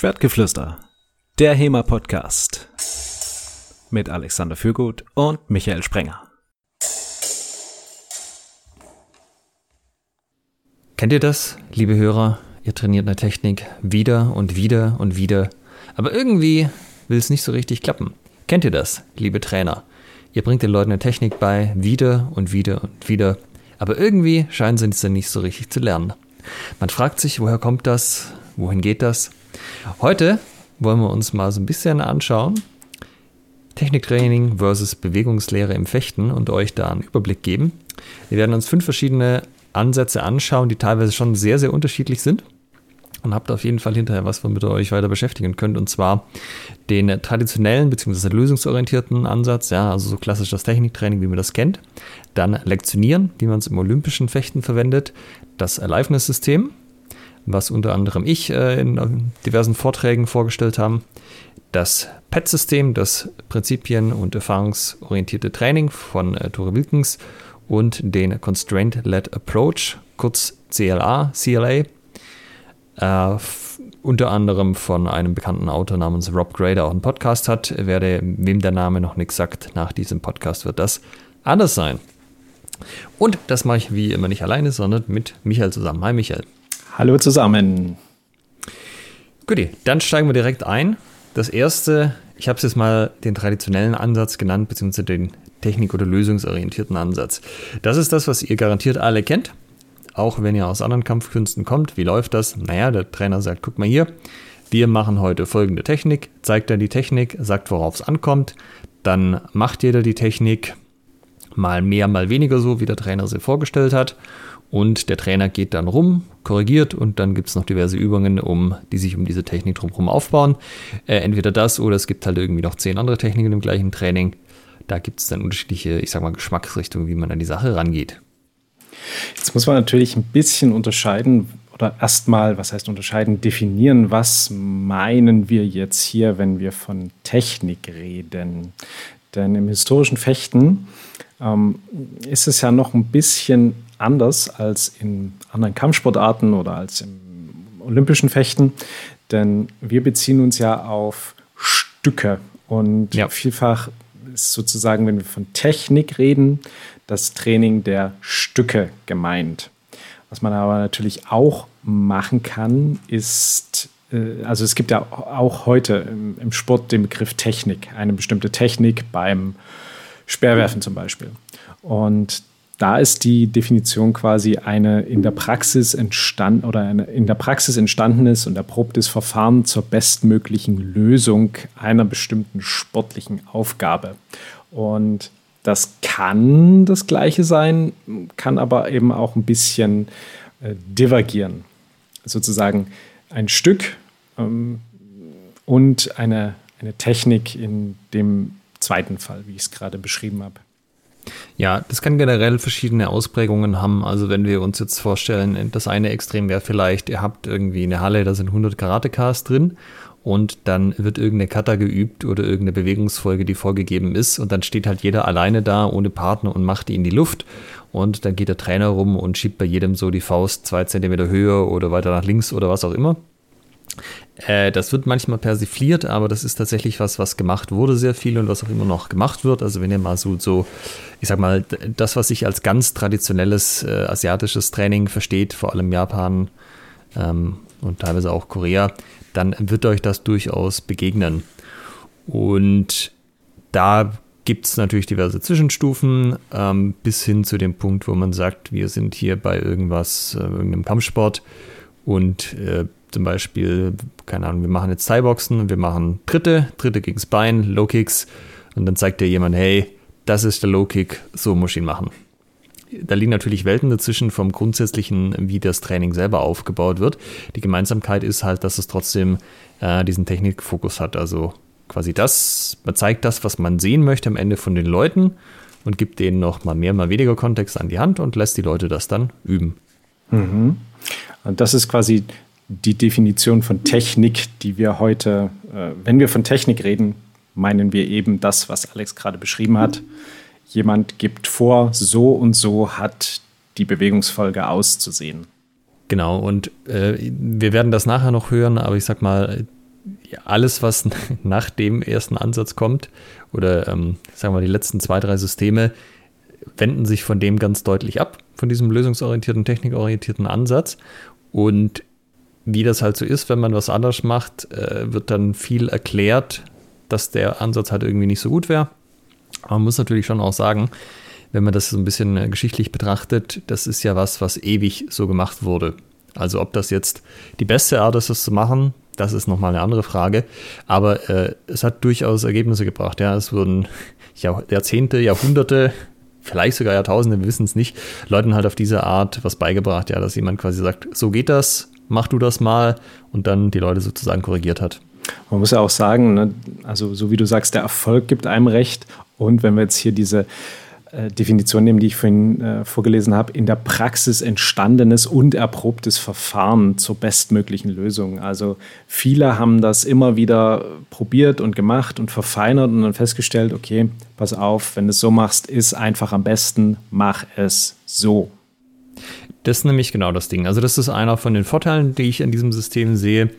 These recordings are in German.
Schwertgeflüster, der HEMA-Podcast mit Alexander Fürgut und Michael Sprenger. Kennt ihr das, liebe Hörer? Ihr trainiert eine Technik wieder und wieder und wieder, aber irgendwie will es nicht so richtig klappen. Kennt ihr das, liebe Trainer? Ihr bringt den Leuten eine Technik bei, wieder und wieder und wieder, aber irgendwie scheinen sie es dann nicht so richtig zu lernen. Man fragt sich, woher kommt das? Wohin geht das? Heute wollen wir uns mal so ein bisschen anschauen. Techniktraining versus Bewegungslehre im Fechten und euch da einen Überblick geben. Wir werden uns fünf verschiedene Ansätze anschauen, die teilweise schon sehr, sehr unterschiedlich sind. Und habt auf jeden Fall hinterher was, womit ihr euch weiter beschäftigen könnt. Und zwar den traditionellen bzw. lösungsorientierten Ansatz, ja, also so klassisches Techniktraining, wie man das kennt. Dann Lektionieren, wie man es im olympischen Fechten verwendet. Das Aliveness-System, was unter anderem ich äh, in diversen Vorträgen vorgestellt habe. Das PET-System, das Prinzipien- und erfahrungsorientierte Training von äh, Tore Wilkens und den Constraint-Led Approach, kurz CLA, CLA, äh, unter anderem von einem bekannten Autor namens Rob Gray, der auch einen Podcast hat. Werde, wem der Name noch nichts sagt, nach diesem Podcast wird das anders sein. Und das mache ich wie immer nicht alleine, sondern mit Michael zusammen. Hi Michael. Hallo zusammen. Guti, dann steigen wir direkt ein. Das erste, ich habe es jetzt mal den traditionellen Ansatz genannt, beziehungsweise den technik- oder lösungsorientierten Ansatz. Das ist das, was ihr garantiert alle kennt, auch wenn ihr aus anderen Kampfkünsten kommt. Wie läuft das? Naja, der Trainer sagt, guck mal hier, wir machen heute folgende Technik, zeigt er die Technik, sagt, worauf es ankommt, dann macht jeder die Technik, mal mehr, mal weniger so, wie der Trainer sie vorgestellt hat und der Trainer geht dann rum, korrigiert und dann gibt es noch diverse Übungen, um, die sich um diese Technik drumherum aufbauen. Äh, entweder das oder es gibt halt irgendwie noch zehn andere Techniken im gleichen Training. Da gibt es dann unterschiedliche, ich sag mal, Geschmacksrichtungen, wie man an die Sache rangeht. Jetzt muss man natürlich ein bisschen unterscheiden oder erstmal, was heißt unterscheiden, definieren, was meinen wir jetzt hier, wenn wir von Technik reden. Denn im historischen Fechten ähm, ist es ja noch ein bisschen anders als in anderen Kampfsportarten oder als im olympischen Fechten, denn wir beziehen uns ja auf Stücke und ja. vielfach ist sozusagen, wenn wir von Technik reden, das Training der Stücke gemeint. Was man aber natürlich auch machen kann, ist, äh, also es gibt ja auch heute im Sport den Begriff Technik, eine bestimmte Technik beim Speerwerfen zum Beispiel. Und da ist die Definition quasi eine in der Praxis entstanden oder eine in der Praxis entstandenes und erprobtes Verfahren zur bestmöglichen Lösung einer bestimmten sportlichen Aufgabe. Und das kann das Gleiche sein, kann aber eben auch ein bisschen äh, divergieren. Sozusagen ein Stück ähm, und eine, eine Technik in dem zweiten Fall, wie ich es gerade beschrieben habe. Ja, das kann generell verschiedene Ausprägungen haben. Also wenn wir uns jetzt vorstellen, das eine Extrem wäre vielleicht, ihr habt irgendwie eine Halle, da sind 100 Karatekas drin und dann wird irgendeine Kata geübt oder irgendeine Bewegungsfolge, die vorgegeben ist und dann steht halt jeder alleine da ohne Partner und macht die in die Luft und dann geht der Trainer rum und schiebt bei jedem so die Faust zwei Zentimeter höher oder weiter nach links oder was auch immer. Äh, das wird manchmal persifliert, aber das ist tatsächlich was, was gemacht wurde sehr viel und was auch immer noch gemacht wird. Also wenn ihr mal so, so ich sag mal, das, was sich als ganz traditionelles äh, asiatisches Training versteht, vor allem Japan ähm, und teilweise auch Korea, dann wird euch das durchaus begegnen. Und da gibt es natürlich diverse Zwischenstufen ähm, bis hin zu dem Punkt, wo man sagt, wir sind hier bei irgendwas, äh, irgendeinem Kampfsport und äh, zum Beispiel, keine Ahnung, wir machen jetzt Thai-Boxen, wir machen Dritte, Dritte gegens Bein, Low-Kicks und dann zeigt dir jemand, hey, das ist der Low-Kick, so muss ich ihn machen. Da liegen natürlich Welten dazwischen vom grundsätzlichen, wie das Training selber aufgebaut wird. Die Gemeinsamkeit ist halt, dass es trotzdem äh, diesen Technikfokus hat. Also quasi das, man zeigt das, was man sehen möchte am Ende von den Leuten und gibt denen noch mal mehr, mal weniger Kontext an die Hand und lässt die Leute das dann üben. Mhm. Und das ist quasi die Definition von Technik, die wir heute, äh, wenn wir von Technik reden, meinen wir eben das, was Alex gerade beschrieben hat. Jemand gibt vor, so und so hat die Bewegungsfolge auszusehen. Genau, und äh, wir werden das nachher noch hören, aber ich sag mal, alles, was nach dem ersten Ansatz kommt, oder ähm, sagen wir die letzten zwei, drei Systeme, wenden sich von dem ganz deutlich ab, von diesem lösungsorientierten, technikorientierten Ansatz. Und wie das halt so ist, wenn man was anders macht, äh, wird dann viel erklärt, dass der Ansatz halt irgendwie nicht so gut wäre. Man muss natürlich schon auch sagen, wenn man das so ein bisschen äh, geschichtlich betrachtet, das ist ja was, was ewig so gemacht wurde. Also ob das jetzt die beste Art ist, das zu machen, das ist nochmal eine andere Frage. Aber äh, es hat durchaus Ergebnisse gebracht. Ja, es wurden Jahr, Jahrzehnte, Jahrhunderte, vielleicht sogar Jahrtausende, wir wissen es nicht, Leuten halt auf diese Art was beigebracht, ja, dass jemand quasi sagt, so geht das, mach du das mal und dann die Leute sozusagen korrigiert hat. Man muss ja auch sagen, ne, also so wie du sagst, der Erfolg gibt einem recht. Und wenn wir jetzt hier diese äh, Definition nehmen, die ich vorhin äh, vorgelesen habe, in der Praxis entstandenes und erprobtes Verfahren zur bestmöglichen Lösung. Also viele haben das immer wieder probiert und gemacht und verfeinert und dann festgestellt, okay, pass auf, wenn du es so machst, ist einfach am besten, mach es so. Das ist nämlich genau das Ding. Also das ist einer von den Vorteilen, die ich an diesem System sehe.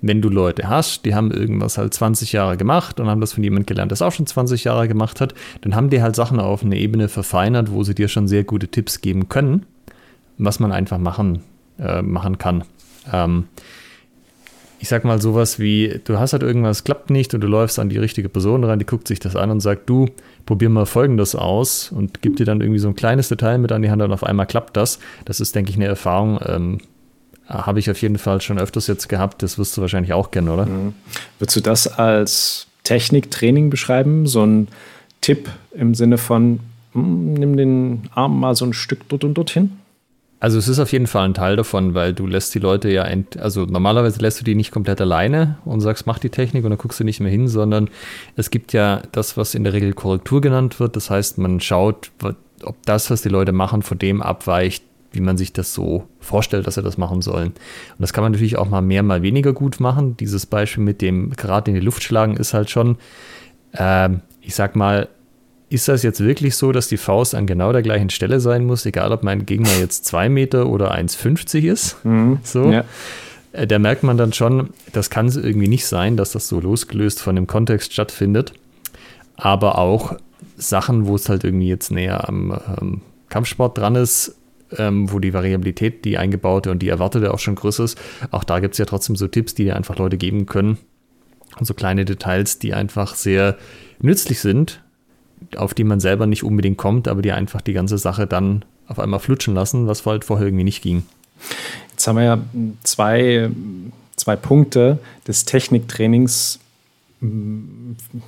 Wenn du Leute hast, die haben irgendwas halt 20 Jahre gemacht und haben das von jemandem gelernt, der auch schon 20 Jahre gemacht hat, dann haben die halt Sachen auf eine Ebene verfeinert, wo sie dir schon sehr gute Tipps geben können, was man einfach machen, äh, machen kann. Ähm, ich sag mal sowas wie, du hast halt irgendwas, klappt nicht und du läufst an die richtige Person ran, die guckt sich das an und sagt, du, probier mal folgendes aus und gibt dir dann irgendwie so ein kleines Detail mit an die Hand und auf einmal klappt das. Das ist, denke ich, eine Erfahrung, ähm, habe ich auf jeden Fall schon öfters jetzt gehabt. Das wirst du wahrscheinlich auch kennen, oder? Mhm. Würdest du das als Techniktraining beschreiben? So ein Tipp im Sinne von, hm, nimm den Arm mal so ein Stück dort und dorthin? Also es ist auf jeden Fall ein Teil davon, weil du lässt die Leute ja, ent also normalerweise lässt du die nicht komplett alleine und sagst, mach die Technik und dann guckst du nicht mehr hin, sondern es gibt ja das, was in der Regel Korrektur genannt wird. Das heißt, man schaut, ob das, was die Leute machen, von dem abweicht, wie man sich das so vorstellt, dass sie das machen sollen. Und das kann man natürlich auch mal mehr, mal weniger gut machen. Dieses Beispiel mit dem gerade in die Luft schlagen ist halt schon, äh, ich sag mal, ist das jetzt wirklich so, dass die Faust an genau der gleichen Stelle sein muss, egal ob mein Gegner jetzt 2 Meter oder 1,50 ist? Mhm, so. Ja. Äh, da merkt man dann schon, das kann es irgendwie nicht sein, dass das so losgelöst von dem Kontext stattfindet. Aber auch Sachen, wo es halt irgendwie jetzt näher am ähm, Kampfsport dran ist, ähm, wo die Variabilität, die eingebaute und die erwartete auch schon größer ist, auch da gibt es ja trotzdem so Tipps, die dir einfach Leute geben können. Und so kleine Details, die einfach sehr nützlich sind, auf die man selber nicht unbedingt kommt, aber die einfach die ganze Sache dann auf einmal flutschen lassen, was halt vorher irgendwie nicht ging. Jetzt haben wir ja zwei, zwei Punkte des Techniktrainings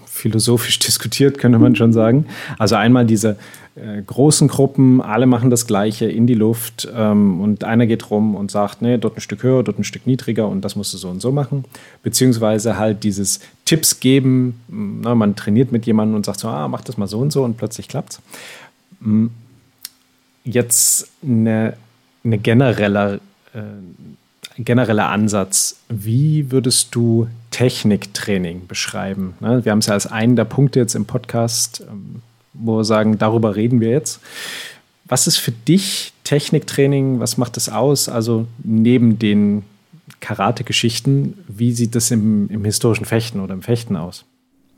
philosophisch diskutiert, könnte man schon sagen. Also einmal diese äh, großen Gruppen, alle machen das Gleiche in die Luft ähm, und einer geht rum und sagt, nee, dort ein Stück höher, dort ein Stück niedriger und das musst du so und so machen. Beziehungsweise halt dieses Tipps geben, na, hm, man trainiert mit jemandem und sagt so, ah, mach das mal so und so und plötzlich klappt's. Hm, jetzt eine, eine generelle, äh, genereller Ansatz. Wie würdest du Techniktraining beschreiben? Ne? Wir haben es ja als einen der Punkte jetzt im Podcast ähm, wo wir sagen, darüber reden wir jetzt. Was ist für dich Techniktraining? Was macht es aus? Also neben den Karate-Geschichten, wie sieht das im, im historischen Fechten oder im Fechten aus?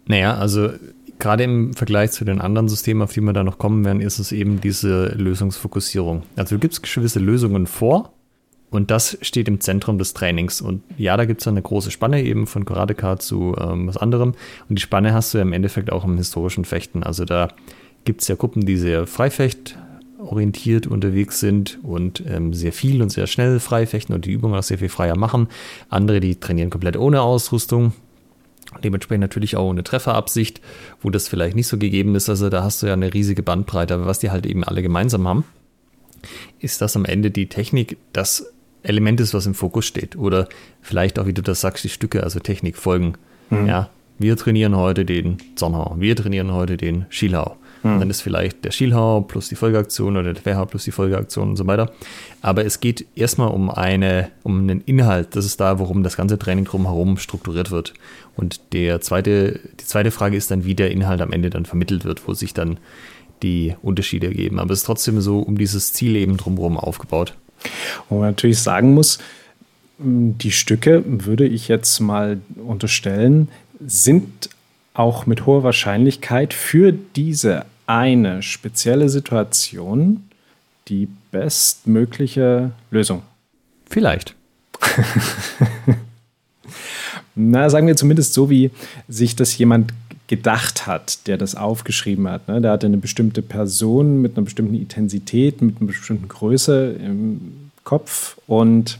Naja, also gerade im Vergleich zu den anderen Systemen, auf die wir da noch kommen werden, ist es eben diese Lösungsfokussierung. Also du gibst gewisse Lösungen vor und das steht im Zentrum des Trainings. Und ja, da gibt es eine große Spanne eben von Karateka zu ähm, was anderem. Und die Spanne hast du ja im Endeffekt auch im historischen Fechten. Also da gibt es ja Gruppen, die sehr freifecht orientiert unterwegs sind und ähm, sehr viel und sehr schnell freifechten und die Übungen auch sehr viel freier machen. Andere, die trainieren komplett ohne Ausrüstung. Dementsprechend natürlich auch ohne Trefferabsicht, wo das vielleicht nicht so gegeben ist. Also da hast du ja eine riesige Bandbreite. Aber was die halt eben alle gemeinsam haben, ist, dass am Ende die Technik das Element ist, was im Fokus steht. Oder vielleicht auch, wie du das sagst, die Stücke, also Technik folgen. Mhm. Ja, wir trainieren heute den Zornhau, wir trainieren heute den Schielhau. Mhm. Dann ist vielleicht der Schielhau plus die Folgeaktion oder der Querhau plus die Folgeaktion und so weiter. Aber es geht erstmal um eine, um einen Inhalt. Das ist da, worum das ganze Training drumherum strukturiert wird. Und der zweite, die zweite Frage ist dann, wie der Inhalt am Ende dann vermittelt wird, wo sich dann die Unterschiede ergeben. Aber es ist trotzdem so um dieses Ziel eben drumherum aufgebaut. Wo man natürlich sagen muss, die Stücke, würde ich jetzt mal unterstellen, sind auch mit hoher Wahrscheinlichkeit für diese eine spezielle Situation die bestmögliche Lösung. Vielleicht. Na, sagen wir zumindest so, wie sich das jemand gedacht hat, der das aufgeschrieben hat. Ne? Der hatte eine bestimmte Person mit einer bestimmten Intensität, mit einer bestimmten Größe im Kopf und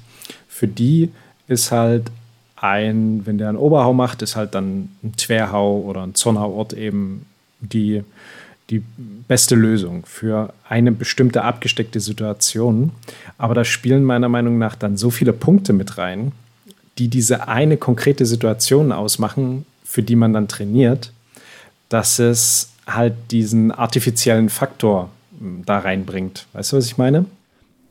für die ist halt ein, wenn der einen Oberhau macht, ist halt dann ein Twerhau oder ein Zornhauort eben die, die beste Lösung für eine bestimmte abgesteckte Situation. Aber da spielen meiner Meinung nach dann so viele Punkte mit rein, die diese eine konkrete Situation ausmachen, für die man dann trainiert, dass es halt diesen artifiziellen Faktor hm, da reinbringt. Weißt du, was ich meine?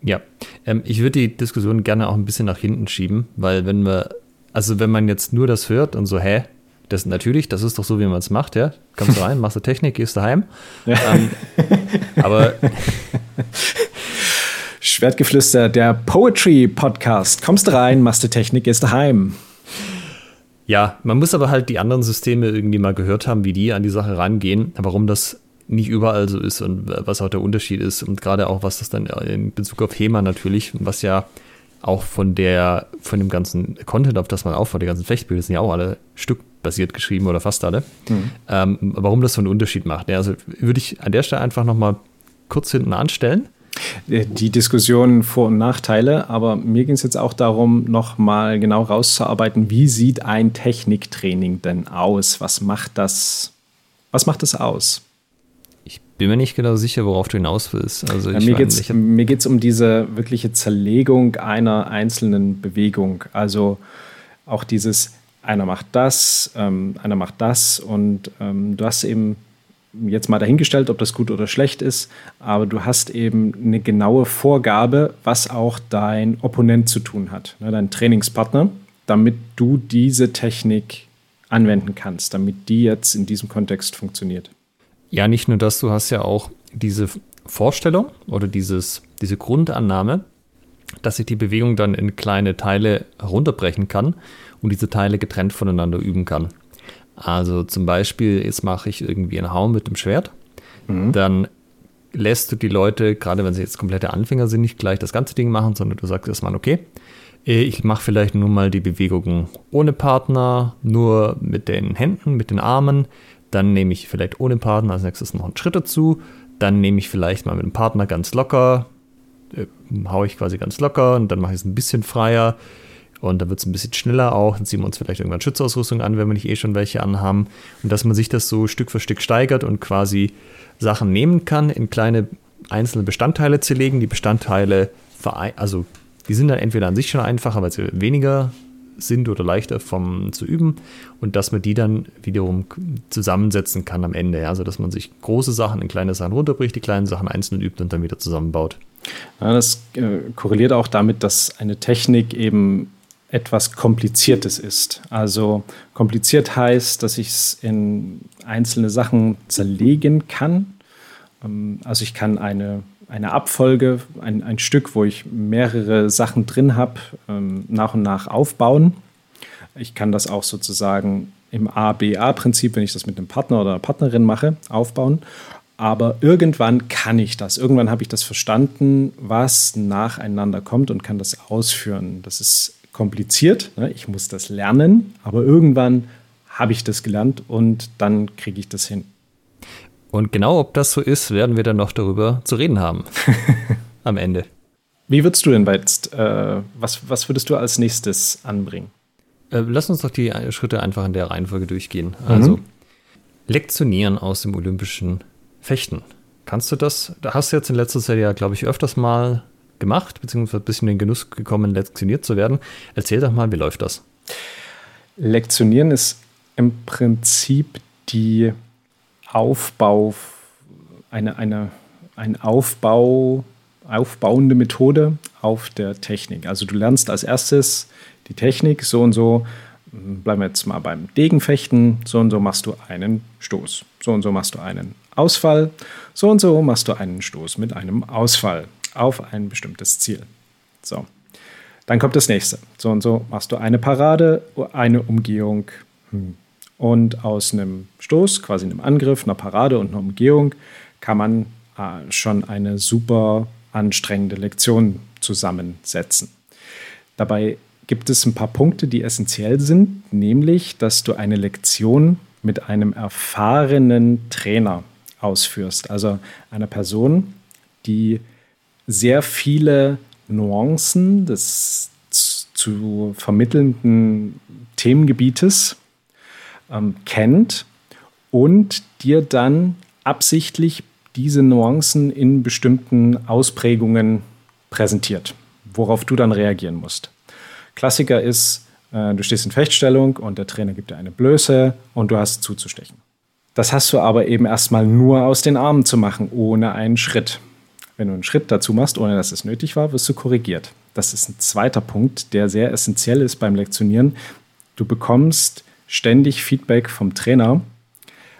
Ja, ähm, ich würde die Diskussion gerne auch ein bisschen nach hinten schieben, weil wenn wir, also wenn man jetzt nur das hört und so, hä, das natürlich, das ist doch so, wie man es macht, ja. Kommst du rein, machst du Technik, gehst daheim. Ja. Ähm, aber Schwertgeflüster, der Poetry Podcast. Kommst du rein, machst du Technik, gehst daheim. Ja, man muss aber halt die anderen Systeme irgendwie mal gehört haben, wie die an die Sache rangehen, warum das nicht überall so ist und was auch der Unterschied ist und gerade auch, was das dann in Bezug auf HEMA natürlich, was ja auch von der, von dem ganzen Content, auf das man aufbaut, die ganzen Fechtbilder sind ja auch alle stückbasiert geschrieben oder fast alle, mhm. ähm, warum das so einen Unterschied macht. Ja, also würde ich an der Stelle einfach nochmal kurz hinten anstellen die Diskussion Vor- und Nachteile, aber mir ging es jetzt auch darum, nochmal genau rauszuarbeiten, wie sieht ein Techniktraining denn aus? Was macht das, was macht das aus? Ich bin mir nicht genau sicher, worauf du hinaus willst. Also ja, mir geht es um diese wirkliche Zerlegung einer einzelnen Bewegung. Also auch dieses, einer macht das, ähm, einer macht das und ähm, du hast eben jetzt mal dahingestellt, ob das gut oder schlecht ist, aber du hast eben eine genaue Vorgabe, was auch dein Opponent zu tun hat, ne, dein Trainingspartner, damit du diese Technik anwenden kannst, damit die jetzt in diesem Kontext funktioniert. Ja, nicht nur das, du hast ja auch diese Vorstellung oder dieses, diese Grundannahme, dass ich die Bewegung dann in kleine Teile runterbrechen kann und diese Teile getrennt voneinander üben kann. Also zum Beispiel, jetzt mache ich irgendwie einen Hauen mit dem Schwert. Mhm. Dann lässt du die Leute, gerade wenn sie jetzt komplette Anfänger sind, nicht gleich das ganze Ding machen, sondern du sagst erstmal, okay, ich mache vielleicht nur mal die Bewegungen ohne Partner, nur mit den Händen, mit den Armen. Dann nehme ich vielleicht ohne Partner als nächstes noch einen Schritt dazu. Dann nehme ich vielleicht mal mit dem Partner ganz locker, äh, haue ich quasi ganz locker und dann mache ich es ein bisschen freier. Und da wird es ein bisschen schneller auch. Dann ziehen wir uns vielleicht irgendwann Schutzausrüstung an, wenn wir nicht eh schon welche anhaben. Und dass man sich das so Stück für Stück steigert und quasi Sachen nehmen kann, in kleine einzelne Bestandteile zu legen. Die Bestandteile, also die sind dann entweder an sich schon einfacher, weil sie weniger sind oder leichter vom zu üben und dass man die dann wiederum zusammensetzen kann am Ende. Also dass man sich große Sachen in kleine Sachen runterbricht, die kleinen Sachen einzeln übt und dann wieder zusammenbaut. Ja, das äh, korreliert auch damit, dass eine Technik eben etwas Kompliziertes ist. Also kompliziert heißt, dass ich es in einzelne Sachen zerlegen kann. Ähm, also ich kann eine, eine Abfolge, ein, ein Stück, wo ich mehrere Sachen drin habe, ähm, nach und nach aufbauen. Ich kann das auch sozusagen im A-B-A-Prinzip, wenn ich das mit einem Partner oder einer Partnerin mache, aufbauen. Aber irgendwann kann ich das. Irgendwann habe ich das verstanden, was nacheinander kommt und kann das ausführen. Das ist kompliziert. Ne? Ich muss das lernen, aber irgendwann habe ich das gelernt und dann kriege ich das hin. Und genau ob das so ist, werden wir dann noch darüber zu reden haben am Ende. Wie würdest du denn jetzt, äh, was, was würdest du als nächstes anbringen? Äh, lass uns doch die Schritte einfach in der Reihenfolge durchgehen. Mhm. Also, Lektionieren aus dem olympischen Fechten. Kannst du das? Da hast du jetzt in letzter Zeit ja, glaube ich, öfters mal gemacht, beziehungsweise ein bisschen in den Genuss gekommen, lektioniert zu werden. Erzähl doch mal, wie läuft das? Lektionieren ist im Prinzip die Aufbau, eine, eine, ein Aufbau, aufbauende Methode auf der Technik. Also du lernst als erstes die Technik, so und so, bleiben wir jetzt mal beim Degenfechten, so und so machst du einen Stoß, so und so machst du einen Ausfall, so und so machst du einen Stoß mit einem Ausfall auf ein bestimmtes Ziel. So. Dann kommt das nächste. So und so machst du eine Parade, eine Umgehung. Hm. Und aus einem Stoß, quasi einem Angriff, einer Parade und einer Umgehung, kann man äh, schon eine super anstrengende Lektion zusammensetzen. Dabei gibt es ein paar Punkte, die essentiell sind, nämlich, dass du eine Lektion mit einem erfahrenen Trainer ausführst. Also einer Person, die sehr viele Nuancen des zu vermittelnden Themengebietes ähm, kennt und dir dann absichtlich diese Nuancen in bestimmten Ausprägungen präsentiert, worauf du dann reagieren musst. Klassiker ist, äh, du stehst in Fechtstellung und der Trainer gibt dir eine Blöße und du hast zuzustechen. Das hast du aber eben erstmal nur aus den Armen zu machen, ohne einen Schritt. Wenn du einen Schritt dazu machst, ohne dass es nötig war, wirst du korrigiert. Das ist ein zweiter Punkt, der sehr essentiell ist beim Lektionieren. Du bekommst ständig Feedback vom Trainer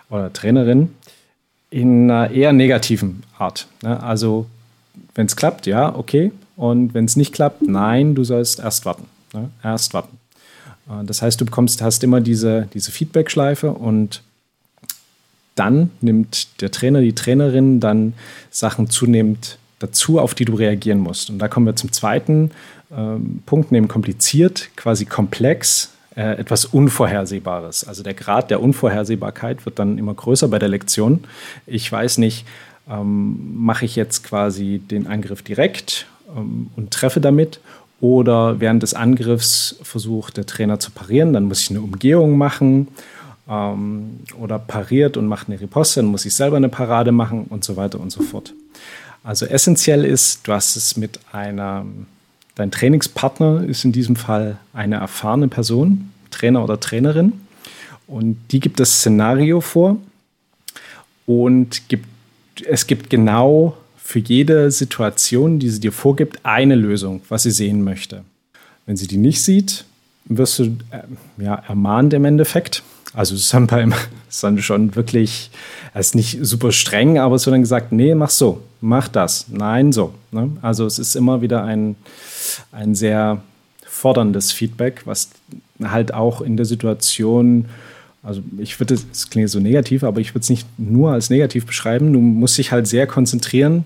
oder Trainerin in einer eher negativen Art. Ne? Also, wenn es klappt, ja, okay. Und wenn es nicht klappt, nein, du sollst erst warten. Ne? Erst warten. Äh, das heißt, du bekommst, hast immer diese, diese Feedback-Schleife und dann nimmt der Trainer, die Trainerin dann Sachen zunehmend dazu, auf die du reagieren musst. Und da kommen wir zum zweiten ähm, Punkt, neben kompliziert, quasi komplex, äh, etwas Unvorhersehbares. Also der Grad der Unvorhersehbarkeit wird dann immer größer bei der Lektion. Ich weiß nicht, ähm, mache ich jetzt quasi den Angriff direkt ähm, und treffe damit oder während des Angriffs versucht der Trainer zu parieren, dann muss ich eine Umgehung machen ähm, oder pariert und macht eine Riposte, dann muss ich selber eine Parade machen und so weiter und so fort. Also essentiell ist, du hast es mit einer Dein Trainingspartner ist in diesem Fall eine erfahrene Person, Trainer oder Trainerin. Und die gibt das Szenario vor und gibt, es gibt genau für jede Situation, die sie dir vorgibt, eine Lösung, was sie sehen möchte. Wenn sie die nicht sieht, wirst du äh, ja, ermahnt im Endeffekt. Also es ist dann, schon wirklich, es ist nicht super streng, aber es wird dann gesagt, nee, mach so, mach das, nein, so. Ne? Also es ist immer wieder ein, ein sehr forderndes Feedback, was halt auch in der Situation, also ich würde, es klingt so negativ, aber ich würde es nicht nur als negativ beschreiben. Du musst dich halt sehr konzentrieren,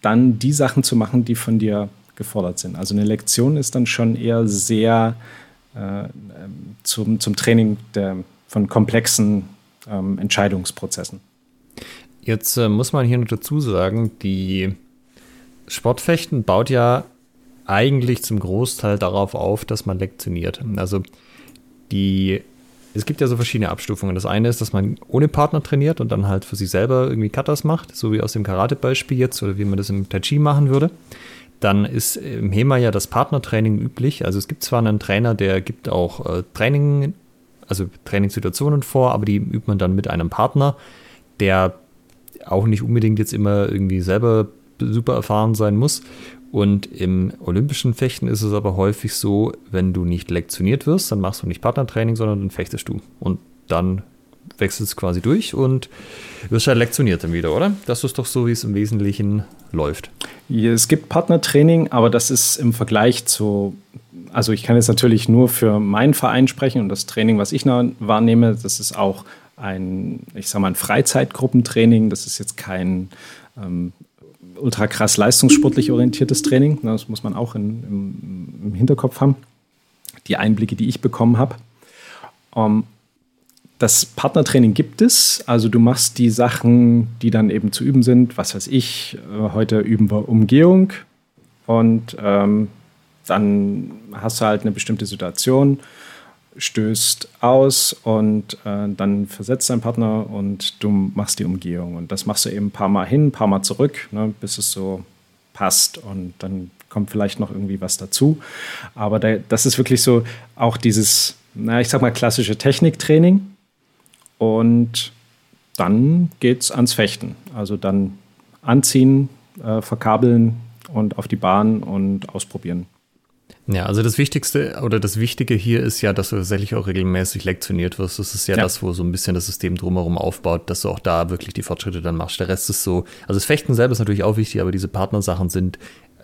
dann die Sachen zu machen, die von dir gefordert sind. Also eine Lektion ist dann schon eher sehr äh, zum, zum Training der, von komplexen ähm, Entscheidungsprozessen. Jetzt äh, muss man hier noch dazu sagen, die Sportfechten baut ja eigentlich zum Großteil darauf auf, dass man lektioniert. Also die, es gibt ja so verschiedene Abstufungen. Das eine ist, dass man ohne Partner trainiert und dann halt für sich selber irgendwie Katas macht, so wie aus dem Karate-Beispiel jetzt oder wie man das im Tai Chi machen würde. Dann ist im HEMA ja das Partnertraining üblich. Also es gibt zwar einen Trainer, der gibt auch äh, Training, also Trainingssituationen vor, aber die übt man dann mit einem Partner, der auch nicht unbedingt jetzt immer irgendwie selber super erfahren sein muss. Und im olympischen Fechten ist es aber häufig so, wenn du nicht lektioniert wirst, dann machst du nicht Partnertraining, sondern dann fechtest du. Und dann wechselst du quasi durch und wirst halt lektioniert dann wieder, oder? Das ist doch so, wie es im Wesentlichen läuft. Es gibt Partnertraining, aber das ist im Vergleich zu, also ich kann jetzt natürlich nur für meinen Verein sprechen und das Training, was ich wahrnehme, das ist auch ein, ich sag mal, ein Freizeitgruppentraining. Das ist jetzt kein ähm, ultra krass leistungssportlich orientiertes Training. Das muss man auch in, im, im, Hinterkopf haben. Die Einblicke, die ich bekommen habe. Ähm, das Partnertraining gibt es. Also du machst die Sachen, die dann eben zu üben sind. Was weiß ich, äh, heute üben wir Umgehung. Und ähm, dann hast du halt eine bestimmte Situation stößt aus und äh, dann versetzt dein Partner und du machst die Umgehung. Und das machst du eben ein paar Mal hin, ein paar Mal zurück, ne, bis es so passt. Und dann kommt vielleicht noch irgendwie was dazu. Aber da, das ist wirklich so auch dieses, na, ich sag mal, klassische Techniktraining. Und dann geht es ans Fechten. Also dann anziehen, äh, verkabeln und auf die Bahn und ausprobieren. Ja, also das Wichtigste oder das Wichtige hier ist ja, dass du tatsächlich auch regelmäßig lektioniert wirst. Das ist ja, ja, das, wo so ein bisschen das System drumherum aufbaut, dass du auch da wirklich die Fortschritte dann machst. Der Rest ist so, also das Fechten selber ist natürlich auch wichtig, aber diese Partnersachen sind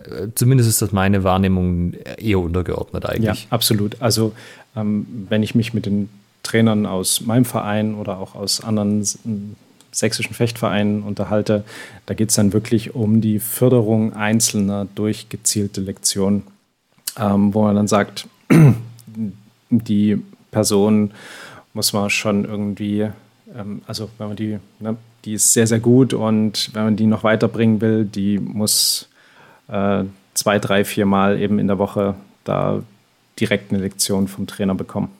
äh, zumindest ist das meine Wahrnehmung eher untergeordnet eigentlich. Ja, absolut. Also ähm, wenn ich mich mit den Trainern aus meinem Verein oder auch aus anderen sächsischen Fechtvereinen unterhalte, da geht es dann wirklich um die Förderung einzelner durch gezielte Lektionen, ähm, wo man dann sagt, die Person muss man schon irgendwie, ähm, also wenn man die, ne, die ist sehr, sehr gut und wenn man die noch weiterbringen will, die muss äh, zwei, drei, vier Mal eben in der Woche da direkt eine Lektion vom Trainer bekommen.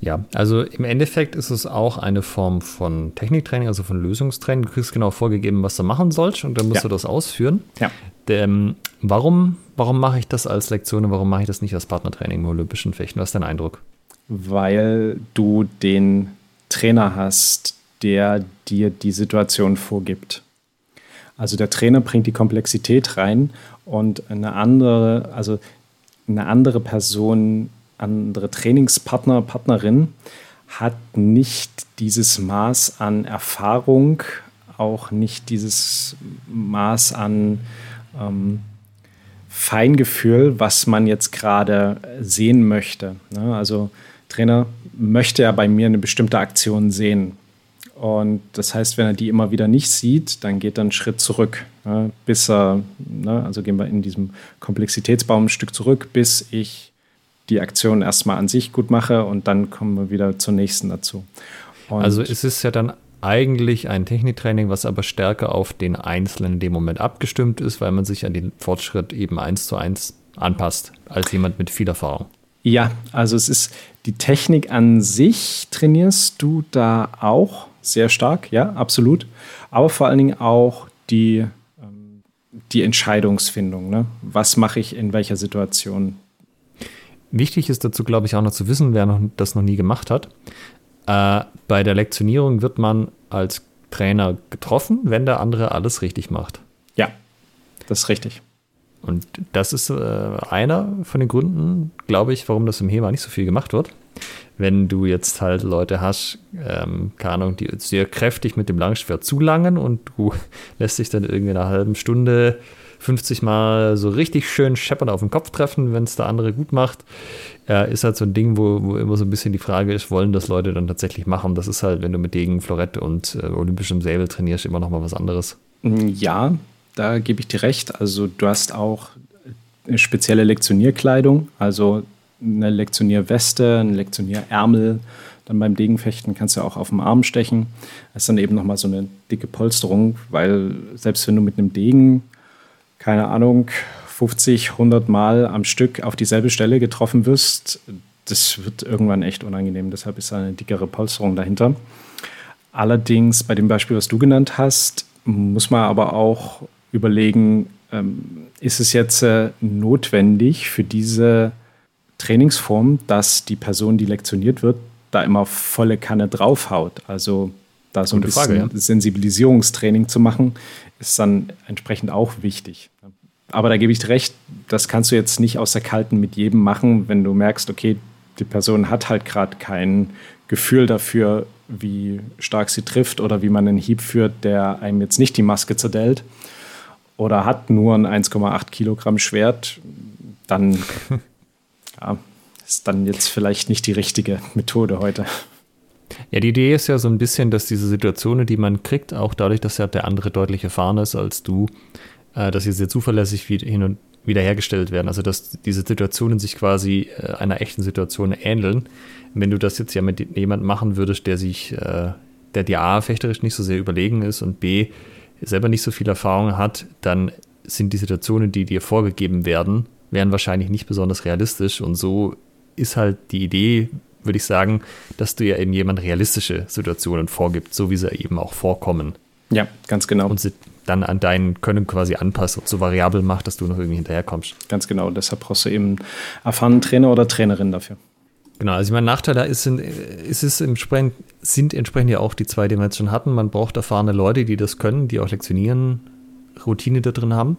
Ja, also im Endeffekt ist es auch eine Form von Techniktraining, also von Lösungstraining. Du kriegst genau vorgegeben, was du machen sollst und dann musst ja. du das ausführen. Ja. Ähm, warum warum mache ich das als Lektion und warum mache ich das nicht als Partnertraining im Olympischen Fechten? Was ist dein Eindruck? Weil du den Trainer hast, der dir die Situation vorgibt. Also der Trainer bringt die Komplexität rein und eine andere, also eine andere Person andere Trainingspartner, Partnerin hat nicht dieses Maß an Erfahrung, auch nicht dieses Maß an ähm, Feingefühl, was man jetzt gerade sehen möchte. Ne? Also Trainer möchte ja bei mir eine bestimmte Aktion sehen. Und das heißt, wenn er die immer wieder nicht sieht, dann geht er einen Schritt zurück, ne? bis er, ne? also gehen wir in diesem Komplexitätsbaum ein Stück zurück, bis ich die Aktion erstmal an sich gut mache und dann kommen wir wieder zur nächsten dazu. Und also es ist ja dann eigentlich ein Techniktraining, was aber stärker auf den Einzelnen in dem Moment abgestimmt ist, weil man sich an den Fortschritt eben eins zu eins anpasst, als jemand mit viel Erfahrung. Ja, also es ist die Technik an sich trainierst du da auch sehr stark, ja, absolut. Aber vor allen Dingen auch die, ähm, die Entscheidungsfindung. Ne? Was mache ich in welcher Situation? Wichtig ist dazu, glaube ich, auch noch zu wissen, wer noch, das noch nie gemacht hat. Äh, bei der Lektionierung wird man als Trainer getroffen, wenn der andere alles richtig macht. Ja, das ist richtig. Und das ist äh, einer von den Gründen, glaube ich, warum das im HEMA nicht so viel gemacht wird. Wenn du jetzt halt Leute hast, ähm, keine Ahnung, die sehr kräftig mit dem Langschwert zulangen und du lässt dich dann irgendwie in einer halben Stunde 50 Mal so richtig schön scheppern auf den Kopf treffen, wenn es der andere gut macht, äh, ist halt so ein Ding, wo, wo immer so ein bisschen die Frage ist, wollen das Leute dann tatsächlich machen? Das ist halt, wenn du mit Degen, Florett und äh, olympischem Säbel trainierst, immer noch mal was anderes. Ja, da gebe ich dir recht. Also du hast auch spezielle Lektionierkleidung, also eine Lektionierweste, ein Lektionierärmel. Dann beim Degenfechten kannst du auch auf dem Arm stechen. Das ist dann eben nochmal so eine dicke Polsterung, weil selbst wenn du mit einem Degen keine Ahnung, 50, 100 Mal am Stück auf dieselbe Stelle getroffen wirst, das wird irgendwann echt unangenehm. Deshalb ist eine dickere Polsterung dahinter. Allerdings bei dem Beispiel, was du genannt hast, muss man aber auch überlegen, ähm, ist es jetzt äh, notwendig für diese Trainingsform, dass die Person, die lektioniert wird, da immer volle Kanne draufhaut? Also da so ein bisschen Frage, ja. Sensibilisierungstraining zu machen, ist dann entsprechend auch wichtig. Aber da gebe ich dir recht, das kannst du jetzt nicht aus der Kalten mit jedem machen, wenn du merkst, okay, die Person hat halt gerade kein Gefühl dafür, wie stark sie trifft oder wie man einen Hieb führt, der einem jetzt nicht die Maske zerdellt oder hat nur ein 1,8 Kilogramm Schwert, dann ja, ist dann jetzt vielleicht nicht die richtige Methode heute. Ja, die Idee ist ja so ein bisschen, dass diese Situationen, die man kriegt, auch dadurch, dass ja der andere deutlich erfahrener ist als du, äh, dass sie sehr zuverlässig hin und wieder hergestellt werden. Also dass diese Situationen sich quasi äh, einer echten Situation ähneln. Wenn du das jetzt ja mit jemandem machen würdest, der sich, äh, der dir A, fechterisch nicht so sehr überlegen ist und B, selber nicht so viel Erfahrung hat, dann sind die Situationen, die dir vorgegeben werden, wären wahrscheinlich nicht besonders realistisch. Und so ist halt die Idee, würde ich sagen, dass du ja eben jemand realistische Situationen vorgibt, so wie sie eben auch vorkommen. Ja, ganz genau. Und sie dann an dein Können quasi anpasst und so variabel macht, dass du noch irgendwie hinterherkommst. Ganz genau. Deshalb brauchst du eben erfahrenen Trainer oder Trainerin dafür. Genau, also ich meine, Nachteil da ist, ist es entsprechend, sind entsprechend ja auch die zwei, die wir jetzt schon hatten. Man braucht erfahrene Leute, die das können, die auch lektionieren, Routine da drin haben.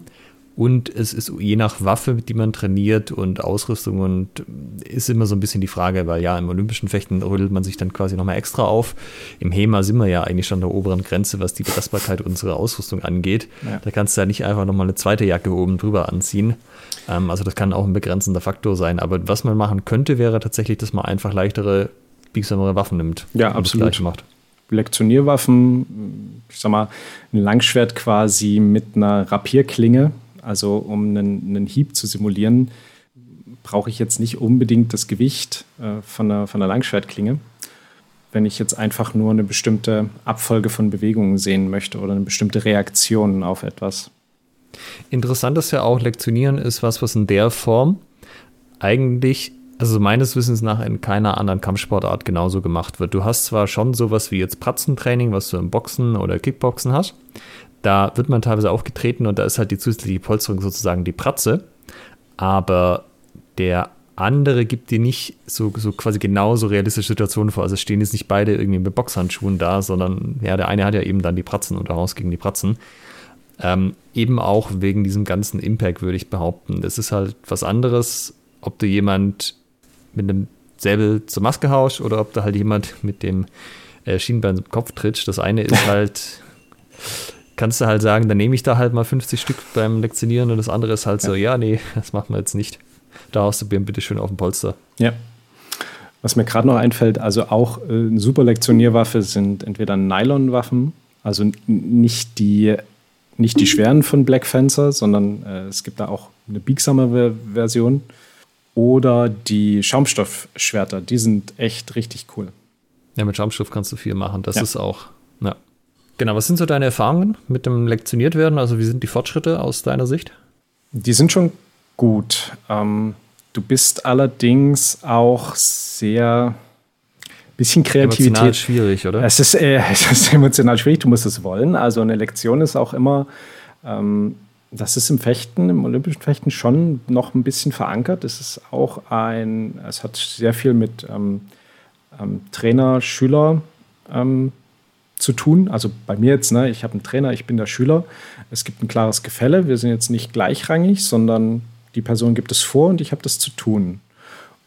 Und es ist je nach Waffe, die man trainiert und Ausrüstung und ist immer so ein bisschen die Frage, weil ja, im olympischen Fechten rüttelt man sich dann quasi nochmal extra auf. Im HEMA sind wir ja eigentlich schon an der oberen Grenze, was die Belastbarkeit unserer Ausrüstung angeht. Ja. Da kannst du ja nicht einfach nochmal eine zweite Jacke oben drüber anziehen. Ähm, also das kann auch ein begrenzender Faktor sein. Aber was man machen könnte, wäre tatsächlich, dass man einfach leichtere, biegsamere Waffen nimmt. Ja, absolut. macht. Lektionierwaffen, ich sag mal, ein Langschwert quasi mit einer Rapierklinge, also um einen, einen Hieb zu simulieren, brauche ich jetzt nicht unbedingt das Gewicht äh, von, einer, von einer Langschwertklinge. Wenn ich jetzt einfach nur eine bestimmte Abfolge von Bewegungen sehen möchte oder eine bestimmte Reaktion auf etwas. Interessant ist ja auch, Lektionieren ist was, was in der Form eigentlich also meines Wissens nach in keiner anderen Kampfsportart genauso gemacht wird. Du hast zwar schon sowas wie jetzt Pratzentraining, was du im Boxen oder Kickboxen hast. Da wird man teilweise aufgetreten und da ist halt die zusätzliche Polsterung sozusagen die Pratze. Aber der andere gibt dir nicht so, so quasi genauso realistische Situationen vor. Also stehen jetzt nicht beide irgendwie mit Boxhandschuhen da, sondern ja, der eine hat ja eben dann die Pratzen und daraus gegen die Pratzen. Ähm, eben auch wegen diesem ganzen Impact, würde ich behaupten. Das ist halt was anderes, ob du jemand mit einem Säbel zur Maske haust oder ob da halt jemand mit dem äh, Schienbein im Kopf tritt. Das eine ist halt, kannst du halt sagen, dann nehme ich da halt mal 50 Stück beim Lektionieren und das andere ist halt ja. so, ja, nee, das machen wir jetzt nicht. Da hast du bitte schön auf dem Polster. Ja. Was mir gerade noch einfällt, also auch äh, eine super Lektionierwaffe sind entweder Nylonwaffen, also nicht die, nicht die schweren von Black Fencer, sondern äh, es gibt da auch eine biegsamere Version oder die Schaumstoffschwerter, die sind echt richtig cool. Ja, mit Schaumstoff kannst du viel machen. Das ja. ist auch. Genau, was sind so deine Erfahrungen mit dem lektioniert werden? Also wie sind die Fortschritte aus deiner Sicht? Die sind schon gut. Ähm, du bist allerdings auch sehr bisschen Kreativität. Emotional schwierig, oder? Es ist, äh, es ist emotional schwierig, du musst es wollen. Also eine Lektion ist auch immer ähm, das ist im Fechten, im olympischen Fechten schon noch ein bisschen verankert. Es ist auch ein, es hat sehr viel mit ähm, ähm, Trainer, Schüler ähm, zu tun. Also bei mir jetzt, ne, ich habe einen Trainer, ich bin der Schüler. Es gibt ein klares Gefälle. Wir sind jetzt nicht gleichrangig, sondern die Person gibt es vor und ich habe das zu tun.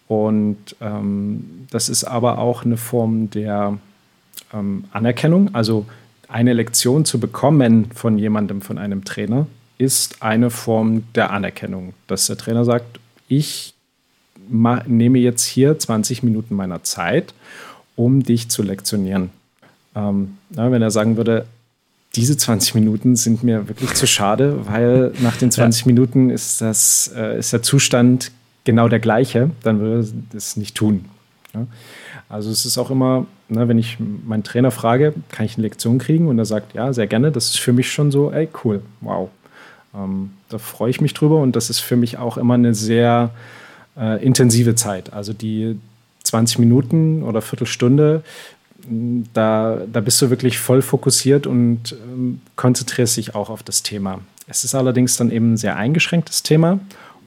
Und ähm, das ist aber auch eine Form der ähm, Anerkennung. Also eine Lektion zu bekommen von jemandem, von einem Trainer, ist eine Form der Anerkennung, dass der Trainer sagt, ich nehme jetzt hier 20 Minuten meiner Zeit, um dich zu lektionieren. Ähm, wenn er sagen würde, diese 20 Minuten sind mir wirklich zu schade, weil nach den 20 ja. Minuten ist, das, äh, ist der Zustand genau der gleiche, dann würde er das nicht tun. Ja? Also es ist auch immer, ne, wenn ich meinen Trainer frage, kann ich eine Lektion kriegen? Und er sagt, ja, sehr gerne. Das ist für mich schon so, ey, cool, wow. Ähm, da freue ich mich drüber und das ist für mich auch immer eine sehr äh, intensive Zeit. Also die 20 Minuten oder Viertelstunde, da, da bist du wirklich voll fokussiert und ähm, konzentrierst dich auch auf das Thema. Es ist allerdings dann eben ein sehr eingeschränktes Thema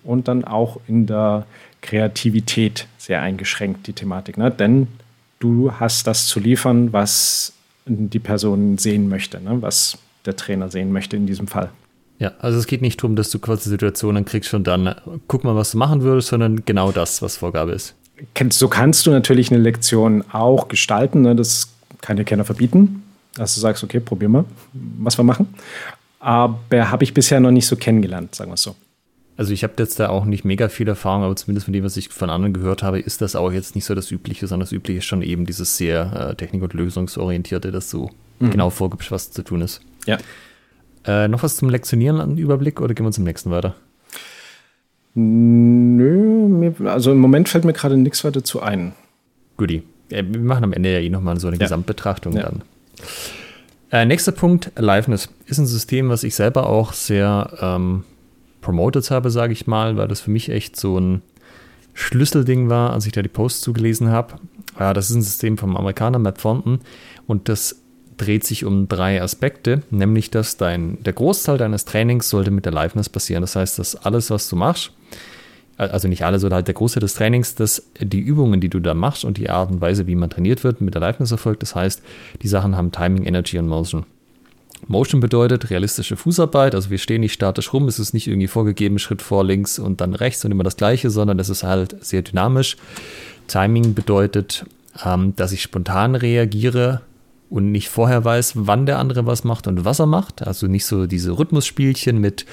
und dann auch in der Kreativität sehr eingeschränkt, die Thematik. Ne? Denn du hast das zu liefern, was die Person sehen möchte, ne? was der Trainer sehen möchte in diesem Fall. Ja, also es geht nicht darum, dass du quasi Situationen kriegst und dann guck mal, was du machen würdest, sondern genau das, was Vorgabe ist. So kannst du natürlich eine Lektion auch gestalten. Ne? Das kann dir keiner verbieten, dass du sagst, okay, probier mal, was wir machen. Aber habe ich bisher noch nicht so kennengelernt, sagen wir es so. Also ich habe jetzt da auch nicht mega viel Erfahrung, aber zumindest von dem, was ich von anderen gehört habe, ist das auch jetzt nicht so das Übliche, sondern das Übliche ist schon eben dieses sehr äh, technik- und lösungsorientierte, dass du mhm. genau vorgibst, was zu tun ist. Ja. Äh, noch was zum Lektionieren an Überblick oder gehen wir zum nächsten weiter? Nö, mir, also im Moment fällt mir gerade nichts weiter zu ein. Guti. Wir machen am Ende ja eh nochmal so eine ja. Gesamtbetrachtung ja. dann. Äh, nächster Punkt, Aliveness. Ist ein System, was ich selber auch sehr ähm, promoted habe, sage ich mal, weil das für mich echt so ein Schlüsselding war, als ich da die Posts zugelesen habe. Ja, das ist ein System vom Amerikaner Matt Thornton und das dreht sich um drei Aspekte, nämlich dass dein, der Großteil deines Trainings sollte mit der Liveness passieren. Das heißt, dass alles, was du machst, also nicht alles, sondern halt der Großteil des Trainings, dass die Übungen, die du da machst und die Art und Weise, wie man trainiert wird, mit der Liveness erfolgt. Das heißt, die Sachen haben Timing, Energy und Motion. Motion bedeutet realistische Fußarbeit, also wir stehen nicht statisch rum, es ist nicht irgendwie vorgegeben, Schritt vor, links und dann rechts und immer das gleiche, sondern es ist halt sehr dynamisch. Timing bedeutet, ähm, dass ich spontan reagiere und nicht vorher weiß, wann der andere was macht und was er macht. Also nicht so diese Rhythmusspielchen mit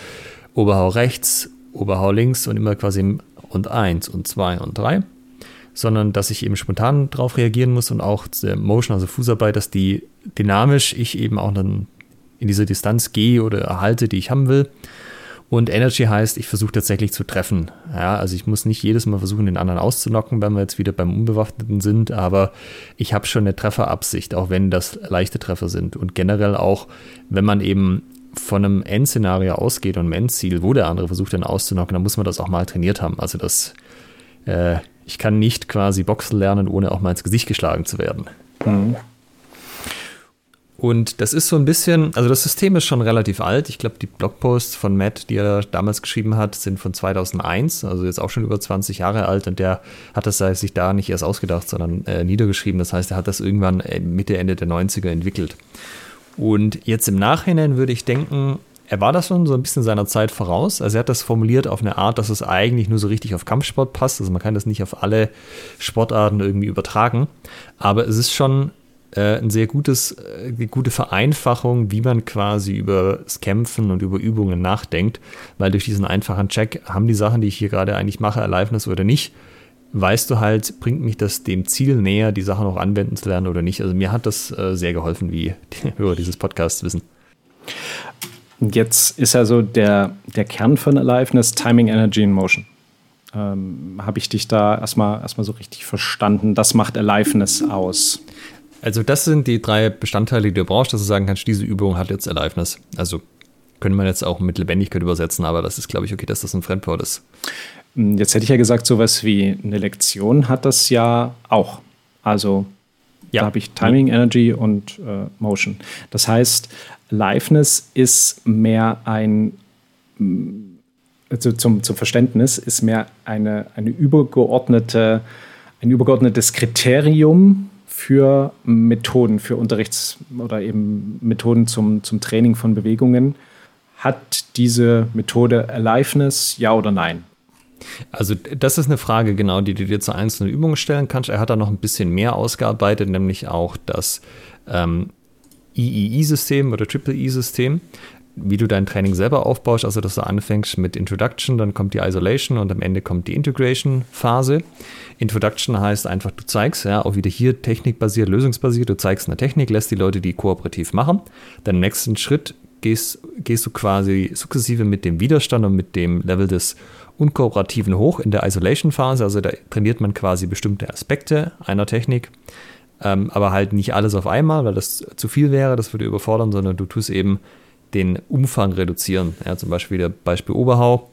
Oberhau rechts, Oberhau links und immer quasi und eins und zwei und drei, sondern dass ich eben spontan darauf reagieren muss und auch Motion, also Fußarbeit, dass die dynamisch ich eben auch dann in diese Distanz gehe oder erhalte, die ich haben will. Und Energy heißt, ich versuche tatsächlich zu treffen. Ja, also ich muss nicht jedes Mal versuchen, den anderen auszunocken, wenn wir jetzt wieder beim Unbewaffneten sind, aber ich habe schon eine Trefferabsicht, auch wenn das leichte Treffer sind. Und generell auch, wenn man eben von einem Endszenario ausgeht und einem Endziel, wo der andere versucht, den auszunocken, dann muss man das auch mal trainiert haben. Also das, äh, ich kann nicht quasi Boxen lernen, ohne auch mal ins Gesicht geschlagen zu werden. Mhm. Und das ist so ein bisschen, also das System ist schon relativ alt. Ich glaube, die Blogposts von Matt, die er damals geschrieben hat, sind von 2001, also jetzt auch schon über 20 Jahre alt. Und der hat das sich da nicht erst ausgedacht, sondern äh, niedergeschrieben. Das heißt, er hat das irgendwann äh, Mitte, Ende der 90er entwickelt. Und jetzt im Nachhinein würde ich denken, er war das schon so ein bisschen seiner Zeit voraus. Also er hat das formuliert auf eine Art, dass es eigentlich nur so richtig auf Kampfsport passt. Also man kann das nicht auf alle Sportarten irgendwie übertragen. Aber es ist schon äh, ein sehr gutes, äh, gute Vereinfachung, wie man quasi über das Kämpfen und über Übungen nachdenkt, weil durch diesen einfachen Check haben die Sachen, die ich hier gerade eigentlich mache, Aliveness oder nicht, weißt du halt, bringt mich das dem Ziel näher, die Sachen auch anwenden zu lernen oder nicht. Also mir hat das äh, sehr geholfen, wie die Hörer dieses Podcasts wissen. Jetzt ist also der, der Kern von Aliveness Timing, Energy and Motion. Ähm, Habe ich dich da erstmal, erstmal so richtig verstanden? Das macht Aliveness aus. Also das sind die drei Bestandteile, die du brauchst, dass du sagen kannst, diese Übung hat jetzt Aliveness. Also könnte man jetzt auch mit Lebendigkeit übersetzen, aber das ist, glaube ich, okay, dass das ein Fremdwort ist. Hm, jetzt hätte ich ja gesagt, sowas wie eine Lektion hat das ja auch. Also ja. da habe ich Timing, Energy und äh, Motion. Das heißt, Liveness ist mehr ein, hm, also zum, zum Verständnis, ist mehr eine, eine übergeordnete, ein übergeordnetes Kriterium für Methoden, für Unterrichts- oder eben Methoden zum, zum Training von Bewegungen. Hat diese Methode Aliveness, ja oder nein? Also das ist eine Frage, genau, die du dir zu einzelnen Übungen stellen kannst. Er hat da noch ein bisschen mehr ausgearbeitet, nämlich auch das ähm, III-System oder Triple-E-System wie du dein Training selber aufbaust, also dass du anfängst mit Introduction, dann kommt die Isolation und am Ende kommt die Integration-Phase. Introduction heißt einfach, du zeigst, ja, auch wieder hier technikbasiert, lösungsbasiert, du zeigst eine Technik, lässt die Leute die kooperativ machen. Dann im nächsten Schritt gehst, gehst du quasi sukzessive mit dem Widerstand und mit dem Level des Unkooperativen hoch in der Isolation-Phase, also da trainiert man quasi bestimmte Aspekte einer Technik. Ähm, aber halt nicht alles auf einmal, weil das zu viel wäre, das würde überfordern, sondern du tust eben den Umfang reduzieren. Ja, zum Beispiel der Beispiel Oberhau.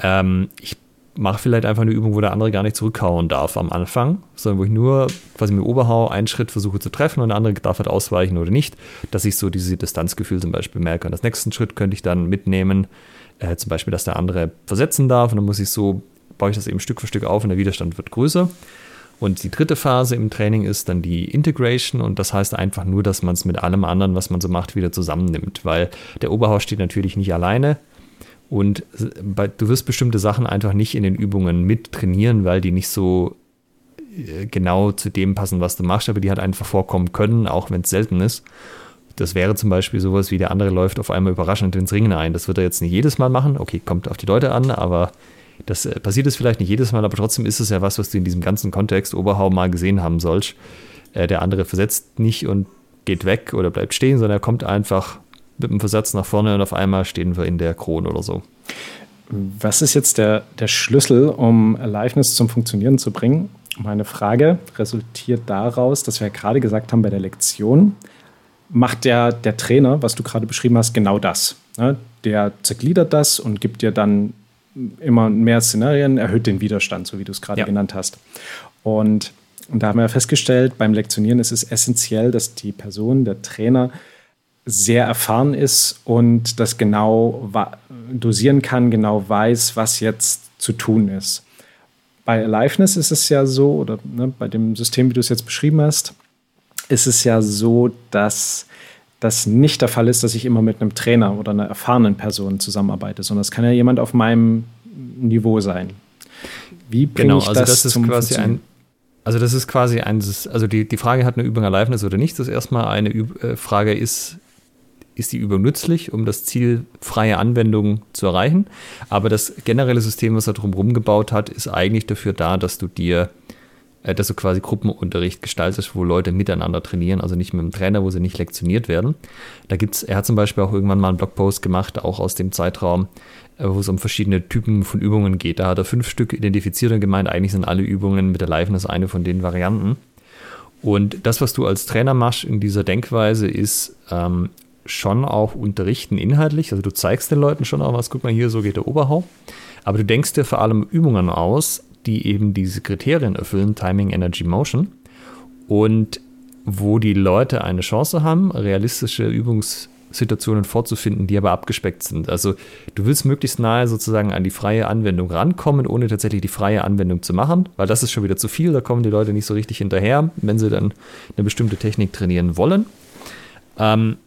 Ähm, ich mache vielleicht einfach eine Übung, wo der andere gar nicht zurückhauen darf am Anfang, sondern wo ich nur quasi mit Oberhau einen Schritt versuche zu treffen und der andere darf halt ausweichen oder nicht, dass ich so dieses Distanzgefühl zum Beispiel merke. Und das nächsten Schritt könnte ich dann mitnehmen, äh, zum Beispiel, dass der andere versetzen darf und dann muss ich so, baue ich das eben Stück für Stück auf und der Widerstand wird größer. Und die dritte Phase im Training ist dann die Integration und das heißt einfach nur, dass man es mit allem anderen, was man so macht, wieder zusammennimmt, weil der Oberhaus steht natürlich nicht alleine und du wirst bestimmte Sachen einfach nicht in den Übungen mit trainieren, weil die nicht so äh, genau zu dem passen, was du machst, aber die halt einfach vorkommen können, auch wenn es selten ist. Das wäre zum Beispiel sowas wie der andere läuft auf einmal überraschend ins Ringen ein. Das wird er jetzt nicht jedes Mal machen. Okay, kommt auf die Leute an, aber das äh, passiert es vielleicht nicht jedes Mal, aber trotzdem ist es ja was, was du in diesem ganzen Kontext Oberhau mal gesehen haben sollst. Äh, der andere versetzt nicht und geht weg oder bleibt stehen, sondern er kommt einfach mit dem Versatz nach vorne und auf einmal stehen wir in der Krone oder so. Was ist jetzt der, der Schlüssel, um Aliveness zum Funktionieren zu bringen? Meine Frage resultiert daraus, dass wir ja gerade gesagt haben, bei der Lektion macht der, der Trainer, was du gerade beschrieben hast, genau das. Ne? Der zergliedert das und gibt dir dann immer mehr Szenarien, erhöht den Widerstand, so wie du es gerade ja. genannt hast. Und, und da haben wir festgestellt, beim Lektionieren ist es essentiell, dass die Person, der Trainer, sehr erfahren ist und das genau dosieren kann, genau weiß, was jetzt zu tun ist. Bei Aliveness ist es ja so, oder ne, bei dem System, wie du es jetzt beschrieben hast, ist es ja so, dass das nicht der Fall ist, dass ich immer mit einem Trainer oder einer erfahrenen Person zusammenarbeite, sondern es kann ja jemand auf meinem Niveau sein. Wie bringe genau, ich also das, das ist quasi ein also das ist quasi ein, also die, die Frage hat eine Übung Aliveness oder nicht, das ist erstmal eine Üb äh, Frage ist, ist die Übung nützlich, um das Ziel freie Anwendung zu erreichen. Aber das generelle System, was er drumherum gebaut hat, ist eigentlich dafür da, dass du dir dass du quasi Gruppenunterricht gestaltest, wo Leute miteinander trainieren, also nicht mit dem Trainer, wo sie nicht lektioniert werden. Da gibt's, er hat zum Beispiel auch irgendwann mal einen Blogpost gemacht, auch aus dem Zeitraum, äh, wo es um verschiedene Typen von Übungen geht. Da hat er fünf Stück identifiziert und gemeint, eigentlich sind alle Übungen mit der Liveness eine von den Varianten. Und das, was du als Trainer machst in dieser Denkweise, ist ähm, schon auch unterrichten inhaltlich. Also du zeigst den Leuten schon auch was, guck mal hier, so geht der Oberhau. Aber du denkst dir vor allem Übungen aus, die eben diese Kriterien erfüllen, Timing, Energy, Motion. Und wo die Leute eine Chance haben, realistische Übungssituationen vorzufinden, die aber abgespeckt sind. Also du willst möglichst nahe sozusagen an die freie Anwendung rankommen, ohne tatsächlich die freie Anwendung zu machen, weil das ist schon wieder zu viel, da kommen die Leute nicht so richtig hinterher, wenn sie dann eine bestimmte Technik trainieren wollen. Ähm,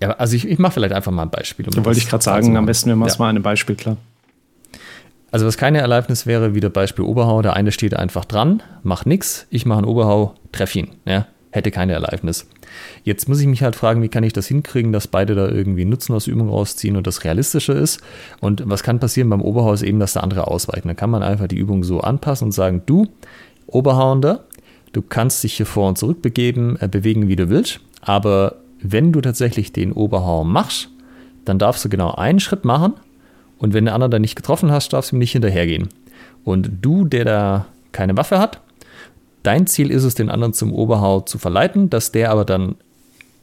ja, also ich, ich mache vielleicht einfach mal ein Beispiel. Um da wollte ich gerade sagen, am besten wir machen es ja. mal an einem Beispiel klar. Also was keine Erlaubnis wäre, wieder Beispiel Oberhau, der eine steht einfach dran, macht nichts, ich mache einen Oberhau, treffe ihn. Ja, hätte keine Erlaubnis. Jetzt muss ich mich halt fragen, wie kann ich das hinkriegen, dass beide da irgendwie Nutzen aus Übung rausziehen und das realistischer ist. Und was kann passieren beim Oberhau ist eben, dass der andere ausweicht. Dann kann man einfach die Übung so anpassen und sagen, du, Oberhauender, du kannst dich hier vor und zurück begeben, äh, bewegen, wie du willst. Aber wenn du tatsächlich den Oberhau machst, dann darfst du genau einen Schritt machen und wenn der andere dann nicht getroffen hast, darfst du ihm nicht hinterhergehen. Und du, der da keine Waffe hat, dein Ziel ist es, den anderen zum Oberhau zu verleiten, dass der aber dann,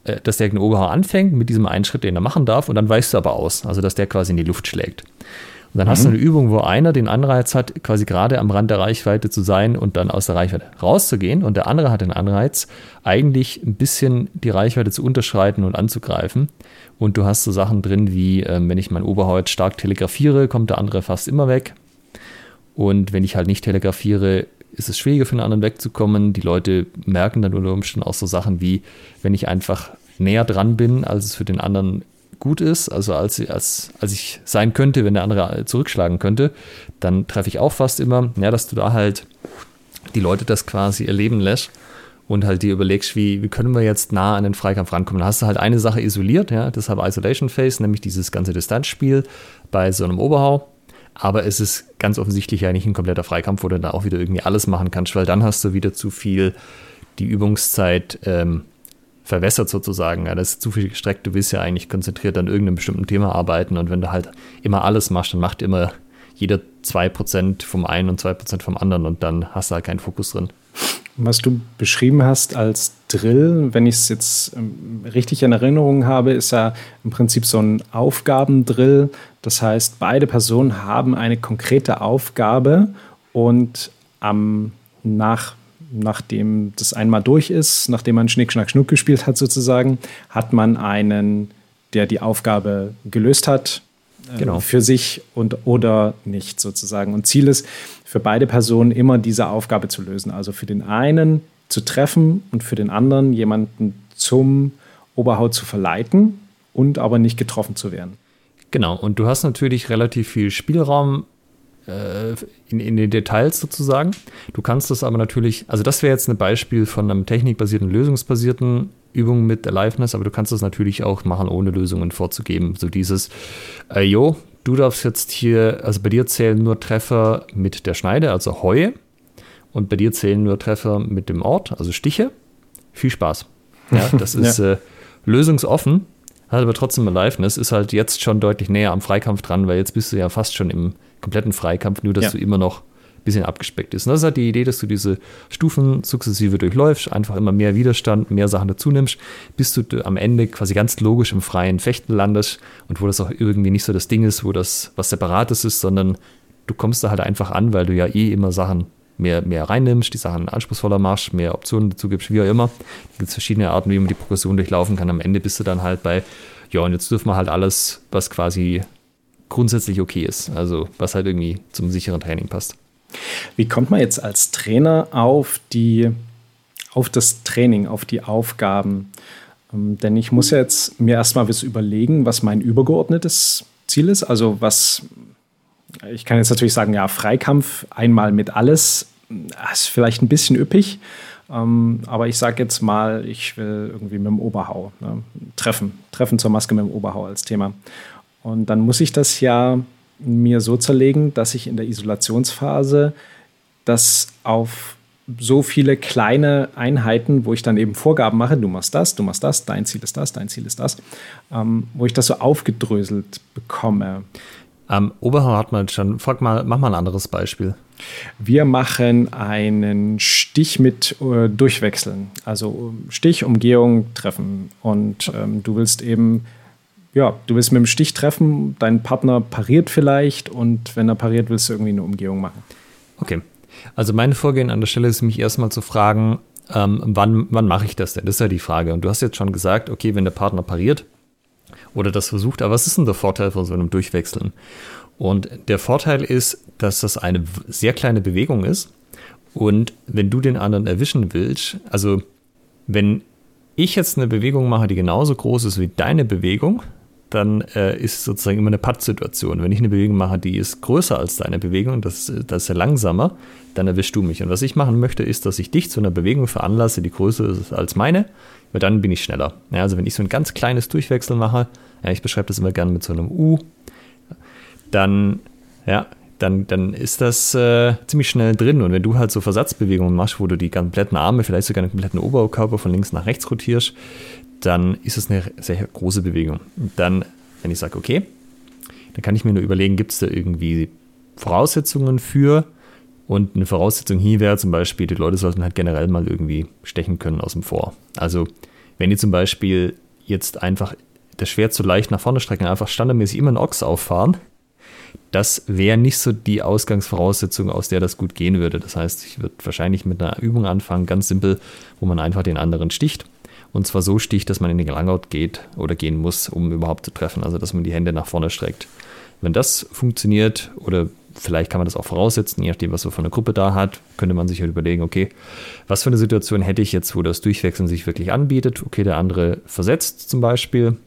äh, dass der den Oberhau anfängt mit diesem einen Schritt, den er machen darf, und dann weichst du aber aus. Also, dass der quasi in die Luft schlägt. Und dann mhm. hast du mhm. eine Übung, wo einer den Anreiz hat, quasi gerade am Rand der Reichweite zu sein und dann aus der Reichweite rauszugehen. Und der andere hat den Anreiz, eigentlich ein bisschen die Reichweite zu unterschreiten und anzugreifen. Und du hast so Sachen drin wie, äh, wenn ich mein Oberhaut stark telegrafiere, kommt der andere fast immer weg. Und wenn ich halt nicht telegrafiere, ist es schwieriger für den anderen wegzukommen. Die Leute merken dann unter Umständen auch so Sachen wie, wenn ich einfach näher dran bin, als es für den anderen gut ist, also als, als, als ich sein könnte, wenn der andere zurückschlagen könnte, dann treffe ich auch fast immer. Ja, dass du da halt die Leute das quasi erleben lässt und halt dir überlegst, wie, wie können wir jetzt nah an den Freikampf rankommen. Da hast du halt eine Sache isoliert, ja, deshalb Isolation Phase, nämlich dieses ganze Distanzspiel bei so einem Oberhau. Aber es ist ganz offensichtlich ja nicht ein kompletter Freikampf, wo du da auch wieder irgendwie alles machen kannst, weil dann hast du wieder zu viel die Übungszeit ähm, verwässert sozusagen. Ja, das ist zu viel gestreckt. Du willst ja eigentlich konzentriert an irgendeinem bestimmten Thema arbeiten und wenn du halt immer alles machst, dann macht immer jeder 2% vom einen und 2% vom anderen und dann hast du halt keinen Fokus drin. Was du beschrieben hast als Drill, wenn ich es jetzt ähm, richtig in Erinnerung habe, ist ja im Prinzip so ein Aufgabendrill. Das heißt, beide Personen haben eine konkrete Aufgabe und am, nach, nachdem das einmal durch ist, nachdem man Schnick, Schnack, Schnuck gespielt hat sozusagen, hat man einen, der die Aufgabe gelöst hat, äh, genau. für sich und oder nicht sozusagen. Und Ziel ist für beide Personen immer diese Aufgabe zu lösen. Also für den einen zu treffen und für den anderen jemanden zum Oberhaut zu verleiten und aber nicht getroffen zu werden. Genau, und du hast natürlich relativ viel Spielraum in, in, den Details sozusagen. Du kannst das aber natürlich, also das wäre jetzt ein Beispiel von einem technikbasierten, lösungsbasierten Übung mit Aliveness, aber du kannst das natürlich auch machen, ohne Lösungen vorzugeben. So dieses, äh, jo, du darfst jetzt hier, also bei dir zählen nur Treffer mit der Schneide, also Heue, und bei dir zählen nur Treffer mit dem Ort, also Stiche. Viel Spaß. Ja, das ist ja. äh, lösungsoffen, hat aber trotzdem Aliveness, ist halt jetzt schon deutlich näher am Freikampf dran, weil jetzt bist du ja fast schon im kompletten Freikampf, nur dass ja. du immer noch bisschen abgespeckt ist. Und das ist halt die Idee, dass du diese Stufen sukzessive durchläufst, einfach immer mehr Widerstand, mehr Sachen dazu nimmst, bis du am Ende quasi ganz logisch im freien Fechten landest und wo das auch irgendwie nicht so das Ding ist, wo das was Separates ist, sondern du kommst da halt einfach an, weil du ja eh immer Sachen mehr, mehr reinnimmst, die Sachen anspruchsvoller machst, mehr Optionen dazu gibst, wie auch immer. Da gibt es verschiedene Arten, wie man die Progression durchlaufen kann. Am Ende bist du dann halt bei, ja, und jetzt dürfen wir halt alles, was quasi grundsätzlich okay ist. Also was halt irgendwie zum sicheren Training passt. Wie kommt man jetzt als Trainer auf die, auf das Training, auf die Aufgaben? Ähm, denn ich muss jetzt mir erstmal was überlegen, was mein übergeordnetes Ziel ist. Also was, ich kann jetzt natürlich sagen, ja, Freikampf einmal mit alles, ist vielleicht ein bisschen üppig. Ähm, aber ich sage jetzt mal, ich will irgendwie mit dem Oberhau ne, treffen. Treffen zur Maske mit dem Oberhau als Thema. Und dann muss ich das ja mir so zerlegen, dass ich in der Isolationsphase das auf so viele kleine Einheiten, wo ich dann eben Vorgaben mache, du machst das, du machst das, dein Ziel ist das, dein Ziel ist das, ähm, wo ich das so aufgedröselt bekomme. Am Oberhau hat man schon, frag mal, mach mal ein anderes Beispiel. Wir machen einen Stich mit äh, Durchwechseln, also Stich, Umgehung, Treffen. Und ähm, du willst eben, ja, du willst mit dem Stich treffen, dein Partner pariert vielleicht und wenn er pariert, willst du irgendwie eine Umgehung machen. Okay. Also mein Vorgehen an der Stelle ist, mich erstmal zu fragen, ähm, wann, wann mache ich das denn? Das ist ja die Frage. Und du hast jetzt schon gesagt, okay, wenn der Partner pariert oder das versucht, aber was ist denn der Vorteil von so einem Durchwechseln? Und der Vorteil ist, dass das eine sehr kleine Bewegung ist. Und wenn du den anderen erwischen willst, also wenn ich jetzt eine Bewegung mache, die genauso groß ist wie deine Bewegung, dann äh, ist sozusagen immer eine Patt-Situation. Wenn ich eine Bewegung mache, die ist größer als deine Bewegung, das, das ist ja langsamer, dann erwischst du mich. Und was ich machen möchte, ist, dass ich dich zu einer Bewegung veranlasse, die größer ist als meine, weil dann bin ich schneller. Ja, also wenn ich so ein ganz kleines Durchwechsel mache, ja, ich beschreibe das immer gerne mit so einem U, dann, ja, dann, dann ist das äh, ziemlich schnell drin. Und wenn du halt so Versatzbewegungen machst, wo du die kompletten Arme, vielleicht sogar den kompletten Oberkörper von links nach rechts rotierst, dann ist es eine sehr große Bewegung. Und dann, wenn ich sage, okay, dann kann ich mir nur überlegen, gibt es da irgendwie Voraussetzungen für? Und eine Voraussetzung hier wäre zum Beispiel, die Leute sollten halt generell mal irgendwie stechen können aus dem Vor. Also, wenn die zum Beispiel jetzt einfach das Schwert zu leicht nach vorne strecken, einfach standardmäßig immer einen Ochs auffahren, das wäre nicht so die Ausgangsvoraussetzung, aus der das gut gehen würde. Das heißt, ich würde wahrscheinlich mit einer Übung anfangen, ganz simpel, wo man einfach den anderen sticht und zwar so sticht, dass man in den Langout geht oder gehen muss, um überhaupt zu treffen. Also, dass man die Hände nach vorne streckt. Wenn das funktioniert oder vielleicht kann man das auch voraussetzen, je nachdem, was man von der Gruppe da hat, könnte man sich halt überlegen, okay, was für eine Situation hätte ich jetzt, wo das Durchwechseln sich wirklich anbietet? Okay, der andere versetzt zum Beispiel.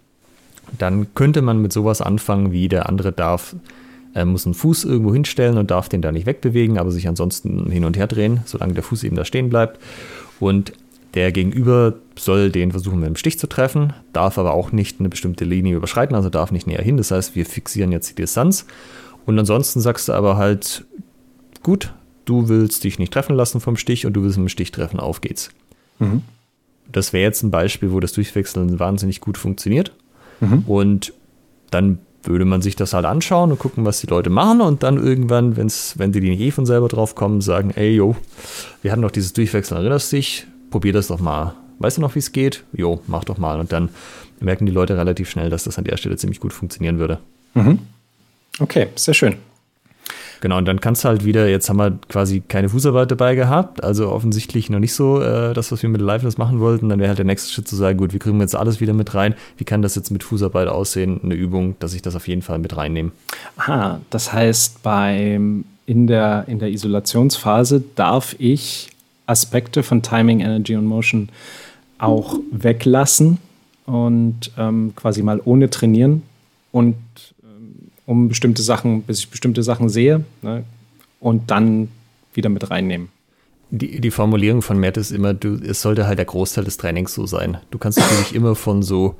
Dann könnte man mit sowas anfangen, wie der andere darf, äh, muss einen Fuß irgendwo hinstellen und darf den da nicht wegbewegen, aber sich ansonsten hin und her drehen, solange der Fuß eben da stehen bleibt. Und der Gegenüber soll den versuchen mit dem Stich zu treffen, darf aber auch nicht eine bestimmte Linie überschreiten, also darf nicht näher hin. Das heißt, wir fixieren jetzt die Distanz. Und ansonsten sagst du aber halt, gut, du willst dich nicht treffen lassen vom Stich und du willst mit dem Stich treffen, auf geht's. Mhm. Das wäre jetzt ein Beispiel, wo das Durchwechseln wahnsinnig gut funktioniert. Mhm. Und dann würde man sich das halt anschauen und gucken, was die Leute machen und dann irgendwann, wenn's, wenn die nicht eh von selber drauf kommen, sagen, ey, yo, wir hatten doch dieses Durchwechseln, erinnerst dich? Probier das doch mal. Weißt du noch, wie es geht? Jo, mach doch mal. Und dann merken die Leute relativ schnell, dass das an der Stelle ziemlich gut funktionieren würde. Mhm. Okay, sehr schön. Genau, und dann kannst du halt wieder, jetzt haben wir quasi keine Fußarbeit dabei gehabt, also offensichtlich noch nicht so äh, das, was wir mit Liveness machen wollten. Dann wäre halt der nächste Schritt zu sagen, gut, wir kriegen jetzt alles wieder mit rein. Wie kann das jetzt mit Fußarbeit aussehen? Eine Übung, dass ich das auf jeden Fall mit reinnehme. Aha, das heißt, beim, in, der, in der Isolationsphase darf ich Aspekte von Timing, Energy und Motion auch weglassen und ähm, quasi mal ohne trainieren und ähm, um bestimmte Sachen, bis ich bestimmte Sachen sehe ne, und dann wieder mit reinnehmen. Die, die Formulierung von Matt ist immer, du, es sollte halt der Großteil des Trainings so sein. Du kannst natürlich immer von so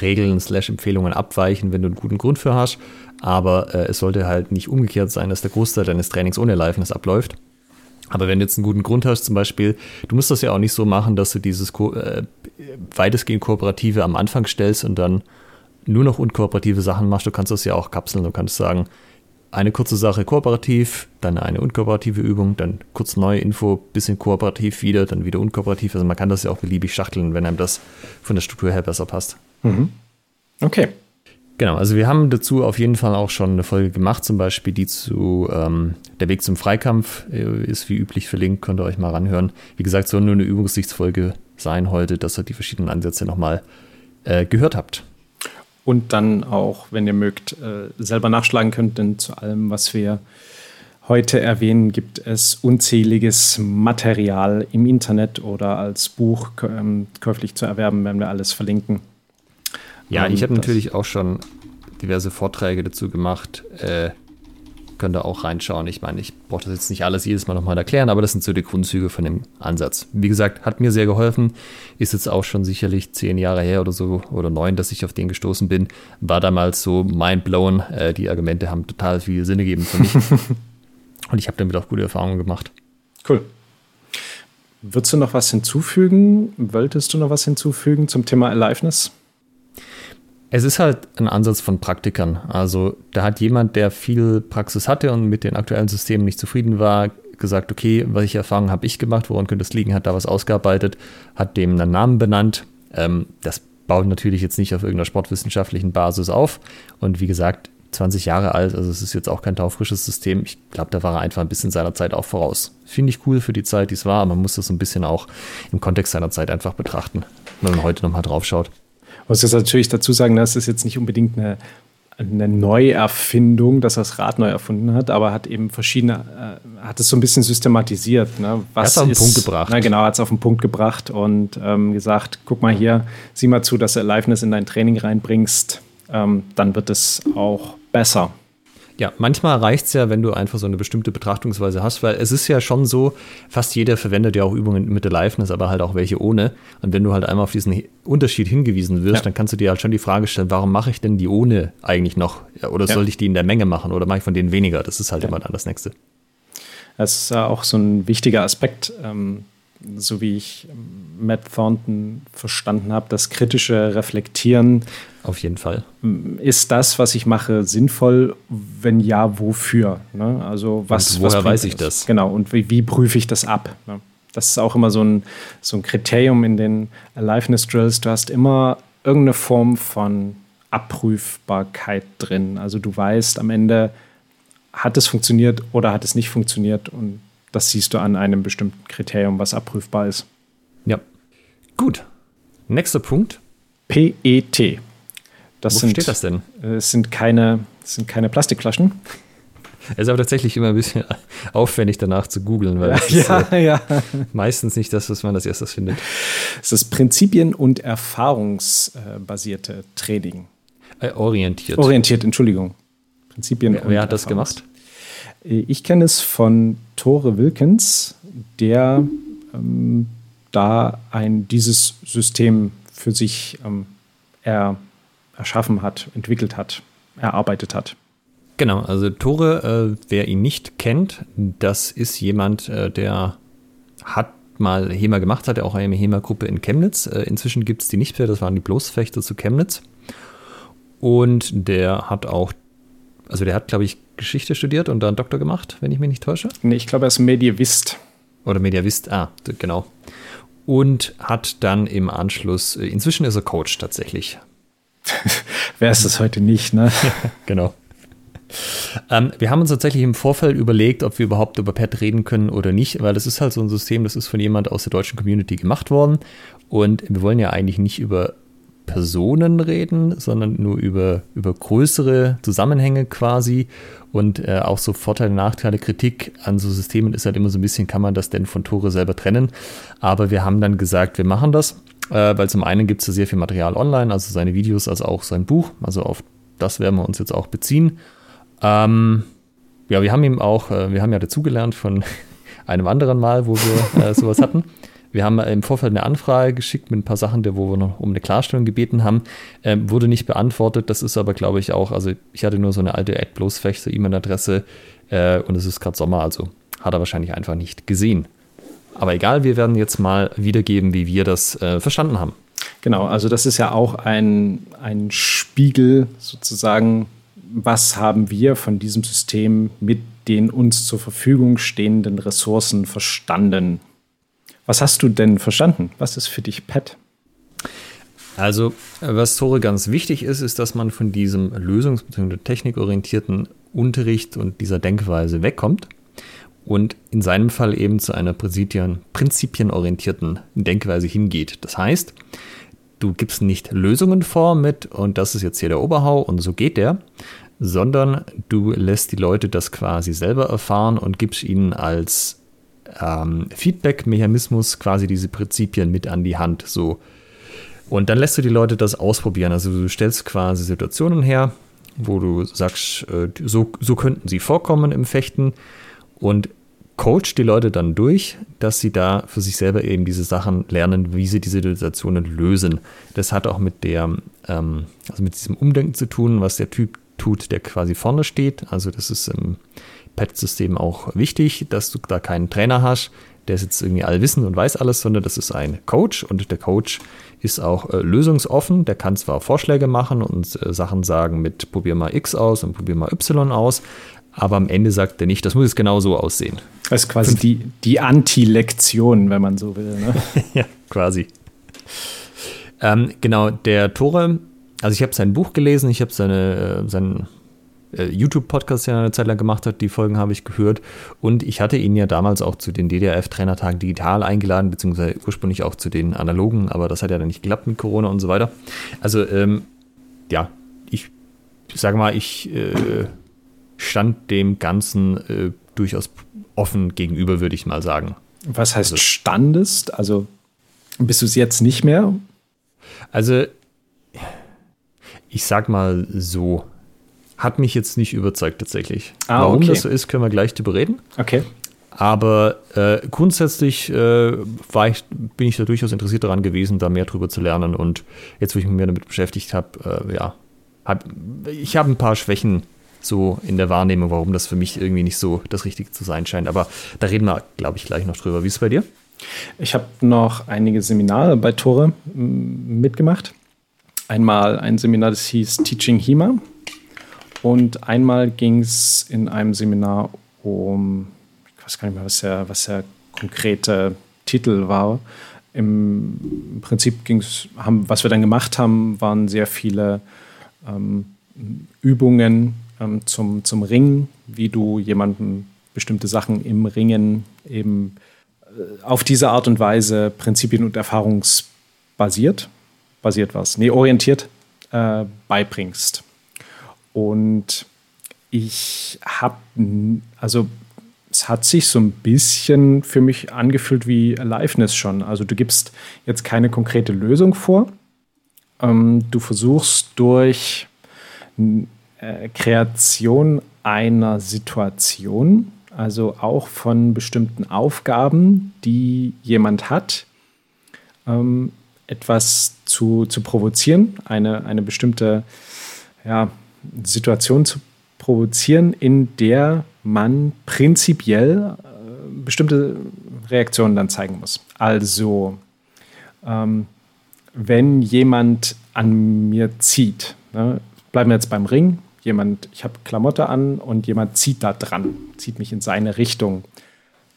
Regeln slash Empfehlungen abweichen, wenn du einen guten Grund für hast, aber äh, es sollte halt nicht umgekehrt sein, dass der Großteil deines Trainings ohne Liveness abläuft. Aber wenn du jetzt einen guten Grund hast, zum Beispiel, du musst das ja auch nicht so machen, dass du dieses Ko äh, weitestgehend Kooperative am Anfang stellst und dann nur noch unkooperative Sachen machst. Du kannst das ja auch kapseln. Du kannst sagen, eine kurze Sache kooperativ, dann eine unkooperative Übung, dann kurz neue Info, bisschen kooperativ wieder, dann wieder unkooperativ. Also man kann das ja auch beliebig schachteln, wenn einem das von der Struktur her besser passt. Mhm. Okay. Genau, also wir haben dazu auf jeden Fall auch schon eine Folge gemacht, zum Beispiel die zu ähm, Der Weg zum Freikampf äh, ist wie üblich verlinkt, könnt ihr euch mal ranhören. Wie gesagt, soll nur eine Übungssichtsfolge sein heute, dass ihr die verschiedenen Ansätze nochmal äh, gehört habt. Und dann auch, wenn ihr mögt, äh, selber nachschlagen könnt, denn zu allem, was wir heute erwähnen, gibt es unzähliges Material im Internet oder als Buch ähm, käuflich zu erwerben, wenn wir alles verlinken. Ja, ich habe natürlich auch schon diverse Vorträge dazu gemacht. Äh, könnt ihr auch reinschauen. Ich meine, ich brauche das jetzt nicht alles jedes Mal nochmal erklären, aber das sind so die Grundzüge von dem Ansatz. Wie gesagt, hat mir sehr geholfen. Ist jetzt auch schon sicherlich zehn Jahre her oder so oder neun, dass ich auf den gestoßen bin. War damals so mindblown. Äh, die Argumente haben total viel Sinn gegeben für mich. Und ich habe damit auch gute Erfahrungen gemacht. Cool. Würdest du noch was hinzufügen? Wolltest du noch was hinzufügen zum Thema Aliveness? Es ist halt ein Ansatz von Praktikern. Also da hat jemand, der viel Praxis hatte und mit den aktuellen Systemen nicht zufrieden war, gesagt, okay, welche Erfahrungen habe ich gemacht, woran könnte es liegen, hat da was ausgearbeitet, hat dem einen Namen benannt. Ähm, das baut natürlich jetzt nicht auf irgendeiner sportwissenschaftlichen Basis auf. Und wie gesagt, 20 Jahre alt, also es ist jetzt auch kein taufrisches System. Ich glaube, da war er einfach ein bisschen seiner Zeit auch voraus. Finde ich cool für die Zeit, die es war, aber man muss das so ein bisschen auch im Kontext seiner Zeit einfach betrachten, wenn man heute nochmal drauf schaut. Ich muss jetzt natürlich dazu sagen, das ist jetzt nicht unbedingt eine, eine Neuerfindung, dass er das Rad neu erfunden hat, aber hat eben verschiedene, äh, hat es so ein bisschen systematisiert. Ne? Was hat es auf den Punkt gebracht. Na genau, hat es auf den Punkt gebracht und ähm, gesagt, guck mal hier, sieh mal zu, dass du Aliveness in dein Training reinbringst, ähm, dann wird es auch besser. Ja, manchmal reicht es ja, wenn du einfach so eine bestimmte Betrachtungsweise hast, weil es ist ja schon so, fast jeder verwendet ja auch Übungen mit Aliveness, aber halt auch welche ohne. Und wenn du halt einmal auf diesen Unterschied hingewiesen wirst, ja. dann kannst du dir halt schon die Frage stellen, warum mache ich denn die ohne eigentlich noch? Oder ja. soll ich die in der Menge machen oder mache ich von denen weniger? Das ist halt ja. immer dann das Nächste. Das ist auch so ein wichtiger Aspekt. Ähm so wie ich Matt Thornton verstanden habe, das kritische Reflektieren. Auf jeden Fall. Ist das, was ich mache, sinnvoll? Wenn ja, wofür? Ne? Also was, und woher was weiß ich das? Genau, und wie, wie prüfe ich das ab? Ne? Das ist auch immer so ein, so ein Kriterium in den Aliveness Drills. Du hast immer irgendeine Form von Abprüfbarkeit drin. Also du weißt am Ende, hat es funktioniert oder hat es nicht funktioniert und das siehst du an einem bestimmten Kriterium, was abprüfbar ist. Gut. Nächster Punkt. PET. Das Wo sind, steht das denn? Es sind keine, es sind keine Plastikflaschen. Es ist aber tatsächlich immer ein bisschen aufwendig danach zu googeln, weil ja, ist, ja, äh, ja. meistens nicht das, was man als erstes findet. Es ist Prinzipien- und erfahrungsbasierte Training. Äh, orientiert. Orientiert, Entschuldigung. Prinzipien wer, wer hat das gemacht? Ich kenne es von Tore Wilkins, der ähm, da ein, dieses System für sich ähm, er, erschaffen hat, entwickelt hat, erarbeitet hat. Genau, also Tore, äh, wer ihn nicht kennt, das ist jemand, äh, der hat mal HEMA gemacht, hatte auch eine HEMA-Gruppe in Chemnitz. Äh, inzwischen gibt es die nicht mehr, das waren die Bloßfechter zu Chemnitz. Und der hat auch also der hat, glaube ich, Geschichte studiert und da einen Doktor gemacht, wenn ich mich nicht täusche. Nee, ich glaube, er ist Medievist. Oder Medievist, ah, genau. Und hat dann im Anschluss, äh, inzwischen ist er Coach tatsächlich. Wer ist das heute nicht, ne? genau. Ähm, wir haben uns tatsächlich im Vorfeld überlegt, ob wir überhaupt über PET reden können oder nicht, weil das ist halt so ein System, das ist von jemand aus der deutschen Community gemacht worden. Und wir wollen ja eigentlich nicht über Personen reden, sondern nur über, über größere Zusammenhänge quasi und äh, auch so Vorteile, Nachteile, Kritik an so Systemen ist halt immer so ein bisschen, kann man das denn von Tore selber trennen? Aber wir haben dann gesagt, wir machen das, äh, weil zum einen gibt es da sehr viel Material online, also seine Videos, als auch sein Buch, also auf das werden wir uns jetzt auch beziehen. Ähm, ja, wir haben ihm auch, äh, wir haben ja dazugelernt von einem anderen Mal, wo wir äh, sowas hatten. Wir haben im Vorfeld eine Anfrage geschickt mit ein paar Sachen, wo wir noch um eine Klarstellung gebeten haben. Ähm, wurde nicht beantwortet. Das ist aber, glaube ich, auch, also ich hatte nur so eine alte AdBlowsfechter E-Mail-Adresse äh, und es ist gerade Sommer, also hat er wahrscheinlich einfach nicht gesehen. Aber egal, wir werden jetzt mal wiedergeben, wie wir das äh, verstanden haben. Genau, also das ist ja auch ein, ein Spiegel sozusagen, was haben wir von diesem System mit den uns zur Verfügung stehenden Ressourcen verstanden. Was hast du denn verstanden? Was ist für dich PET? Also, was Tore ganz wichtig ist, ist, dass man von diesem lösungs- bzw. technikorientierten Unterricht und dieser Denkweise wegkommt und in seinem Fall eben zu einer Prinzipien, prinzipienorientierten Denkweise hingeht. Das heißt, du gibst nicht Lösungen vor mit und das ist jetzt hier der Oberhau und so geht der, sondern du lässt die Leute das quasi selber erfahren und gibst ihnen als ähm, Feedback-Mechanismus quasi diese Prinzipien mit an die Hand. So. Und dann lässt du die Leute das ausprobieren. Also du stellst quasi Situationen her, wo du sagst, äh, so, so könnten sie vorkommen im Fechten und coach die Leute dann durch, dass sie da für sich selber eben diese Sachen lernen, wie sie diese Situationen lösen. Das hat auch mit der, ähm, also mit diesem Umdenken zu tun, was der Typ tut, der quasi vorne steht. Also das ist im Pet-System auch wichtig, dass du da keinen Trainer hast, der ist jetzt irgendwie allwissend und weiß alles, sondern das ist ein Coach und der Coach ist auch äh, lösungsoffen. Der kann zwar Vorschläge machen und äh, Sachen sagen mit probier mal X aus und probier mal Y aus, aber am Ende sagt er nicht, das muss jetzt genau so aussehen. Das ist quasi die, die Anti-Lektion, wenn man so will. Ne? ja, quasi. Ähm, genau, der Tore, also ich habe sein Buch gelesen, ich habe seine, äh, seinen äh, YouTube-Podcast, den er eine Zeit lang gemacht hat, die Folgen habe ich gehört. Und ich hatte ihn ja damals auch zu den DDRF-Trainertagen digital eingeladen, beziehungsweise ursprünglich auch zu den analogen, aber das hat ja dann nicht geklappt mit Corona und so weiter. Also, ähm, ja, ich sage mal, ich äh, stand dem Ganzen äh, durchaus offen gegenüber, würde ich mal sagen. Was heißt also, standest? Also bist du es jetzt nicht mehr? Also ich sag mal so, hat mich jetzt nicht überzeugt tatsächlich. Ah, Warum okay. das so ist, können wir gleich drüber reden. Okay. Aber äh, grundsätzlich äh, ich, bin ich da durchaus interessiert daran gewesen, da mehr drüber zu lernen. Und jetzt, wo ich mich mehr damit beschäftigt habe, äh, ja, hab, ich habe ein paar Schwächen so in der Wahrnehmung, warum das für mich irgendwie nicht so das Richtige zu sein scheint. Aber da reden wir, glaube ich, gleich noch drüber. Wie ist es bei dir? Ich habe noch einige Seminare bei Tore mitgemacht. Einmal ein Seminar, das hieß Teaching HEMA. Und einmal ging es in einem Seminar um, ich weiß gar nicht mehr, was der, was der konkrete Titel war. Im Prinzip ging es, was wir dann gemacht haben, waren sehr viele ähm, Übungen ähm, zum, zum Ringen, wie du jemandem bestimmte Sachen im Ringen eben äh, auf diese Art und Weise Prinzipien und erfahrungsbasiert, basiert was, nee, orientiert äh, beibringst. Und ich habe, also es hat sich so ein bisschen für mich angefühlt wie Aliveness schon. Also du gibst jetzt keine konkrete Lösung vor. Ähm, du versuchst durch äh, Kreation einer Situation, also auch von bestimmten Aufgaben, die jemand hat, ähm, etwas zu, zu provozieren, eine, eine bestimmte ja, Situation zu provozieren, in der man prinzipiell äh, bestimmte Reaktionen dann zeigen muss. Also, ähm, wenn jemand an mir zieht, ne, bleiben wir jetzt beim Ring, jemand, ich habe Klamotte an und jemand zieht da dran, zieht mich in seine Richtung,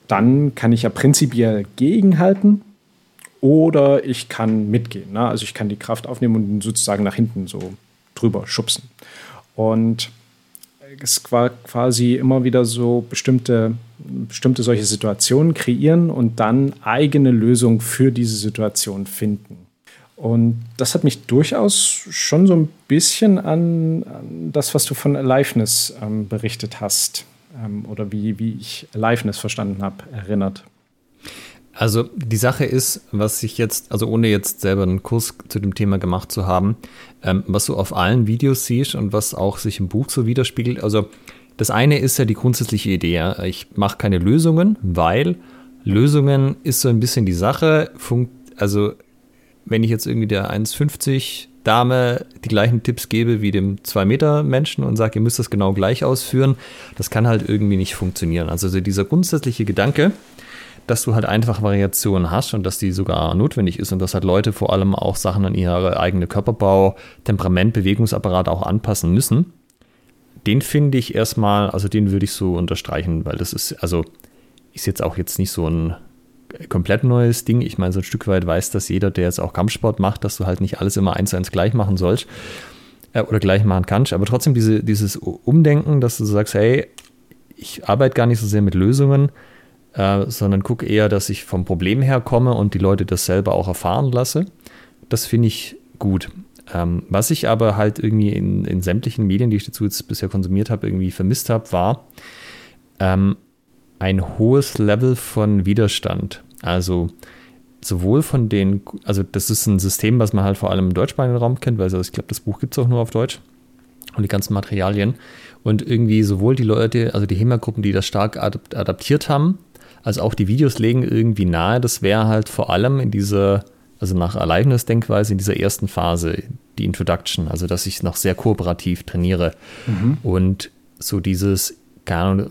dann kann ich ja prinzipiell gegenhalten oder ich kann mitgehen. Ne? Also ich kann die Kraft aufnehmen und sozusagen nach hinten so drüber schubsen. Und es war quasi immer wieder so bestimmte, bestimmte solche Situationen kreieren und dann eigene Lösungen für diese Situation finden. Und das hat mich durchaus schon so ein bisschen an, an das, was du von Aliveness ähm, berichtet hast ähm, oder wie, wie ich Aliveness verstanden habe, erinnert. Also die Sache ist, was ich jetzt, also ohne jetzt selber einen Kurs zu dem Thema gemacht zu haben, ähm, was du auf allen Videos siehst und was auch sich im Buch so widerspiegelt. Also das eine ist ja die grundsätzliche Idee. Ich mache keine Lösungen, weil Lösungen ist so ein bisschen die Sache. Also wenn ich jetzt irgendwie der 1,50 Dame die gleichen Tipps gebe wie dem 2-Meter-Menschen und sage, ihr müsst das genau gleich ausführen, das kann halt irgendwie nicht funktionieren. Also dieser grundsätzliche Gedanke, dass du halt einfach Variationen hast und dass die sogar notwendig ist und dass halt Leute vor allem auch Sachen an ihre eigene Körperbau, Temperament, Bewegungsapparat auch anpassen müssen, den finde ich erstmal, also den würde ich so unterstreichen, weil das ist, also ist jetzt auch jetzt nicht so ein komplett neues Ding. Ich meine, so ein Stück weit weiß das jeder, der jetzt auch Kampfsport macht, dass du halt nicht alles immer eins zu eins gleich machen sollst äh, oder gleich machen kannst. Aber trotzdem diese, dieses Umdenken, dass du sagst, hey, ich arbeite gar nicht so sehr mit Lösungen, äh, sondern gucke eher, dass ich vom Problem her komme und die Leute das selber auch erfahren lasse. Das finde ich gut. Ähm, was ich aber halt irgendwie in, in sämtlichen Medien, die ich dazu jetzt bisher konsumiert habe, irgendwie vermisst habe, war ähm, ein hohes Level von Widerstand. Also sowohl von den, also das ist ein System, was man halt vor allem im deutschsprachigen Raum kennt, weil also ich glaube, das Buch gibt es auch nur auf Deutsch und die ganzen Materialien. Und irgendwie sowohl die Leute, also die HEMA-Gruppen, die das stark adaptiert haben, als auch die Videos legen irgendwie nahe, das wäre halt vor allem in dieser, also nach Aliveness-Denkweise, in dieser ersten Phase, die Introduction, also dass ich noch sehr kooperativ trainiere. Mhm. Und so dieses, keine Ahnung,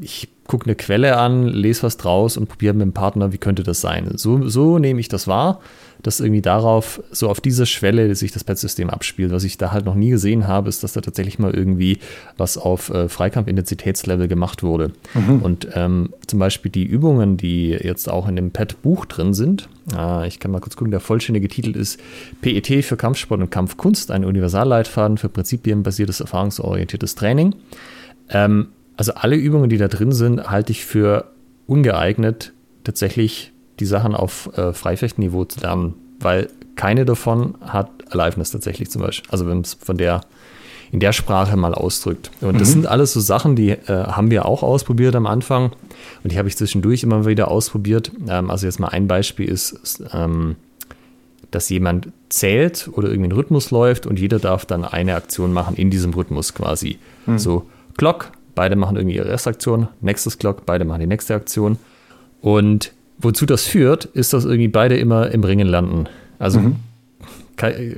ich gucke eine Quelle an, lese was draus und probiere mit dem Partner, wie könnte das sein. So, so nehme ich das wahr, dass irgendwie darauf, so auf dieser Schwelle sich das Pet-System abspielt. Was ich da halt noch nie gesehen habe, ist, dass da tatsächlich mal irgendwie was auf äh, Freikampf-Intensitätslevel gemacht wurde. Mhm. Und ähm, zum Beispiel die Übungen, die jetzt auch in dem Pet-Buch drin sind, äh, ich kann mal kurz gucken, der vollständige Titel ist PET für Kampfsport und Kampfkunst, ein Universalleitfaden für prinzipienbasiertes, erfahrungsorientiertes Training. Ähm, also alle Übungen, die da drin sind, halte ich für ungeeignet, tatsächlich die Sachen auf äh, Freifechtenniveau zu lernen, weil keine davon hat Aliveness tatsächlich zum Beispiel. Also wenn es von der in der Sprache mal ausdrückt. Und mhm. das sind alles so Sachen, die äh, haben wir auch ausprobiert am Anfang und die habe ich zwischendurch immer wieder ausprobiert. Ähm, also jetzt mal ein Beispiel ist, ist ähm, dass jemand zählt oder irgendwie ein Rhythmus läuft und jeder darf dann eine Aktion machen in diesem Rhythmus quasi. Mhm. So Glock, beide machen irgendwie ihre erste Aktion, nächstes Glock, beide machen die nächste Aktion. Und wozu das führt, ist, dass irgendwie beide immer im Ringen landen. Also mhm.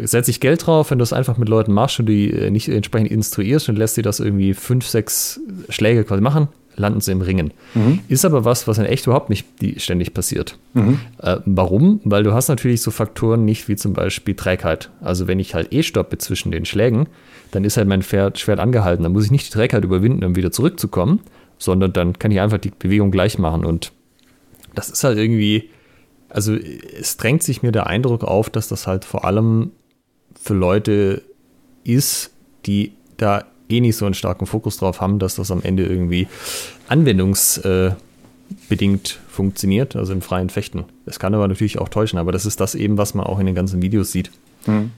setze ich Geld drauf, wenn du es einfach mit Leuten machst und die äh, nicht entsprechend instruierst und lässt sie das irgendwie fünf, sechs Schläge quasi machen, landen sie im Ringen. Mhm. Ist aber was, was in echt überhaupt nicht ständig passiert. Mhm. Äh, warum? Weil du hast natürlich so Faktoren nicht wie zum Beispiel Trägheit. Also wenn ich halt eh stoppe zwischen den Schlägen, dann ist halt mein Pferd Schwert angehalten. Dann muss ich nicht die Trägheit überwinden, um wieder zurückzukommen, sondern dann kann ich einfach die Bewegung gleich machen. Und das ist halt irgendwie, also es drängt sich mir der Eindruck auf, dass das halt vor allem für Leute ist, die da eh nicht so einen starken Fokus drauf haben, dass das am Ende irgendwie anwendungsbedingt funktioniert, also im freien Fechten. Das kann aber natürlich auch täuschen, aber das ist das eben, was man auch in den ganzen Videos sieht. Hm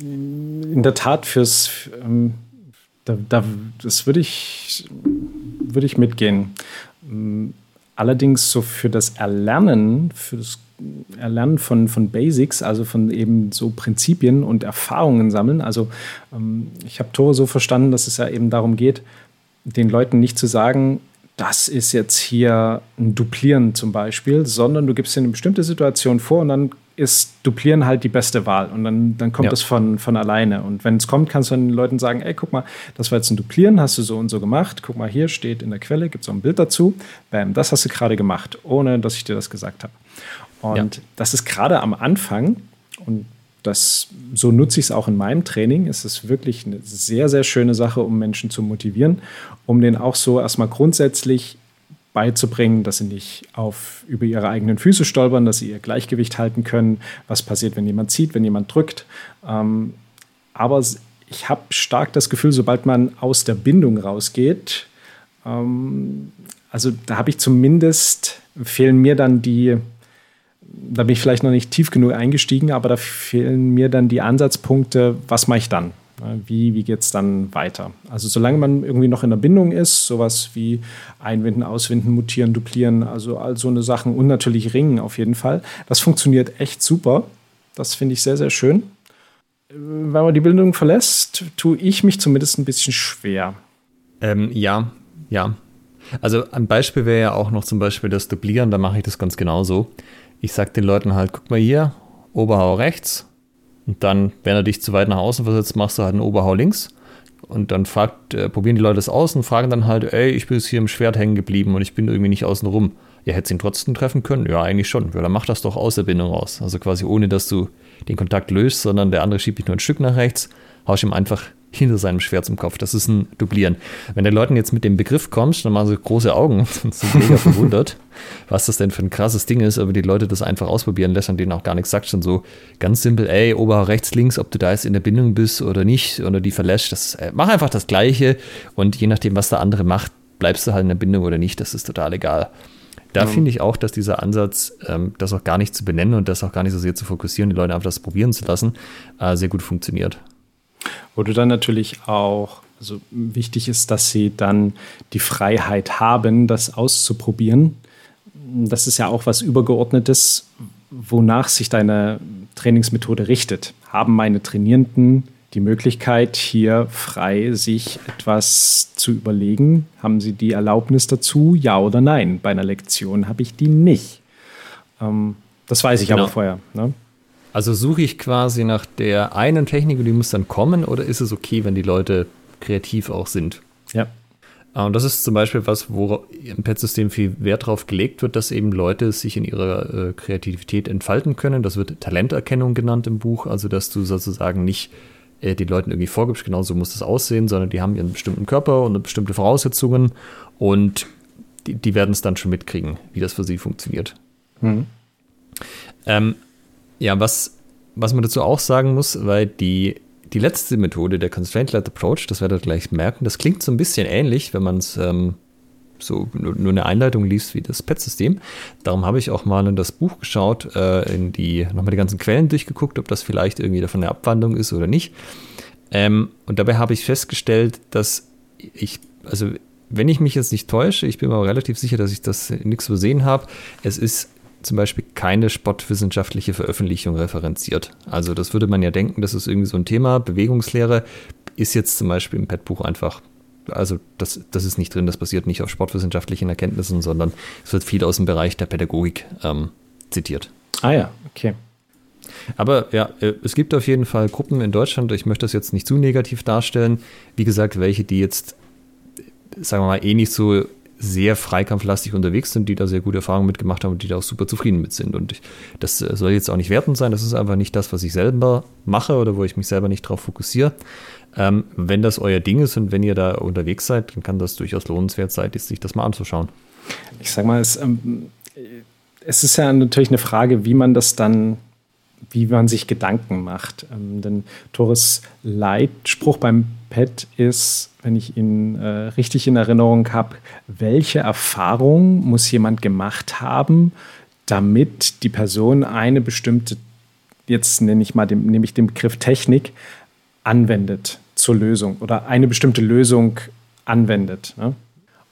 in der Tat fürs, ähm, da, da, das würde ich, würde ich mitgehen. Ähm, allerdings so für das Erlernen, für das Erlernen von, von Basics, also von eben so Prinzipien und Erfahrungen sammeln. Also ähm, ich habe Tore so verstanden, dass es ja eben darum geht, den Leuten nicht zu sagen, das ist jetzt hier ein Duplieren zum Beispiel, sondern du gibst dir eine bestimmte Situation vor und dann ist Duplieren halt die beste Wahl und dann, dann kommt ja. das von, von alleine. Und wenn es kommt, kannst du den Leuten sagen, ey, guck mal, das war jetzt ein Duplieren, hast du so und so gemacht. Guck mal, hier steht in der Quelle, gibt es auch ein Bild dazu. Bam, das hast du gerade gemacht, ohne dass ich dir das gesagt habe. Und ja. das ist gerade am Anfang und das, so nutze ich es auch in meinem Training. Es ist wirklich eine sehr, sehr schöne Sache, um Menschen zu motivieren, um den auch so erstmal grundsätzlich beizubringen, dass sie nicht auf, über ihre eigenen Füße stolpern, dass sie ihr Gleichgewicht halten können, was passiert, wenn jemand zieht, wenn jemand drückt. Ähm, aber ich habe stark das Gefühl, sobald man aus der Bindung rausgeht, ähm, also da habe ich zumindest, fehlen mir dann die, da bin ich vielleicht noch nicht tief genug eingestiegen, aber da fehlen mir dann die Ansatzpunkte, was mache ich dann? Wie, wie geht es dann weiter? Also solange man irgendwie noch in der Bindung ist, sowas wie Einwinden, Auswinden, Mutieren, Duplieren, also all so eine Sachen und natürlich Ringen auf jeden Fall. Das funktioniert echt super. Das finde ich sehr, sehr schön. Wenn man die Bindung verlässt, tue ich mich zumindest ein bisschen schwer. Ähm, ja, ja. Also ein Beispiel wäre ja auch noch zum Beispiel das Duplieren, da mache ich das ganz genauso. Ich sage den Leuten halt, guck mal hier, Oberhau rechts, und dann, wenn er dich zu weit nach außen versetzt, machst du halt einen Oberhau links. Und dann fragt, äh, probieren die Leute das aus und fragen dann halt, ey, ich bin jetzt hier im Schwert hängen geblieben und ich bin irgendwie nicht außen rum. Ja, hättest ihn trotzdem treffen können? Ja, eigentlich schon. Ja, dann mach das doch aus der Bindung raus. Also quasi ohne, dass du den Kontakt löst, sondern der andere schiebt dich nur ein Stück nach rechts, haust ihm einfach hinter seinem Schwert zum Kopf. Das ist ein Duplieren. Wenn der Leuten jetzt mit dem Begriff kommst, dann machen sie große Augen und sind mega verwundert, was das denn für ein krasses Ding ist, aber die Leute das einfach ausprobieren lässt und denen auch gar nichts sagt, schon so ganz simpel, ey, Ober rechts, links, ob du da jetzt in der Bindung bist oder nicht oder die verlässt, das, äh, mach einfach das Gleiche und je nachdem, was der andere macht, bleibst du halt in der Bindung oder nicht, das ist total egal. da mhm. finde ich auch, dass dieser Ansatz, ähm, das auch gar nicht zu benennen und das auch gar nicht so sehr zu fokussieren, die Leute einfach das probieren zu lassen, äh, sehr gut funktioniert. Wo du dann natürlich auch, also wichtig ist, dass sie dann die Freiheit haben, das auszuprobieren. Das ist ja auch was Übergeordnetes, wonach sich deine Trainingsmethode richtet. Haben meine Trainierenden die Möglichkeit, hier frei sich etwas zu überlegen? Haben sie die Erlaubnis dazu? Ja oder nein? Bei einer Lektion habe ich die nicht. Ähm, das weiß ich genau. aber vorher. Ne? Also suche ich quasi nach der einen Technik und die muss dann kommen oder ist es okay, wenn die Leute kreativ auch sind? Ja. Ah, und das ist zum Beispiel was, wo im PET-System viel Wert drauf gelegt wird, dass eben Leute sich in ihrer äh, Kreativität entfalten können. Das wird Talenterkennung genannt im Buch, also dass du sozusagen nicht äh, den Leuten irgendwie vorgibst, genau so muss das aussehen, sondern die haben ihren bestimmten Körper und bestimmte Voraussetzungen und die, die werden es dann schon mitkriegen, wie das für sie funktioniert. Mhm. Ähm, ja, was, was man dazu auch sagen muss, weil die, die letzte Methode, der Constraint-Led Approach, das werdet ihr gleich merken, das klingt so ein bisschen ähnlich, wenn man es ähm, so nur, nur, eine Einleitung liest wie das PET-System. Darum habe ich auch mal in das Buch geschaut, äh, in die, nochmal die ganzen Quellen durchgeguckt, ob das vielleicht irgendwie davon eine Abwandlung ist oder nicht. Ähm, und dabei habe ich festgestellt, dass ich, also wenn ich mich jetzt nicht täusche, ich bin mir aber relativ sicher, dass ich das nichts übersehen habe, es ist zum Beispiel keine sportwissenschaftliche Veröffentlichung referenziert. Also das würde man ja denken, das ist irgendwie so ein Thema. Bewegungslehre ist jetzt zum Beispiel im PET-Buch einfach also das, das ist nicht drin, das basiert nicht auf sportwissenschaftlichen Erkenntnissen, sondern es wird viel aus dem Bereich der Pädagogik ähm, zitiert. Ah ja, okay. Aber ja, äh, es gibt auf jeden Fall Gruppen in Deutschland, ich möchte das jetzt nicht zu negativ darstellen, wie gesagt, welche, die jetzt, sagen wir mal, eh nicht so sehr freikampflastig unterwegs sind, die da sehr gute Erfahrungen mitgemacht haben und die da auch super zufrieden mit sind. Und ich, das äh, soll jetzt auch nicht wertend sein, das ist einfach nicht das, was ich selber mache oder wo ich mich selber nicht drauf fokussiere. Ähm, wenn das euer Ding ist und wenn ihr da unterwegs seid, dann kann das durchaus lohnenswert sein, sich das mal anzuschauen. Ich sag mal, es, ähm, es ist ja natürlich eine Frage, wie man das dann wie man sich Gedanken macht. Ähm, denn Tores Leitspruch beim PET ist, wenn ich ihn äh, richtig in Erinnerung habe, welche Erfahrung muss jemand gemacht haben, damit die Person eine bestimmte, jetzt nenne ich mal den, nehme ich den Begriff Technik, anwendet zur Lösung oder eine bestimmte Lösung anwendet. Ne?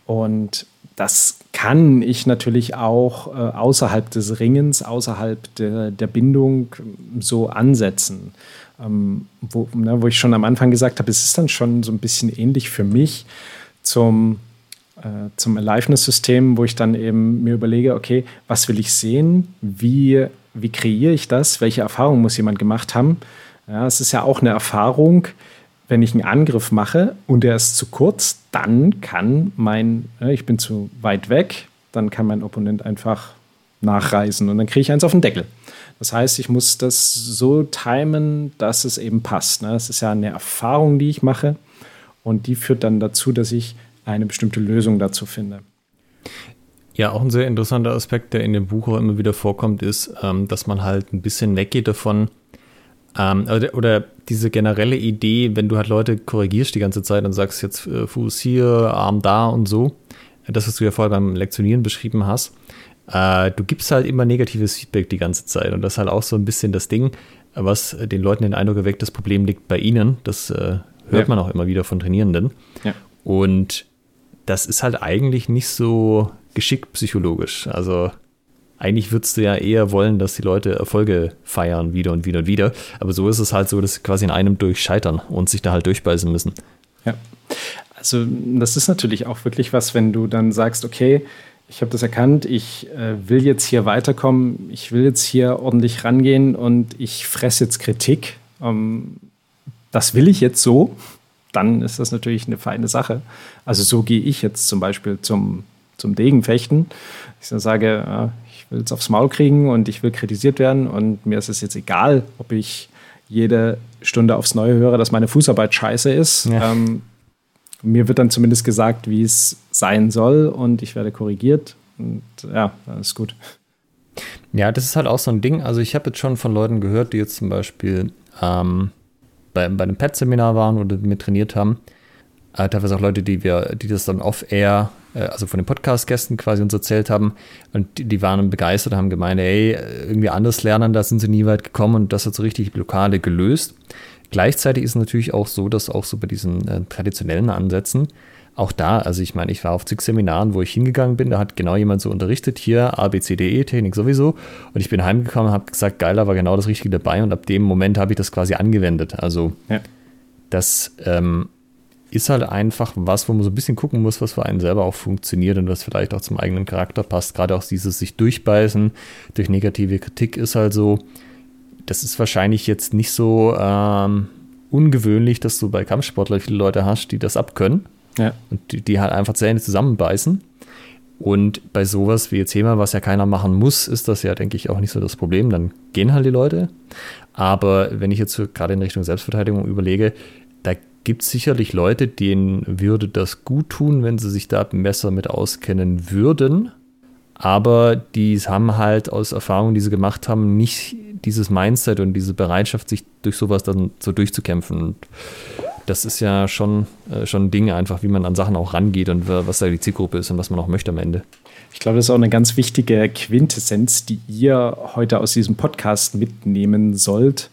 Und das kann ich natürlich auch äh, außerhalb des Ringens, außerhalb der, der Bindung so ansetzen. Ähm, wo, ne, wo ich schon am Anfang gesagt habe, es ist dann schon so ein bisschen ähnlich für mich zum, äh, zum Aliveness-System, wo ich dann eben mir überlege, okay, was will ich sehen? Wie, wie kreiere ich das? Welche Erfahrung muss jemand gemacht haben? Ja, es ist ja auch eine Erfahrung, wenn ich einen Angriff mache und der ist zu kurz, dann kann mein, ich bin zu weit weg, dann kann mein Opponent einfach nachreisen und dann kriege ich eins auf den Deckel. Das heißt, ich muss das so timen, dass es eben passt. Ne? Das ist ja eine Erfahrung, die ich mache und die führt dann dazu, dass ich eine bestimmte Lösung dazu finde. Ja, auch ein sehr interessanter Aspekt, der in dem Buch auch immer wieder vorkommt, ist, ähm, dass man halt ein bisschen weggeht davon, ähm, oder, oder, diese generelle Idee, wenn du halt Leute korrigierst die ganze Zeit und sagst jetzt äh, Fuß hier, Arm da und so, das, was du ja vorher beim Lektionieren beschrieben hast, äh, du gibst halt immer negatives Feedback die ganze Zeit. Und das ist halt auch so ein bisschen das Ding, was den Leuten den Eindruck erweckt, das Problem liegt bei ihnen. Das äh, hört ja. man auch immer wieder von Trainierenden. Ja. Und das ist halt eigentlich nicht so geschickt psychologisch. Also eigentlich würdest du ja eher wollen, dass die Leute Erfolge feiern, wieder und wieder und wieder. Aber so ist es halt so, dass sie quasi in einem durchscheitern und sich da halt durchbeißen müssen. Ja. Also, das ist natürlich auch wirklich was, wenn du dann sagst, okay, ich habe das erkannt, ich äh, will jetzt hier weiterkommen, ich will jetzt hier ordentlich rangehen und ich fresse jetzt Kritik. Ähm, das will ich jetzt so, dann ist das natürlich eine feine Sache. Also so gehe ich jetzt zum Beispiel zum, zum Degenfechten. Ich sage, ja, will es aufs Maul kriegen und ich will kritisiert werden und mir ist es jetzt egal, ob ich jede Stunde aufs Neue höre, dass meine Fußarbeit scheiße ist. Ja. Ähm, mir wird dann zumindest gesagt, wie es sein soll und ich werde korrigiert und ja, alles gut. Ja, das ist halt auch so ein Ding. Also ich habe jetzt schon von Leuten gehört, die jetzt zum Beispiel ähm, bei, bei einem Pet-Seminar waren oder mit trainiert haben. Äh, teilweise auch Leute, die wir, die das dann off-air äh, also von den Podcast-Gästen quasi uns erzählt haben. Und die, die waren begeistert, haben gemeint, ey, irgendwie anders lernen, da sind sie nie weit gekommen und das hat so richtig Blockade gelöst. Gleichzeitig ist es natürlich auch so, dass auch so bei diesen äh, traditionellen Ansätzen, auch da, also ich meine, ich war auf zig Seminaren, wo ich hingegangen bin, da hat genau jemand so unterrichtet, hier ABCDE, Technik sowieso. Und ich bin heimgekommen und habe gesagt, geil, da war genau das Richtige dabei. Und ab dem Moment habe ich das quasi angewendet. Also ja. das ähm, ist halt einfach was, wo man so ein bisschen gucken muss, was für einen selber auch funktioniert und was vielleicht auch zum eigenen Charakter passt. Gerade auch dieses sich durchbeißen durch negative Kritik ist halt so, das ist wahrscheinlich jetzt nicht so ähm, ungewöhnlich, dass du bei Kampfsportlern viele Leute hast, die das abkönnen ja. Und die, die halt einfach Zähne zusammenbeißen. Und bei sowas wie jetzt HEMA, was ja keiner machen muss, ist das ja, denke ich, auch nicht so das Problem. Dann gehen halt die Leute. Aber wenn ich jetzt gerade in Richtung Selbstverteidigung überlege, da gibt es sicherlich Leute, denen würde das gut tun, wenn sie sich da besser mit auskennen würden. Aber die haben halt aus Erfahrungen, die sie gemacht haben, nicht dieses Mindset und diese Bereitschaft, sich durch sowas dann so durchzukämpfen. Und das ist ja schon, äh, schon ein Ding einfach, wie man an Sachen auch rangeht und was da die Zielgruppe ist und was man auch möchte am Ende. Ich glaube, das ist auch eine ganz wichtige Quintessenz, die ihr heute aus diesem Podcast mitnehmen sollt,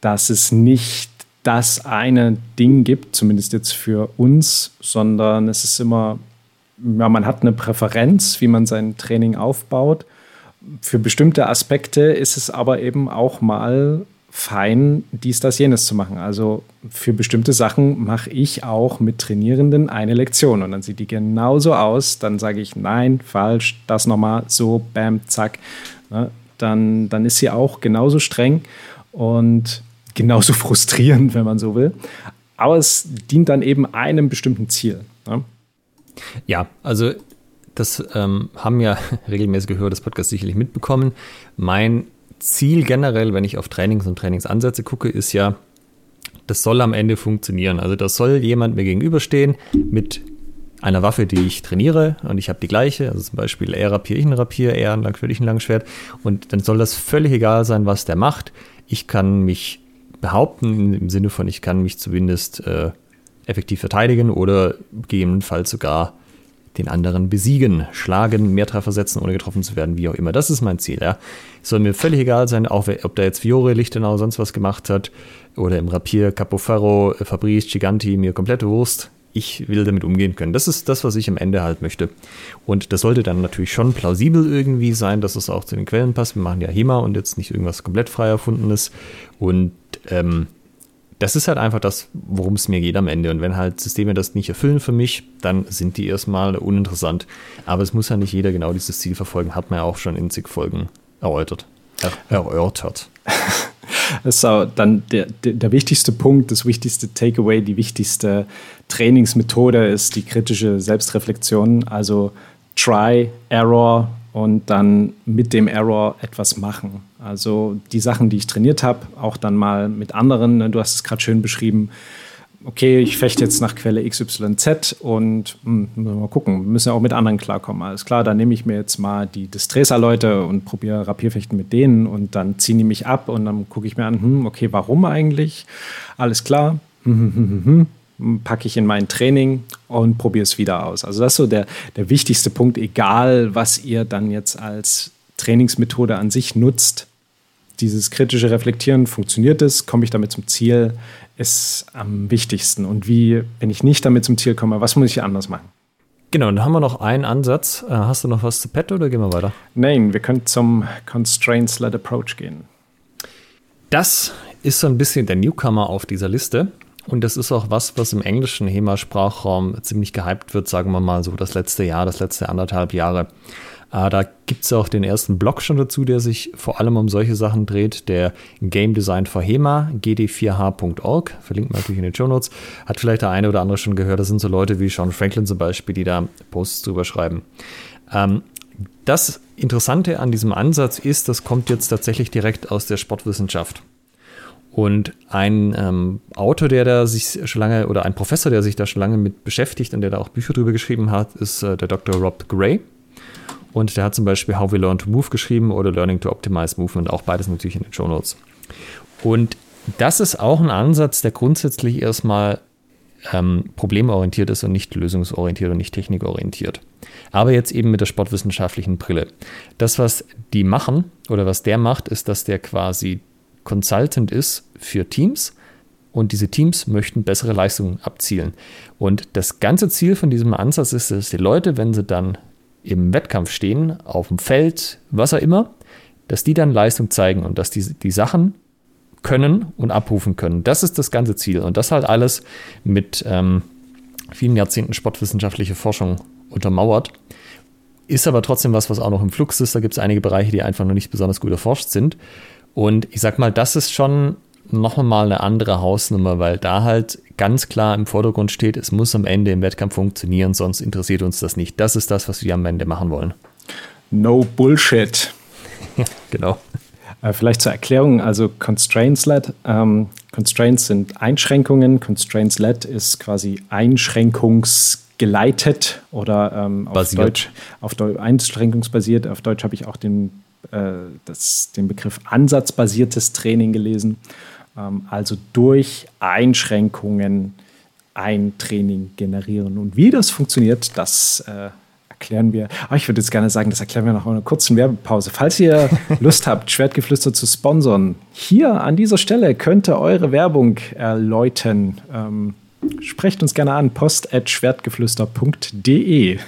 dass es nicht das eine Ding gibt, zumindest jetzt für uns, sondern es ist immer, ja, man hat eine Präferenz, wie man sein Training aufbaut. Für bestimmte Aspekte ist es aber eben auch mal fein, dies, das, jenes zu machen. Also für bestimmte Sachen mache ich auch mit Trainierenden eine Lektion und dann sieht die genauso aus. Dann sage ich nein, falsch, das nochmal, so, bam, zack. Ne? Dann, dann ist sie auch genauso streng und genauso frustrierend, wenn man so will. Aber es dient dann eben einem bestimmten Ziel. Ja, also das ähm, haben ja regelmäßig gehört, das Podcast sicherlich mitbekommen. Mein Ziel generell, wenn ich auf Trainings und Trainingsansätze gucke, ist ja, das soll am Ende funktionieren. Also das soll jemand mir gegenüberstehen mit einer Waffe, die ich trainiere und ich habe die gleiche, also zum Beispiel er Rapier, ich ein Rapier, er ein Langschwert, ich ein Langschwert und dann soll das völlig egal sein, was der macht. Ich kann mich behaupten, im Sinne von, ich kann mich zumindest äh, effektiv verteidigen oder gegebenenfalls sogar den anderen besiegen, schlagen, mehr Treffer setzen, ohne getroffen zu werden, wie auch immer. Das ist mein Ziel. Ja. Soll mir völlig egal sein, auch ob da jetzt Fiore, Lichtenau, sonst was gemacht hat oder im Rapier, Capoferro, Fabrice, Giganti, mir komplette Wurst. Ich will damit umgehen können. Das ist das, was ich am Ende halt möchte. Und das sollte dann natürlich schon plausibel irgendwie sein, dass es auch zu den Quellen passt. Wir machen ja HEMA und jetzt nicht irgendwas komplett frei erfundenes. Und ähm, das ist halt einfach das, worum es mir geht am Ende. Und wenn halt Systeme das nicht erfüllen für mich, dann sind die erstmal uninteressant. Aber es muss ja nicht jeder genau dieses Ziel verfolgen, hat man ja auch schon in zig Folgen erläutert. Er erörtert. Auch dann der, der, der, wichtigste Punkt, das wichtigste Takeaway, die wichtigste Trainingsmethode ist die kritische Selbstreflexion. Also Try, Error und dann mit dem Error etwas machen. Also die Sachen, die ich trainiert habe, auch dann mal mit anderen. Ne, du hast es gerade schön beschrieben. Okay, ich fechte jetzt nach Quelle XYZ und hm, mal gucken, wir müssen ja auch mit anderen klarkommen. Alles klar, dann nehme ich mir jetzt mal die Distresa-Leute und probiere Rapierfechten mit denen und dann ziehen die mich ab und dann gucke ich mir an, hm, okay, warum eigentlich? Alles klar, hm, packe ich in mein Training und probiere es wieder aus. Also das ist so der, der wichtigste Punkt, egal was ihr dann jetzt als Trainingsmethode an sich nutzt, dieses kritische Reflektieren, funktioniert es, komme ich damit zum Ziel, ist am wichtigsten. Und wie, wenn ich nicht damit zum Ziel komme, was muss ich anders machen? Genau, dann haben wir noch einen Ansatz. Äh, hast du noch was zu Pet oder gehen wir weiter? Nein, wir können zum Constraints-led Approach gehen. Das ist so ein bisschen der Newcomer auf dieser Liste. Und das ist auch was, was im englischen HEMA-Sprachraum ziemlich gehypt wird, sagen wir mal so das letzte Jahr, das letzte anderthalb Jahre. Äh, da gibt es auch den ersten Blog schon dazu, der sich vor allem um solche Sachen dreht. Der Game Design for HEMA, gd4h.org, verlinkt man natürlich in den Show Notes. Hat vielleicht der eine oder andere schon gehört. Das sind so Leute wie Sean Franklin zum Beispiel, die da Posts drüber schreiben. Ähm, das Interessante an diesem Ansatz ist, das kommt jetzt tatsächlich direkt aus der Sportwissenschaft. Und ein ähm, Autor, der da sich schon lange, oder ein Professor, der sich da schon lange mit beschäftigt und der da auch Bücher drüber geschrieben hat, ist äh, der Dr. Rob Gray. Und der hat zum Beispiel How We Learn to Move geschrieben oder Learning to Optimize Movement, auch beides natürlich in den Show Notes. Und das ist auch ein Ansatz, der grundsätzlich erstmal ähm, problemorientiert ist und nicht lösungsorientiert und nicht technikorientiert. Aber jetzt eben mit der sportwissenschaftlichen Brille. Das, was die machen oder was der macht, ist, dass der quasi Consultant ist für Teams und diese Teams möchten bessere Leistungen abzielen. Und das ganze Ziel von diesem Ansatz ist, dass die Leute, wenn sie dann im Wettkampf stehen, auf dem Feld, was auch immer, dass die dann Leistung zeigen und dass die, die Sachen können und abrufen können. Das ist das ganze Ziel. Und das halt alles mit ähm, vielen Jahrzehnten sportwissenschaftliche Forschung untermauert. Ist aber trotzdem was, was auch noch im Flux ist. Da gibt es einige Bereiche, die einfach noch nicht besonders gut erforscht sind. Und ich sag mal, das ist schon noch mal eine andere Hausnummer, weil da halt ganz klar im Vordergrund steht, es muss am Ende im Wettkampf funktionieren, sonst interessiert uns das nicht. Das ist das, was wir am Ende machen wollen. No Bullshit. genau. Äh, vielleicht zur Erklärung, also Constraints-led. Ähm, Constraints sind Einschränkungen. Constraints-led ist quasi einschränkungsgeleitet oder ähm, auf Basiert. Deutsch auf Deutsch, einschränkungsbasiert. Auf Deutsch habe ich auch den, das, den Begriff ansatzbasiertes Training gelesen. Ähm, also durch Einschränkungen ein Training generieren. Und wie das funktioniert, das äh, erklären wir, oh, ich würde jetzt gerne sagen, das erklären wir nach einer kurzen Werbepause. Falls ihr Lust habt, Schwertgeflüster zu sponsern, hier an dieser Stelle könnte eure Werbung erläutern. Ähm, sprecht uns gerne an, post.schwertgeflüster.de.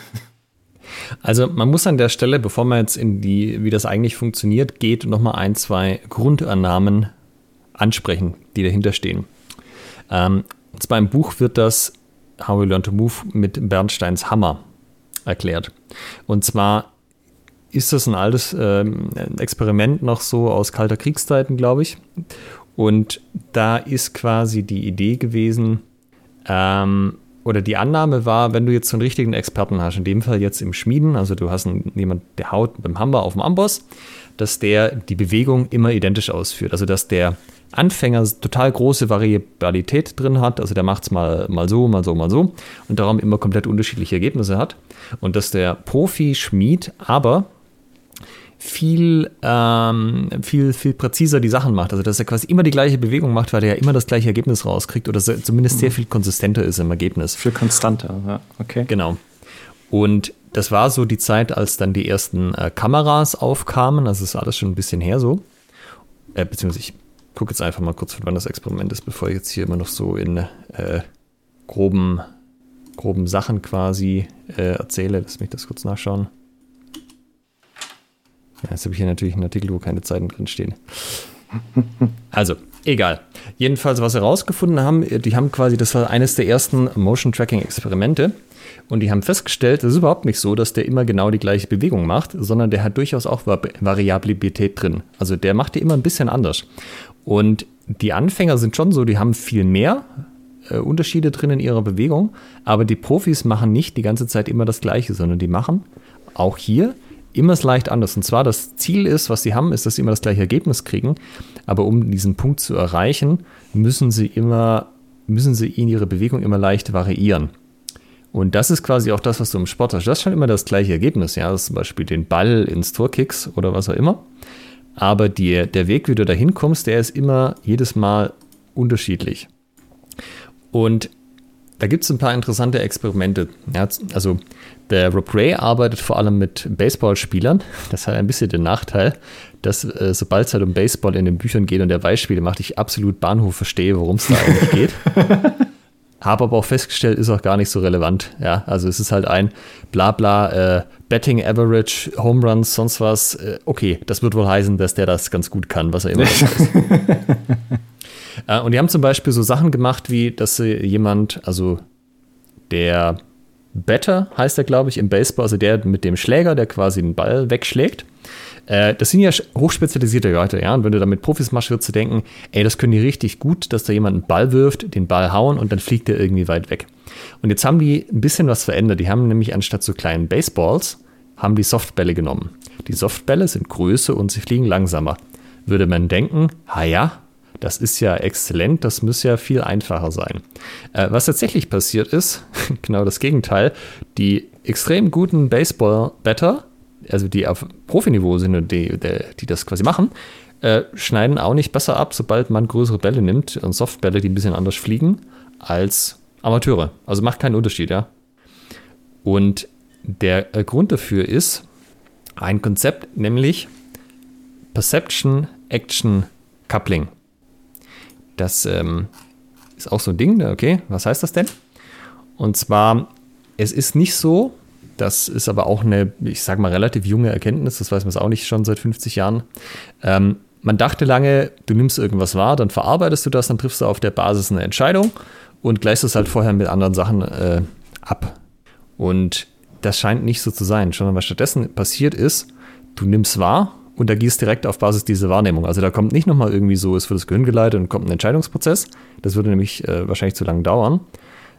Also man muss an der Stelle, bevor man jetzt in die, wie das eigentlich funktioniert, geht, nochmal ein, zwei Grundannahmen ansprechen, die dahinter stehen. Ähm, und zwar im Buch wird das How We Learn to Move mit Bernsteins Hammer erklärt. Und zwar ist das ein altes äh, Experiment noch so aus kalter Kriegszeiten, glaube ich. Und da ist quasi die Idee gewesen, ähm, oder die Annahme war, wenn du jetzt so einen richtigen Experten hast, in dem Fall jetzt im Schmieden, also du hast einen, jemand, der haut beim Hammer auf dem Amboss, dass der die Bewegung immer identisch ausführt. Also dass der Anfänger total große Variabilität drin hat. Also der macht es mal, mal so, mal so, mal so und darum immer komplett unterschiedliche Ergebnisse hat. Und dass der Profi-Schmied aber viel, ähm, viel, viel präziser die Sachen macht. Also dass er quasi immer die gleiche Bewegung macht, weil er ja immer das gleiche Ergebnis rauskriegt oder zumindest sehr mhm. viel konsistenter ist im Ergebnis. Viel konstanter, ja, okay. Genau. Und das war so die Zeit, als dann die ersten äh, Kameras aufkamen. Also ist alles schon ein bisschen her so. Äh, beziehungsweise ich gucke jetzt einfach mal kurz, wann das Experiment ist, bevor ich jetzt hier immer noch so in äh, groben, groben Sachen quasi äh, erzähle. Lass mich das kurz nachschauen. Ja, jetzt habe ich hier natürlich einen Artikel, wo keine Zeiten drin stehen. Also, egal. Jedenfalls, was sie herausgefunden haben, die haben quasi, das war eines der ersten Motion Tracking Experimente. Und die haben festgestellt, es ist überhaupt nicht so, dass der immer genau die gleiche Bewegung macht, sondern der hat durchaus auch Variabilität drin. Also der macht die immer ein bisschen anders. Und die Anfänger sind schon so, die haben viel mehr äh, Unterschiede drin in ihrer Bewegung, aber die Profis machen nicht die ganze Zeit immer das Gleiche, sondern die machen auch hier immer es leicht anders. Und zwar das Ziel ist, was sie haben, ist, dass sie immer das gleiche Ergebnis kriegen. Aber um diesen Punkt zu erreichen, müssen sie immer, müssen sie in ihre Bewegung immer leicht variieren. Und das ist quasi auch das, was du im Sport hast. Das ist schon immer das gleiche Ergebnis. Ja, das ist zum Beispiel den Ball ins Tor kickst oder was auch immer. Aber die, der Weg, wie du da hinkommst, der ist immer jedes Mal unterschiedlich. Und da gibt es ein paar interessante Experimente. Ja, also der Rob Ray arbeitet vor allem mit Baseballspielern. Das hat ein bisschen den Nachteil, dass äh, sobald es halt um Baseball in den Büchern geht und der Beispiele macht, ich absolut Bahnhof verstehe, worum es da eigentlich geht. Habe aber auch festgestellt, ist auch gar nicht so relevant. Ja, also es ist halt ein Blabla, äh, Betting Average, Home Runs, sonst was. Äh, okay, das wird wohl heißen, dass der das ganz gut kann, was er immer ist. äh, und die haben zum Beispiel so Sachen gemacht, wie dass jemand, also der Better heißt er, glaube ich, im Baseball, also der mit dem Schläger, der quasi den Ball wegschlägt. Äh, das sind ja hochspezialisierte Leute, ja. Und wenn du da mit Profis machst, würdest du denken, ey, das können die richtig gut, dass da jemand einen Ball wirft, den Ball hauen und dann fliegt der irgendwie weit weg. Und jetzt haben die ein bisschen was verändert. Die haben nämlich anstatt so kleinen Baseballs, haben die Softbälle genommen. Die Softbälle sind größer und sie fliegen langsamer. Würde man denken, ha ja, das ist ja exzellent, das muss ja viel einfacher sein. Äh, was tatsächlich passiert ist, genau das Gegenteil, die extrem guten Baseball-Better also die auf Profiniveau sind und die, die, die das quasi machen, äh, schneiden auch nicht besser ab, sobald man größere Bälle nimmt und Softbälle, die ein bisschen anders fliegen, als Amateure. Also macht keinen Unterschied, ja. Und der äh, Grund dafür ist ein Konzept, nämlich Perception Action Coupling. Das ähm, ist auch so ein Ding, ne? okay, was heißt das denn? Und zwar, es ist nicht so, das ist aber auch eine, ich sage mal, relativ junge Erkenntnis, das weiß man es auch nicht schon seit 50 Jahren. Ähm, man dachte lange, du nimmst irgendwas wahr, dann verarbeitest du das, dann triffst du auf der Basis eine Entscheidung und gleichst es halt vorher mit anderen Sachen äh, ab. Und das scheint nicht so zu sein, sondern was stattdessen passiert ist, du nimmst wahr und da gehst direkt auf Basis dieser Wahrnehmung. Also da kommt nicht nochmal irgendwie so, es wird das Gehirn geleitet und kommt ein Entscheidungsprozess. Das würde nämlich äh, wahrscheinlich zu lange dauern,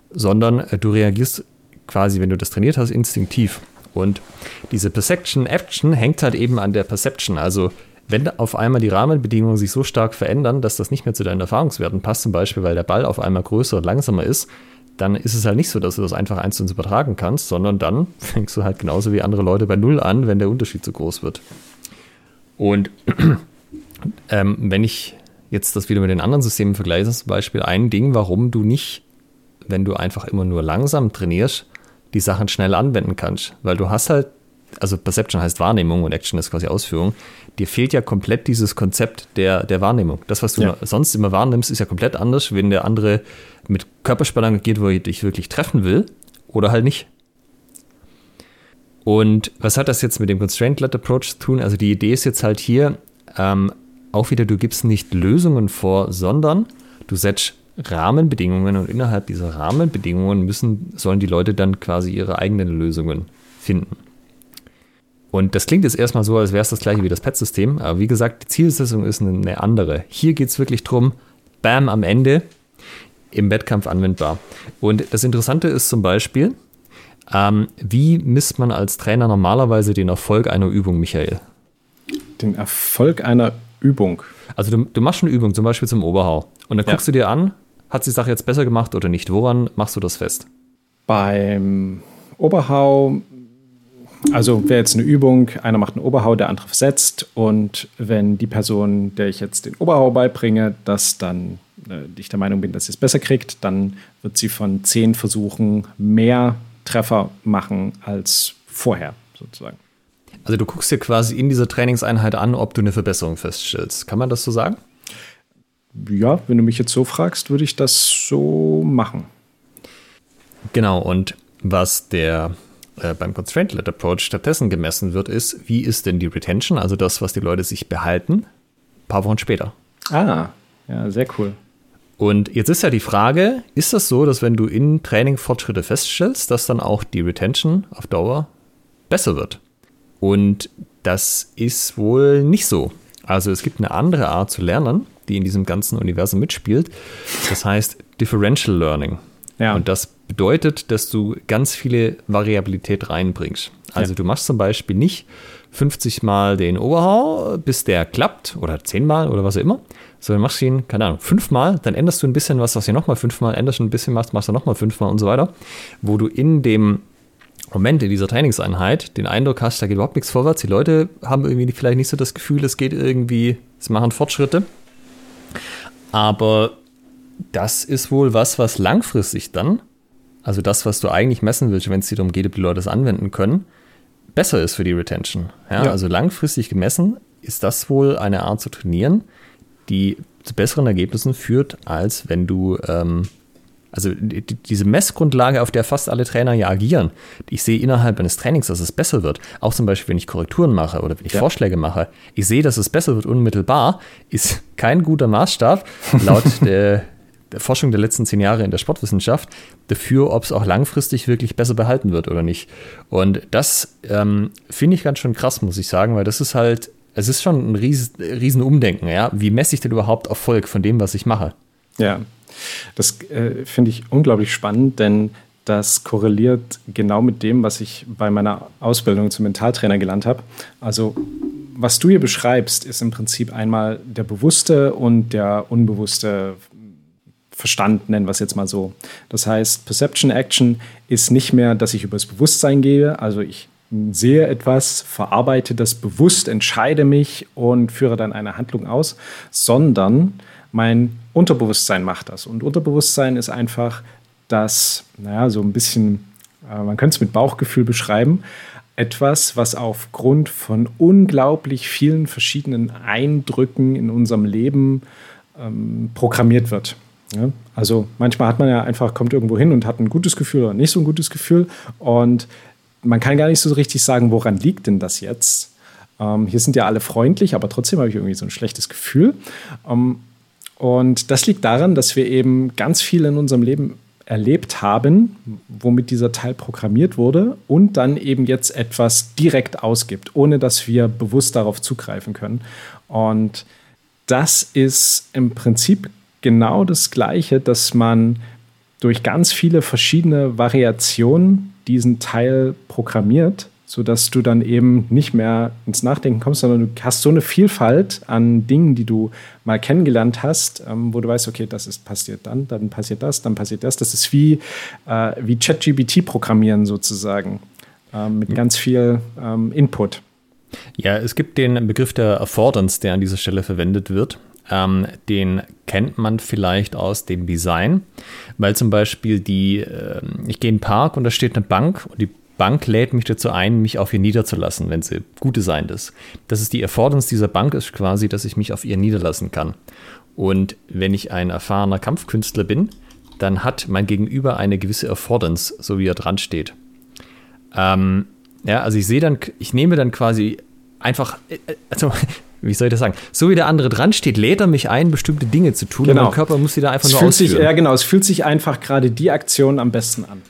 sondern äh, du reagierst quasi, wenn du das trainiert hast, instinktiv. Und diese Perception Action hängt halt eben an der Perception. Also wenn auf einmal die Rahmenbedingungen sich so stark verändern, dass das nicht mehr zu deinen Erfahrungswerten passt, zum Beispiel weil der Ball auf einmal größer und langsamer ist, dann ist es halt nicht so, dass du das einfach eins zu eins übertragen kannst, sondern dann fängst du halt genauso wie andere Leute bei Null an, wenn der Unterschied zu groß wird. Und ähm, wenn ich jetzt das wieder mit den anderen Systemen vergleiche, zum Beispiel ein Ding, warum du nicht, wenn du einfach immer nur langsam trainierst, die Sachen schnell anwenden kannst. Weil du hast halt, also Perception heißt Wahrnehmung und Action ist quasi Ausführung. Dir fehlt ja komplett dieses Konzept der, der Wahrnehmung. Das, was du ja. sonst immer wahrnimmst, ist ja komplett anders, wenn der andere mit Körperspannung geht, wo er dich wirklich treffen will oder halt nicht. Und was hat das jetzt mit dem Constraint-Led Approach zu tun? Also die Idee ist jetzt halt hier ähm, auch wieder, du gibst nicht Lösungen vor, sondern du setzt Rahmenbedingungen und innerhalb dieser Rahmenbedingungen müssen, sollen die Leute dann quasi ihre eigenen Lösungen finden. Und das klingt jetzt erstmal so, als wäre es das gleiche wie das PET-System, aber wie gesagt, die Zielsetzung ist eine andere. Hier geht es wirklich darum, bam, am Ende im Wettkampf anwendbar. Und das Interessante ist zum Beispiel, ähm, wie misst man als Trainer normalerweise den Erfolg einer Übung, Michael? Den Erfolg einer Übung? Also du, du machst eine Übung, zum Beispiel zum Oberhau. Und dann ja. guckst du dir an, hat die Sache jetzt besser gemacht oder nicht? Woran machst du das fest? Beim Oberhau, also wäre jetzt eine Übung, einer macht einen Oberhau, der andere versetzt und wenn die Person, der ich jetzt den Oberhau beibringe, das dann äh, ich der Meinung bin, dass sie es besser kriegt, dann wird sie von zehn Versuchen mehr Treffer machen als vorher sozusagen. Also du guckst dir quasi in dieser Trainingseinheit an, ob du eine Verbesserung feststellst. Kann man das so sagen? ja, wenn du mich jetzt so fragst, würde ich das so machen. Genau, und was der äh, beim Constraint-Led Approach stattdessen gemessen wird, ist, wie ist denn die Retention, also das, was die Leute sich behalten, ein paar Wochen später. Ah, ja, sehr cool. Und jetzt ist ja die Frage, ist das so, dass wenn du in Training Fortschritte feststellst, dass dann auch die Retention auf Dauer besser wird? Und das ist wohl nicht so. Also es gibt eine andere Art zu lernen, die in diesem ganzen Universum mitspielt. Das heißt Differential Learning. Ja. Und das bedeutet, dass du ganz viele Variabilität reinbringst. Also ja. du machst zum Beispiel nicht 50 Mal den Oberhau, bis der klappt, oder 10 Mal oder was auch immer, sondern machst ihn, keine Ahnung, 5 Mal, dann änderst du ein bisschen was, was du nochmal 5 Mal, änderst ein bisschen was, machst du nochmal 5 Mal und so weiter, wo du in dem Moment in dieser Trainingseinheit den Eindruck hast, da geht überhaupt nichts vorwärts. Die Leute haben irgendwie vielleicht nicht so das Gefühl, es geht irgendwie, sie machen Fortschritte. Aber das ist wohl was, was langfristig dann, also das, was du eigentlich messen willst, wenn es dir darum geht, ob die Leute das anwenden können, besser ist für die Retention. Ja, ja. Also langfristig gemessen ist das wohl eine Art zu trainieren, die zu besseren Ergebnissen führt, als wenn du ähm, also die, diese Messgrundlage, auf der fast alle Trainer ja agieren. Ich sehe innerhalb eines Trainings, dass es besser wird. Auch zum Beispiel, wenn ich Korrekturen mache oder wenn ich ja. Vorschläge mache. Ich sehe, dass es besser wird unmittelbar, ist kein guter Maßstab laut der, der Forschung der letzten zehn Jahre in der Sportwissenschaft dafür, ob es auch langfristig wirklich besser behalten wird oder nicht. Und das ähm, finde ich ganz schön krass, muss ich sagen, weil das ist halt, es ist schon ein riesen, riesen Umdenken. Ja? Wie messe ich denn überhaupt Erfolg von dem, was ich mache? Ja, das äh, finde ich unglaublich spannend, denn das korreliert genau mit dem, was ich bei meiner Ausbildung zum Mentaltrainer gelernt habe. Also was du hier beschreibst, ist im Prinzip einmal der bewusste und der unbewusste Verstand, nennen wir es jetzt mal so. Das heißt, Perception Action ist nicht mehr, dass ich übers Bewusstsein gehe, also ich sehe etwas, verarbeite das bewusst, entscheide mich und führe dann eine Handlung aus, sondern mein Unterbewusstsein macht das. Und Unterbewusstsein ist einfach das, naja, so ein bisschen, äh, man könnte es mit Bauchgefühl beschreiben, etwas, was aufgrund von unglaublich vielen verschiedenen Eindrücken in unserem Leben ähm, programmiert wird. Ja? Also manchmal hat man ja einfach, kommt irgendwo hin und hat ein gutes Gefühl oder nicht so ein gutes Gefühl. Und man kann gar nicht so richtig sagen, woran liegt denn das jetzt? Ähm, hier sind ja alle freundlich, aber trotzdem habe ich irgendwie so ein schlechtes Gefühl. Ähm, und das liegt daran, dass wir eben ganz viel in unserem Leben erlebt haben, womit dieser Teil programmiert wurde und dann eben jetzt etwas direkt ausgibt, ohne dass wir bewusst darauf zugreifen können. Und das ist im Prinzip genau das Gleiche, dass man durch ganz viele verschiedene Variationen diesen Teil programmiert, sodass du dann eben nicht mehr ins Nachdenken kommst, sondern du hast so eine Vielfalt an Dingen, die du mal kennengelernt hast, ähm, wo du weißt, okay, das ist passiert dann, dann passiert das, dann passiert das. Das ist wie, äh, wie ChatGBT programmieren sozusagen, äh, mit ganz viel ähm, Input. Ja, es gibt den Begriff der Affordance, der an dieser Stelle verwendet wird. Ähm, den kennt man vielleicht aus dem Design, weil zum Beispiel die, äh, ich gehe in den Park und da steht eine Bank und die Bank lädt mich dazu ein, mich auf ihr niederzulassen, wenn sie gut designt ist. Das ist die Affordance dieser Bank ist quasi, dass ich mich auf ihr niederlassen kann. Und wenn ich ein erfahrener Kampfkünstler bin, dann hat mein Gegenüber eine gewisse Affordance, so wie er dran steht. Ähm, ja, also ich sehe dann, ich nehme dann quasi einfach, äh, äh, also wie soll ich das sagen? So wie der andere dran steht, lädt er mich ein, bestimmte Dinge zu tun. Genau. Und mein Körper muss sie da einfach es nur fühlt ausführen. sich, Ja, genau. Es fühlt sich einfach gerade die Aktion am besten an.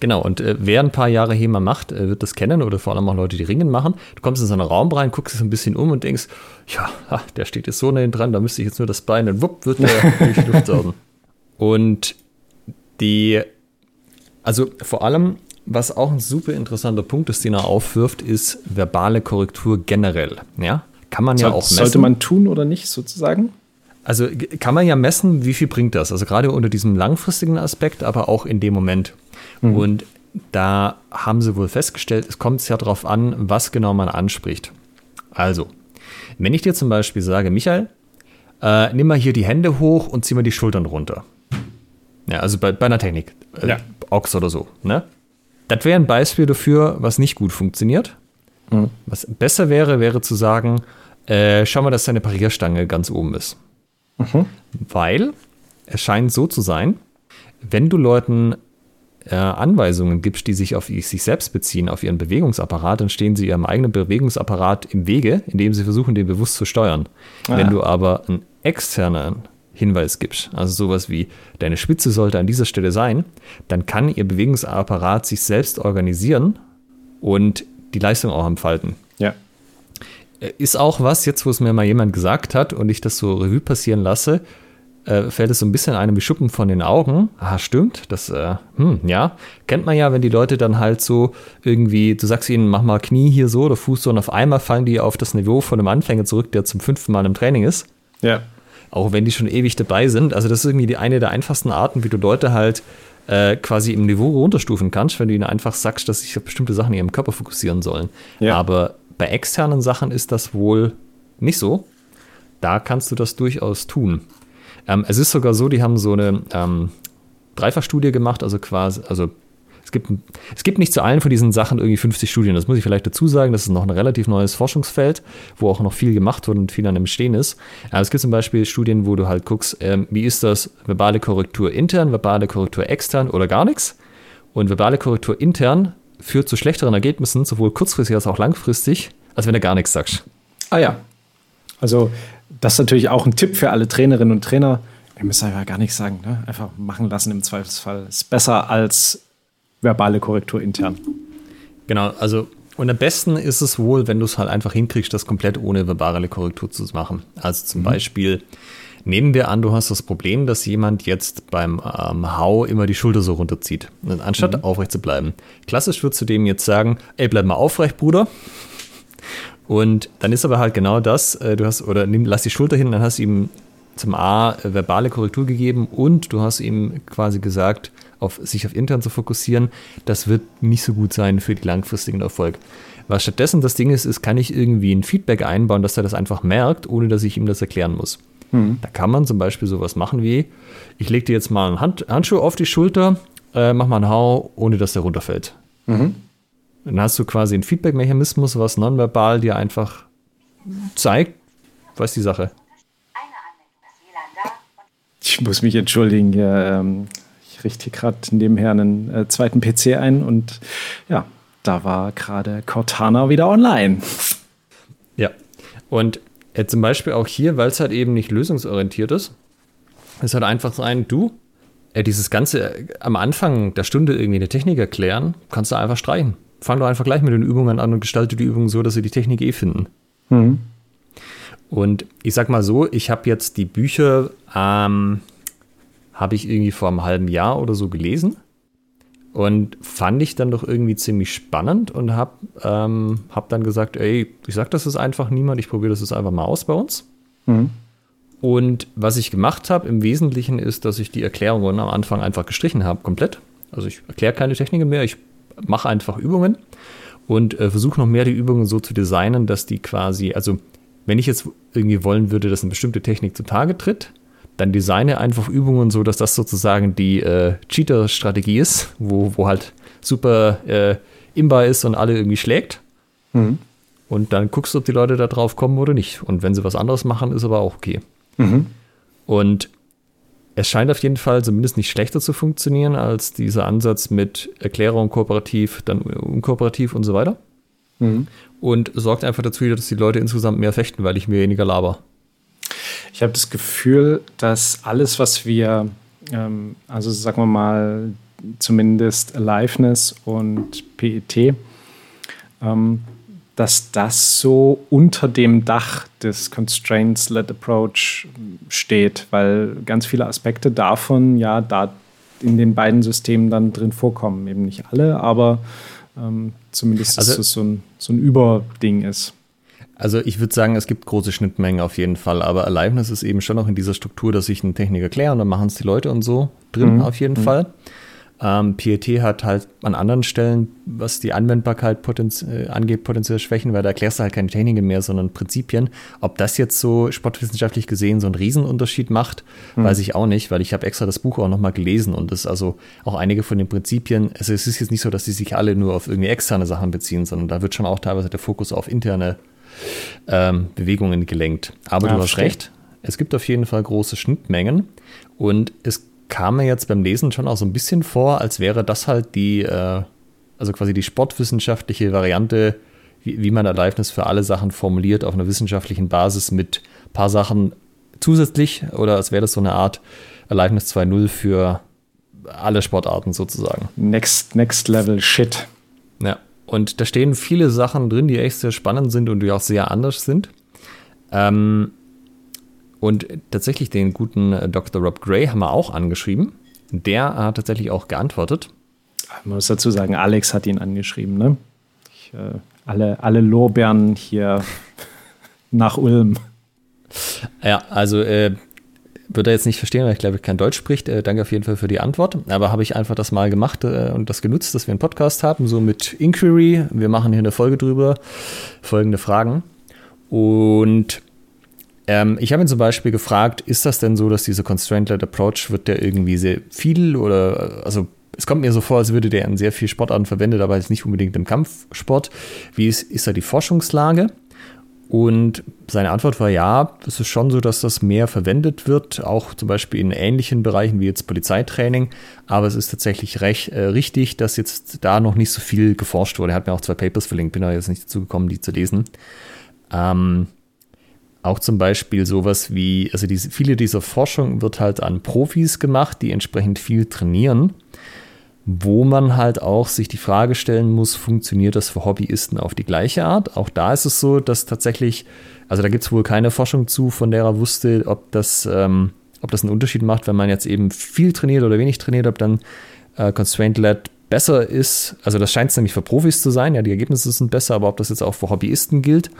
Genau, und äh, wer ein paar Jahre HEMA macht, äh, wird das kennen oder vor allem auch Leute, die Ringen machen. Du kommst in so einen Raum rein, guckst dich so ein bisschen um und denkst, ja, ha, der steht jetzt so nah dran, da müsste ich jetzt nur das Bein und wupp, wird der durch die Luft saugen. Und die, also vor allem, was auch ein super interessanter Punkt ist, den er aufwirft, ist verbale Korrektur generell. Ja, kann man ja Soll, auch messen. Sollte man tun oder nicht, sozusagen? Also kann man ja messen, wie viel bringt das. Also gerade unter diesem langfristigen Aspekt, aber auch in dem Moment. Und da haben sie wohl festgestellt, es kommt sehr darauf an, was genau man anspricht. Also, wenn ich dir zum Beispiel sage, Michael, äh, nimm mal hier die Hände hoch und zieh mal die Schultern runter. Ja, also bei, bei einer Technik. Äh, Ja. Ochs oder so. Ne? Das wäre ein Beispiel dafür, was nicht gut funktioniert. Was besser wäre, wäre zu sagen, äh, schau mal, dass deine Parierstange ganz oben ist. Weil es scheint so zu sein, wenn du Leuten äh, Anweisungen gibst, die sich auf sich selbst beziehen, auf ihren Bewegungsapparat, dann stehen sie ihrem eigenen Bewegungsapparat im Wege, indem sie versuchen, den bewusst zu steuern. Ah. Wenn du aber einen externen Hinweis gibst, also sowas wie deine Spitze sollte an dieser Stelle sein, dann kann ihr Bewegungsapparat sich selbst organisieren und die Leistung auch entfalten. Ist auch was, jetzt wo es mir mal jemand gesagt hat und ich das so Revue passieren lasse, äh, fällt es so ein bisschen einem wie Schuppen von den Augen. Ah, stimmt, das, äh, hm, ja. Kennt man ja, wenn die Leute dann halt so irgendwie, du sagst ihnen, mach mal Knie hier so oder Fuß so und auf einmal fallen die auf das Niveau von einem Anfänger zurück, der zum fünften Mal im Training ist. Ja. Auch wenn die schon ewig dabei sind. Also das ist irgendwie die eine der einfachsten Arten, wie du Leute halt äh, quasi im Niveau runterstufen kannst, wenn du ihnen einfach sagst, dass sich auf bestimmte Sachen in ihrem Körper fokussieren sollen. Ja. Aber bei externen Sachen ist das wohl nicht so. Da kannst du das durchaus tun. Ähm, es ist sogar so, die haben so eine ähm, Dreifachstudie gemacht, also quasi, also es gibt, es gibt nicht zu allen von diesen Sachen irgendwie 50 Studien. Das muss ich vielleicht dazu sagen. Das ist noch ein relativ neues Forschungsfeld, wo auch noch viel gemacht wird und viel an dem Stehen ist. Aber es gibt zum Beispiel Studien, wo du halt guckst, ähm, wie ist das verbale Korrektur intern, verbale Korrektur extern oder gar nichts. Und verbale Korrektur intern führt zu schlechteren Ergebnissen, sowohl kurzfristig als auch langfristig, als wenn du gar nichts sagst. Ah ja. Also, das ist natürlich auch ein Tipp für alle Trainerinnen und Trainer. Ihr müsst einfach gar nichts sagen. Ne? Einfach machen lassen im Zweifelsfall. Ist besser als verbale Korrektur intern. Genau, also und am besten ist es wohl, wenn du es halt einfach hinkriegst, das komplett ohne verbale Korrektur zu machen. Also zum Beispiel, nehmen wir an, du hast das Problem, dass jemand jetzt beim ähm, Hau immer die Schulter so runterzieht, anstatt aufrecht zu bleiben. Klassisch würdest du dem jetzt sagen, ey, bleib mal aufrecht, Bruder. Und dann ist aber halt genau das, äh, du hast, oder nimm, lass die Schulter hin, dann hast du ihm zum A äh, verbale Korrektur gegeben und du hast ihm quasi gesagt, auf, sich auf intern zu fokussieren, das wird nicht so gut sein für die langfristigen Erfolg. Was stattdessen das Ding ist, ist, kann ich irgendwie ein Feedback einbauen, dass er das einfach merkt, ohne dass ich ihm das erklären muss. Da kann man zum Beispiel sowas machen wie, ich lege dir jetzt mal einen Hand, Handschuh auf die Schulter äh, mach mal einen Hau, ohne dass der runterfällt. Mhm. Dann hast du quasi einen Feedback-Mechanismus, was nonverbal dir einfach zeigt, was die Sache. Ich muss mich entschuldigen, ja, ähm, ich richte gerade nebenher einen äh, zweiten PC ein und ja, da war gerade Cortana wieder online. Ja, und äh, zum Beispiel auch hier, weil es halt eben nicht lösungsorientiert ist, ist halt einfach sein, du, äh, dieses Ganze äh, am Anfang der Stunde irgendwie eine Technik erklären, kannst du einfach streichen. Fang doch einfach gleich mit den Übungen an und gestalte die Übungen so, dass sie die Technik eh finden. Mhm. Und ich sag mal so, ich habe jetzt die Bücher, ähm, habe ich irgendwie vor einem halben Jahr oder so gelesen und fand ich dann doch irgendwie ziemlich spannend und habe ähm, hab dann gesagt, ey, ich sag das ist einfach niemand, ich probiere das jetzt einfach mal aus bei uns. Mhm. Und was ich gemacht habe im Wesentlichen ist, dass ich die Erklärungen am Anfang einfach gestrichen habe, komplett. Also ich erkläre keine Techniken mehr, ich mache einfach Übungen und äh, versuche noch mehr die Übungen so zu designen, dass die quasi, also wenn ich jetzt irgendwie wollen würde, dass eine bestimmte Technik zutage tritt, dann designe einfach Übungen so, dass das sozusagen die äh, Cheater-Strategie ist, wo, wo halt super äh, imbar ist und alle irgendwie schlägt. Mhm. Und dann guckst du, ob die Leute da drauf kommen oder nicht. Und wenn sie was anderes machen, ist aber auch okay. Mhm. Und es scheint auf jeden Fall zumindest nicht schlechter zu funktionieren als dieser Ansatz mit Erklärung kooperativ, dann unkooperativ und so weiter. Mhm. Und sorgt einfach dazu, dass die Leute insgesamt mehr fechten, weil ich mir weniger laber. Ich habe das Gefühl, dass alles, was wir, ähm, also sagen wir mal, zumindest Aliveness und PET, ähm, dass das so unter dem Dach des Constraints-Led Approach steht, weil ganz viele Aspekte davon ja da in den beiden Systemen dann drin vorkommen. Eben nicht alle, aber ähm, zumindest also, dass es so ein, so ein Überding ist. Also ich würde sagen, es gibt große Schnittmengen auf jeden Fall, aber Aliveness ist eben schon noch in dieser Struktur, dass ich eine Technik erkläre und dann machen es die Leute und so drin mhm. auf jeden mhm. Fall. Ähm, PET hat halt an anderen Stellen, was die Anwendbarkeit potenz äh, angeht, potenziell Schwächen, weil da erklärst du halt keine Techniken mehr, sondern Prinzipien. Ob das jetzt so sportwissenschaftlich gesehen so einen Riesenunterschied macht, mhm. weiß ich auch nicht, weil ich habe extra das Buch auch nochmal gelesen und das also auch einige von den Prinzipien, also es ist jetzt nicht so, dass die sich alle nur auf irgendwie externe Sachen beziehen, sondern da wird schon auch teilweise der Fokus auf interne ähm, Bewegungen gelenkt. Aber ja, du hast recht, es gibt auf jeden Fall große Schnittmengen und es kam mir jetzt beim Lesen schon auch so ein bisschen vor, als wäre das halt die, äh, also quasi die sportwissenschaftliche Variante, wie, wie man Aliveness für alle Sachen formuliert, auf einer wissenschaftlichen Basis mit ein paar Sachen zusätzlich oder als wäre das so eine Art Aliveness 2.0 für alle Sportarten sozusagen. Next, next Level Shit. Ja, und da stehen viele Sachen drin, die echt sehr spannend sind und die auch sehr anders sind. Ähm, und tatsächlich den guten äh, Dr. Rob Gray haben wir auch angeschrieben. Der hat tatsächlich auch geantwortet. Man muss dazu sagen, Alex hat ihn angeschrieben, ne? Ich, äh, alle, alle Lorbeeren hier nach Ulm. Ja, also äh, würde er jetzt nicht verstehen, weil ich glaube, ich kein Deutsch spricht. Äh, danke auf jeden Fall für die Antwort. Aber habe ich einfach das mal gemacht äh, und das genutzt, dass wir einen Podcast haben, so mit Inquiry. Wir machen hier eine Folge drüber, folgende Fragen. Und ähm, ich habe ihn zum Beispiel gefragt, ist das denn so, dass dieser Constraint-Led Approach, wird der irgendwie sehr viel oder, also es kommt mir so vor, als würde der in sehr viel Sportarten verwendet, aber jetzt nicht unbedingt im Kampfsport. Wie ist, ist da die Forschungslage? Und seine Antwort war ja, es ist schon so, dass das mehr verwendet wird, auch zum Beispiel in ähnlichen Bereichen wie jetzt Polizeitraining. Aber es ist tatsächlich recht, äh, richtig, dass jetzt da noch nicht so viel geforscht wurde. Er hat mir auch zwei Papers verlinkt, bin aber jetzt nicht dazu gekommen, die zu lesen. Ähm, auch zum Beispiel sowas wie, also diese, viele dieser Forschung wird halt an Profis gemacht, die entsprechend viel trainieren wo man halt auch sich die Frage stellen muss, funktioniert das für Hobbyisten auf die gleiche Art? Auch da ist es so, dass tatsächlich, also da gibt es wohl keine Forschung zu, von der er wusste, ob das, ähm, ob das einen Unterschied macht, wenn man jetzt eben viel trainiert oder wenig trainiert, ob dann äh, Constraint-Led besser ist. Also das scheint es nämlich für Profis zu sein, ja, die Ergebnisse sind besser, aber ob das jetzt auch für Hobbyisten gilt.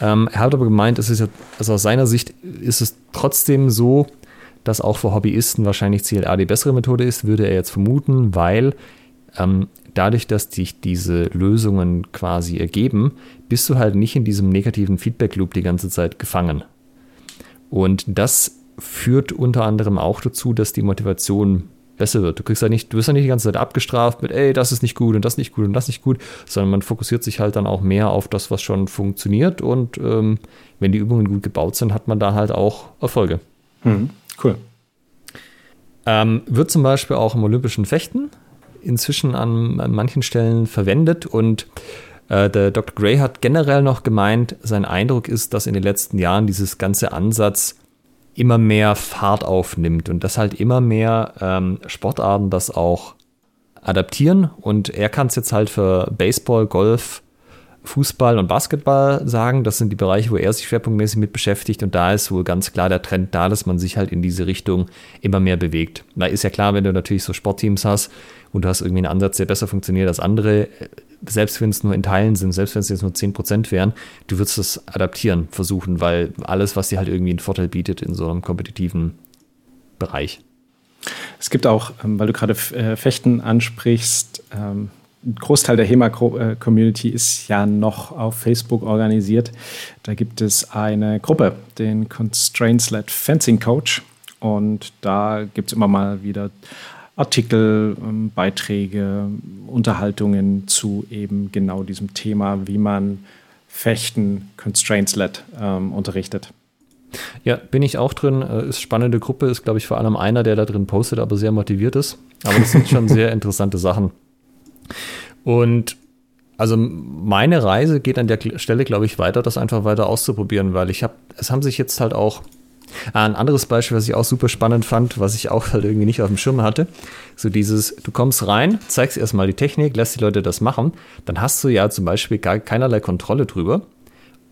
Ähm, er hat aber gemeint, es ist ja, also aus seiner Sicht ist es trotzdem so, dass auch für Hobbyisten wahrscheinlich CLA die bessere Methode ist, würde er jetzt vermuten, weil ähm, dadurch, dass sich diese Lösungen quasi ergeben, bist du halt nicht in diesem negativen Feedback-Loop die ganze Zeit gefangen. Und das führt unter anderem auch dazu, dass die Motivation besser wird. Du kriegst ja nicht, du wirst ja nicht die ganze Zeit abgestraft mit, ey, das ist nicht gut und das nicht gut und das nicht gut, sondern man fokussiert sich halt dann auch mehr auf das, was schon funktioniert und ähm, wenn die Übungen gut gebaut sind, hat man da halt auch Erfolge. Mhm. Cool. Ähm, wird zum Beispiel auch im olympischen Fechten inzwischen an, an manchen Stellen verwendet und äh, der Dr. Gray hat generell noch gemeint, sein Eindruck ist, dass in den letzten Jahren dieses ganze Ansatz immer mehr Fahrt aufnimmt und dass halt immer mehr ähm, Sportarten das auch adaptieren. Und er kann es jetzt halt für Baseball, Golf, Fußball und Basketball sagen. Das sind die Bereiche, wo er sich schwerpunktmäßig mit beschäftigt. Und da ist wohl ganz klar der Trend da, dass man sich halt in diese Richtung immer mehr bewegt. Da ist ja klar, wenn du natürlich so Sportteams hast und du hast irgendwie einen Ansatz, der besser funktioniert als andere, selbst wenn es nur in Teilen sind, selbst wenn es jetzt nur 10% wären, du würdest das adaptieren versuchen, weil alles, was dir halt irgendwie einen Vorteil bietet in so einem kompetitiven Bereich. Es gibt auch, ähm, weil du gerade äh, Fechten ansprichst, ähm, ein Großteil der HEMA-Community ist ja noch auf Facebook organisiert. Da gibt es eine Gruppe, den Constraints-led Fencing Coach. Und da gibt es immer mal wieder Artikel, ähm, Beiträge, Unterhaltungen zu eben genau diesem Thema, wie man Fechten Constraints-led ähm, unterrichtet. Ja, bin ich auch drin. Äh, ist spannende Gruppe, ist, glaube ich, vor allem einer, der da drin postet, aber sehr motiviert ist. Aber das sind schon sehr interessante Sachen. Und also meine Reise geht an der Stelle, glaube ich, weiter, das einfach weiter auszuprobieren, weil ich habe, es haben sich jetzt halt auch Ah, ein anderes Beispiel, was ich auch super spannend fand, was ich auch halt irgendwie nicht auf dem Schirm hatte, so dieses, du kommst rein, zeigst erstmal die Technik, lässt die Leute das machen, dann hast du ja zum Beispiel gar keinerlei Kontrolle drüber,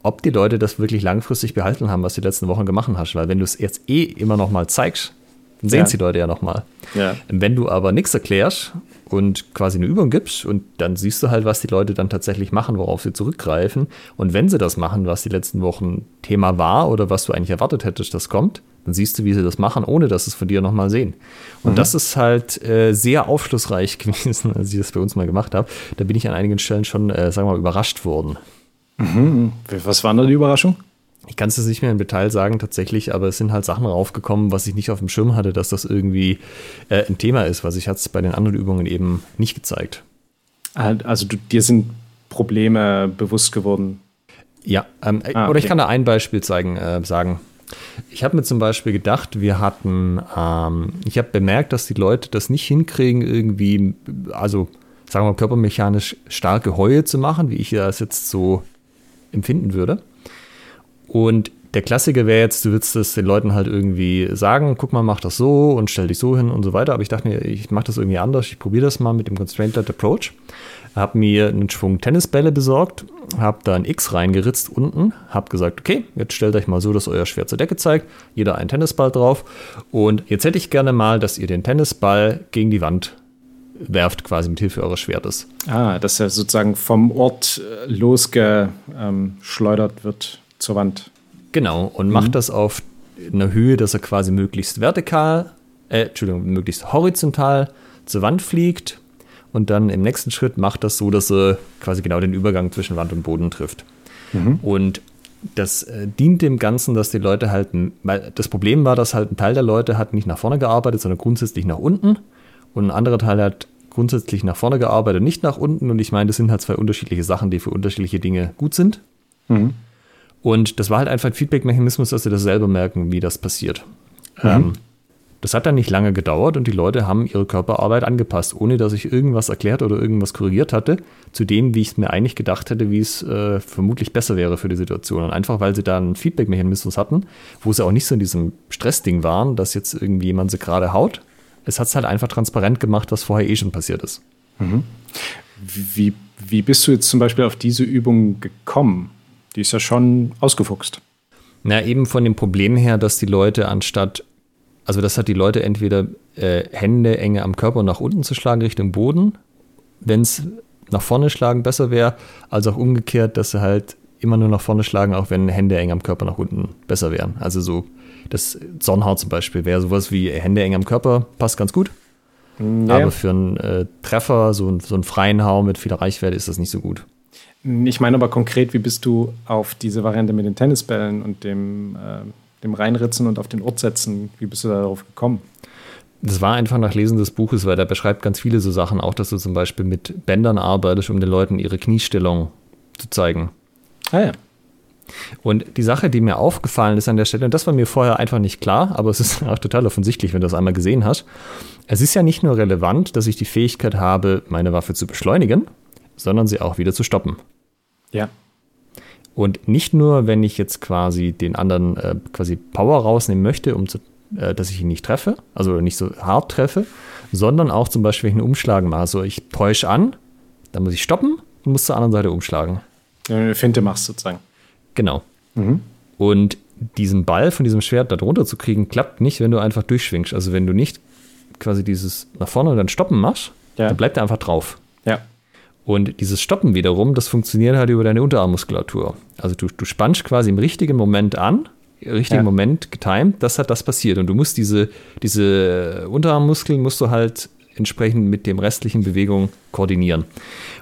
ob die Leute das wirklich langfristig behalten haben, was die letzten Wochen gemacht hast, weil wenn du es jetzt eh immer noch mal zeigst, dann sehen es ja. die Leute ja noch mal. Ja. Wenn du aber nichts erklärst und quasi eine Übung gibst und dann siehst du halt, was die Leute dann tatsächlich machen, worauf sie zurückgreifen. Und wenn sie das machen, was die letzten Wochen Thema war oder was du eigentlich erwartet hättest, das kommt, dann siehst du, wie sie das machen, ohne dass sie es von dir nochmal sehen. Und mhm. das ist halt äh, sehr aufschlussreich gewesen, als ich das bei uns mal gemacht habe. Da bin ich an einigen Stellen schon, äh, sagen wir mal, überrascht worden. Mhm. Was war da die Überraschung? Ich kann es jetzt nicht mehr im Detail sagen tatsächlich, aber es sind halt Sachen raufgekommen, was ich nicht auf dem Schirm hatte, dass das irgendwie äh, ein Thema ist, was ich jetzt bei den anderen Übungen eben nicht gezeigt. Ah, also du, dir sind Probleme bewusst geworden. Ja, ähm, ah, okay. oder ich kann da ein Beispiel zeigen, äh, sagen. Ich habe mir zum Beispiel gedacht, wir hatten, ähm, ich habe bemerkt, dass die Leute das nicht hinkriegen, irgendwie, also sagen wir mal, körpermechanisch starke Heue zu machen, wie ich das jetzt so empfinden würde. Und der Klassiker wäre jetzt, du würdest das den Leuten halt irgendwie sagen, guck mal, mach das so und stell dich so hin und so weiter. Aber ich dachte mir, ich mache das irgendwie anders. Ich probiere das mal mit dem Constraint-Led Approach. Habe mir einen Schwung Tennisbälle besorgt, habe da ein X reingeritzt unten, habe gesagt, okay, jetzt stellt euch mal so, dass euer Schwert zur Decke zeigt, jeder einen Tennisball drauf. Und jetzt hätte ich gerne mal, dass ihr den Tennisball gegen die Wand werft, quasi mit Hilfe eures Schwertes. Ah, dass er sozusagen vom Ort äh, losgeschleudert wird zur Wand. Genau, und mhm. macht das auf einer Höhe, dass er quasi möglichst vertikal, äh, Entschuldigung, möglichst horizontal zur Wand fliegt und dann im nächsten Schritt macht das so, dass er quasi genau den Übergang zwischen Wand und Boden trifft. Mhm. Und das äh, dient dem Ganzen, dass die Leute halt, weil das Problem war, dass halt ein Teil der Leute hat nicht nach vorne gearbeitet, sondern grundsätzlich nach unten und ein anderer Teil hat grundsätzlich nach vorne gearbeitet, nicht nach unten und ich meine, das sind halt zwei unterschiedliche Sachen, die für unterschiedliche Dinge gut sind. Mhm. Und das war halt einfach ein Feedback-Mechanismus, dass sie das selber merken, wie das passiert. Mhm. Ähm, das hat dann nicht lange gedauert und die Leute haben ihre Körperarbeit angepasst, ohne dass ich irgendwas erklärt oder irgendwas korrigiert hatte, zu dem, wie ich es mir eigentlich gedacht hätte, wie es äh, vermutlich besser wäre für die Situation. Und einfach, weil sie da einen Feedback-Mechanismus hatten, wo sie auch nicht so in diesem Stressding waren, dass jetzt irgendwie jemand sie gerade haut. Es hat es halt einfach transparent gemacht, was vorher eh schon passiert ist. Mhm. Wie, wie bist du jetzt zum Beispiel auf diese Übung gekommen? Die ist ja schon ausgefuchst. Na, eben von dem Problem her, dass die Leute anstatt, also das hat die Leute entweder äh, Hände enge am Körper nach unten zu schlagen Richtung Boden, wenn es nach vorne schlagen besser wäre, als auch umgekehrt, dass sie halt immer nur nach vorne schlagen, auch wenn Hände eng am Körper nach unten besser wären. Also so das Sonnenhaar zum Beispiel wäre sowas wie Hände eng am Körper, passt ganz gut. Ja. Aber für einen äh, Treffer, so, so einen freien Hau mit viel Reichweite ist das nicht so gut. Ich meine aber konkret, wie bist du auf diese Variante mit den Tennisbällen und dem, äh, dem Reinritzen und auf den Ort setzen, wie bist du darauf gekommen? das war einfach nach Lesen des Buches, weil der beschreibt ganz viele so Sachen, auch dass du zum Beispiel mit Bändern arbeitest, um den Leuten ihre Kniestellung zu zeigen. Ah ja. Und die Sache, die mir aufgefallen ist an der Stelle, und das war mir vorher einfach nicht klar, aber es ist auch total offensichtlich, wenn du das einmal gesehen hast. Es ist ja nicht nur relevant, dass ich die Fähigkeit habe, meine Waffe zu beschleunigen, sondern sie auch wieder zu stoppen. Ja. Und nicht nur, wenn ich jetzt quasi den anderen äh, quasi Power rausnehmen möchte, um zu, äh, dass ich ihn nicht treffe, also nicht so hart treffe, sondern auch zum Beispiel, wenn ich einen Umschlag mache. Also ich täusche an, dann muss ich stoppen und muss zur anderen Seite umschlagen. Wenn du eine Finte machst sozusagen. Genau. Mhm. Und diesen Ball von diesem Schwert da drunter zu kriegen, klappt nicht, wenn du einfach durchschwingst. Also wenn du nicht quasi dieses nach vorne und dann stoppen machst, Ja. dann bleibt er einfach drauf. Ja. Und dieses Stoppen wiederum, das funktioniert halt über deine Unterarmmuskulatur. Also du, du spannst quasi im richtigen Moment an, im richtigen Ja. Moment getimed, dass halt das passiert. Und du musst diese, diese Unterarmmuskeln musst du halt entsprechend mit dem restlichen Bewegung koordinieren.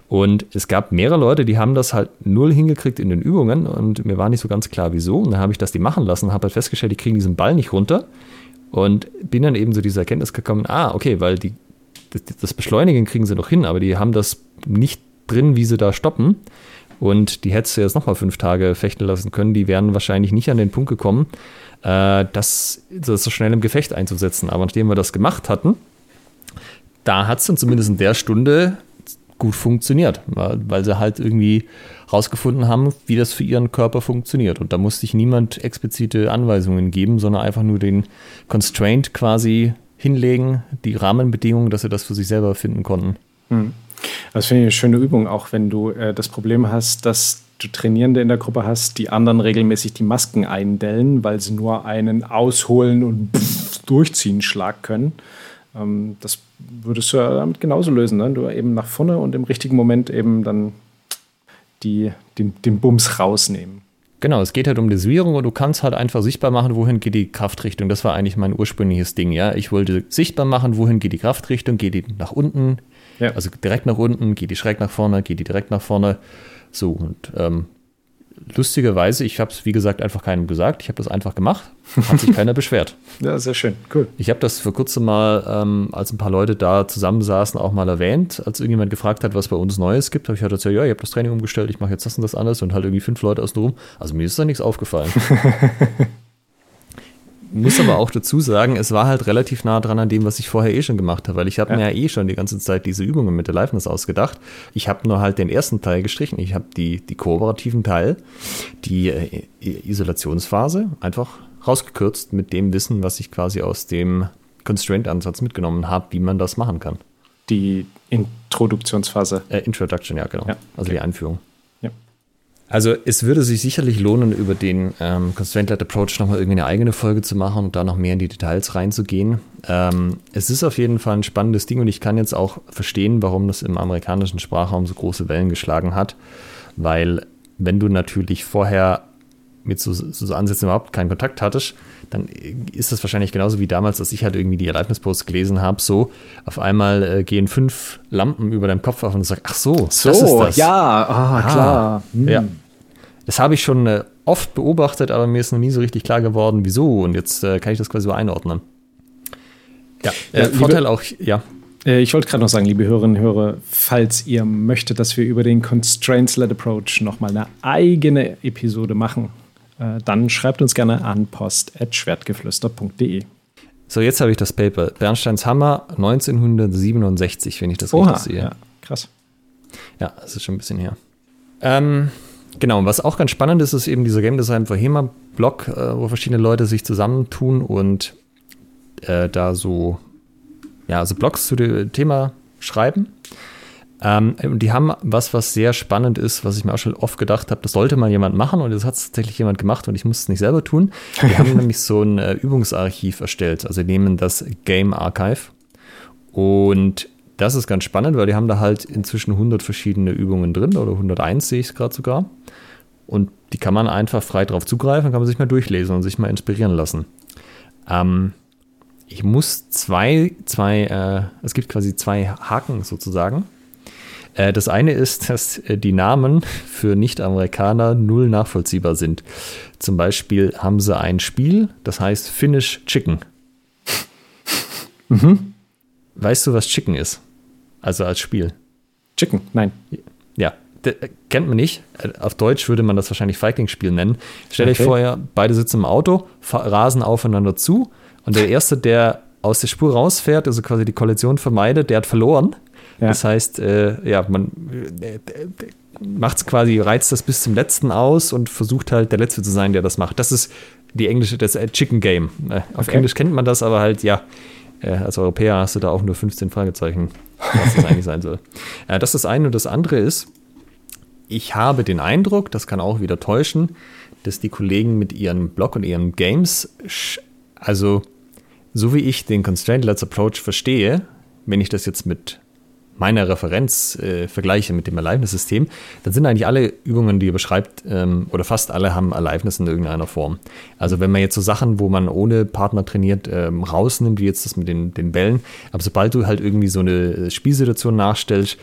Und es gab mehrere Leute, die haben das halt null hingekriegt in den Übungen und mir war nicht so ganz klar, wieso. Und dann habe ich das die machen lassen, habe halt festgestellt, die kriegen diesen Ball nicht runter und bin dann eben zu dieser Erkenntnis gekommen, ah, okay, weil die, das, das Beschleunigen kriegen sie noch hin, aber die haben das nicht drin, wie sie da stoppen. Und die hättest du jetzt nochmal fünf Tage fechten lassen können. Die wären wahrscheinlich nicht an den Punkt gekommen, äh, das, das so schnell im Gefecht einzusetzen. Aber nachdem wir das gemacht hatten, da hat es dann zumindest in der Stunde gut funktioniert, weil, weil sie halt irgendwie rausgefunden haben, wie das für ihren Körper funktioniert. Und da musste ich niemand explizite Anweisungen geben, sondern einfach nur den Constraint quasi hinlegen, die Rahmenbedingungen, dass sie das für sich selber finden konnten. Das finde ich eine schöne Übung, auch wenn du äh, das Problem hast, dass du Trainierende in der Gruppe hast, die anderen regelmäßig die Masken eindellen, weil sie nur einen ausholen und pff, durchziehen Schlag können. Ähm, das würdest du ja damit genauso lösen, ne? Du eben nach vorne und im richtigen Moment eben dann die, den, den Bums rausnehmen. Genau, es geht halt um Desviierung und du kannst halt einfach sichtbar machen, wohin geht die Kraftrichtung. Das war eigentlich mein ursprüngliches Ding, ja. Ich wollte sichtbar machen, wohin geht die Kraftrichtung, geht die nach unten, Ja. also direkt nach unten, geht die schräg nach vorne, geht die direkt nach vorne. So, und ähm, lustigerweise, ich habe es wie gesagt einfach keinem gesagt, ich habe das einfach gemacht, hat sich keiner beschwert. Ja, sehr schön, cool. Ich habe das vor kurzem mal, ähm, als ein paar Leute da zusammensaßen, auch mal erwähnt, als irgendjemand gefragt hat, was bei uns Neues gibt, habe ich halt erzählt, ja, ich habe das Training umgestellt, ich mache jetzt das und das anders und halt irgendwie fünf Leute außenrum. Also mir ist da nichts aufgefallen. Muss aber auch dazu sagen, es war halt relativ nah dran an dem, was ich vorher eh schon gemacht habe, weil ich habe Ja. mir ja eh schon die ganze Zeit diese Übungen mit der Liveness ausgedacht. Ich habe nur halt den ersten Teil gestrichen. Ich habe die, die kooperativen Teil, die äh, Isolationsphase einfach rausgekürzt mit dem Wissen, was ich quasi aus dem Constraint-Ansatz mitgenommen habe, wie man das machen kann. Die Introduktionsphase. Äh, Introduction, ja, genau. Ja, Also die Einführung. Also es würde sich sicherlich lohnen, über den ähm, Constraint-Led Approach nochmal irgendwie eine eigene Folge zu machen und da noch mehr in die Details reinzugehen. Ähm, es ist auf jeden Fall ein spannendes Ding und ich kann jetzt auch verstehen, warum das im amerikanischen Sprachraum so große Wellen geschlagen hat, weil wenn du natürlich vorher mit so, so Ansätzen überhaupt keinen Kontakt hattest, dann ist das wahrscheinlich genauso wie damals, dass ich halt irgendwie die Erlebnisposts gelesen habe, so auf einmal äh, gehen fünf Lampen über deinem Kopf auf und du sagst, ach so, das ist das. ja, ah, klar. Hm. Ja. Das habe ich schon äh, oft beobachtet, aber mir ist noch nie so richtig klar geworden, wieso. Und jetzt äh, kann ich das quasi so einordnen. Ja, Ja, äh, liebe- Vorteil auch, ja. Äh, Ich wollte gerade noch sagen, liebe Hörerinnen und Hörer, falls ihr möchtet, dass wir über den Constraints-Led Approach nochmal eine eigene Episode machen, äh, dann schreibt uns gerne an post.schwertgeflüster.de. So, jetzt habe ich das Paper. Bernsteins Hammer 1967, wenn ich das richtig sehe. ja, krass. Ja, das ist schon ein bisschen her. Ähm, genau, und was auch ganz spannend ist, ist eben dieser Game Design for HEMA Blog, äh, wo verschiedene Leute sich zusammentun und äh, da so, ja, also Blogs zu dem Thema schreiben. Ähm, und die haben was, was sehr spannend ist, was ich mir auch schon oft gedacht habe, das sollte mal jemand machen und das hat tatsächlich jemand gemacht und ich muss es nicht selber tun. Die haben nämlich so ein äh, Übungsarchiv erstellt. Also die nehmen das Game Archive und das ist ganz spannend, weil die haben da halt inzwischen 100 verschiedene Übungen drin oder 101 sehe ich es gerade sogar. Und die kann man einfach frei drauf zugreifen, kann man sich mal durchlesen und sich mal inspirieren lassen. Ähm, ich muss zwei, zwei, äh, es gibt quasi zwei Haken sozusagen. Äh, das eine ist, dass äh, die Namen für Nicht-Amerikaner null nachvollziehbar sind. Zum Beispiel haben sie ein Spiel, das heißt Finnish Chicken. Mhm. Weißt du, was Chicken ist? Also als Spiel. Chicken, nein. Ja, kennt man nicht. Auf Deutsch würde man das wahrscheinlich Feigling-Spiel nennen. Stell okay. euch vor, beide sitzen im Auto, rasen aufeinander zu und der Erste, der aus der Spur rausfährt, also quasi die Kollision vermeidet, der hat verloren. Ja. Das heißt, äh, ja, man äh, macht es quasi, reizt das bis zum letzten aus und versucht halt der Letzte zu sein, der das macht. Das ist die englische, das äh, Chicken Game. Äh, auf okay. Englisch kennt man das, aber halt, ja, äh, als Europäer hast du da auch nur 15 Fragezeichen, was das eigentlich sein soll. Das ist das eine und das andere ist, ich habe den Eindruck, das kann auch wieder täuschen, dass die Kollegen mit ihren Blog und ihren Games, also so wie ich den Constraint-Less Approach verstehe, wenn ich das jetzt mit meiner Referenz äh, vergleiche mit dem Aliveness-System, dann sind eigentlich alle Übungen, die ihr beschreibt, ähm, oder fast alle haben Aliveness in irgendeiner Form. Also wenn man jetzt so Sachen, wo man ohne Partner trainiert, ähm, rausnimmt, wie jetzt das mit den, den Bällen, aber sobald du halt irgendwie so eine Spielsituation nachstellst,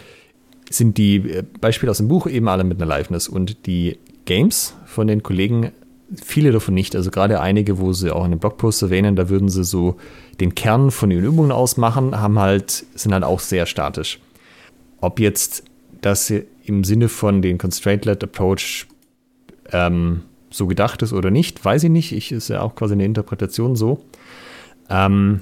sind die äh, Beispiele aus dem Buch eben alle mit einer Liveness und die Games von den Kollegen, viele davon nicht. Also gerade einige, wo sie auch in den Blogpost erwähnen, da würden sie so den Kern von den Übungen ausmachen, haben halt, sind halt auch sehr statisch. Ob jetzt das im Sinne von den Constraint-led Approach ähm, so gedacht ist oder nicht, weiß ich nicht. Ich ist ja auch quasi eine Interpretation so. Ähm,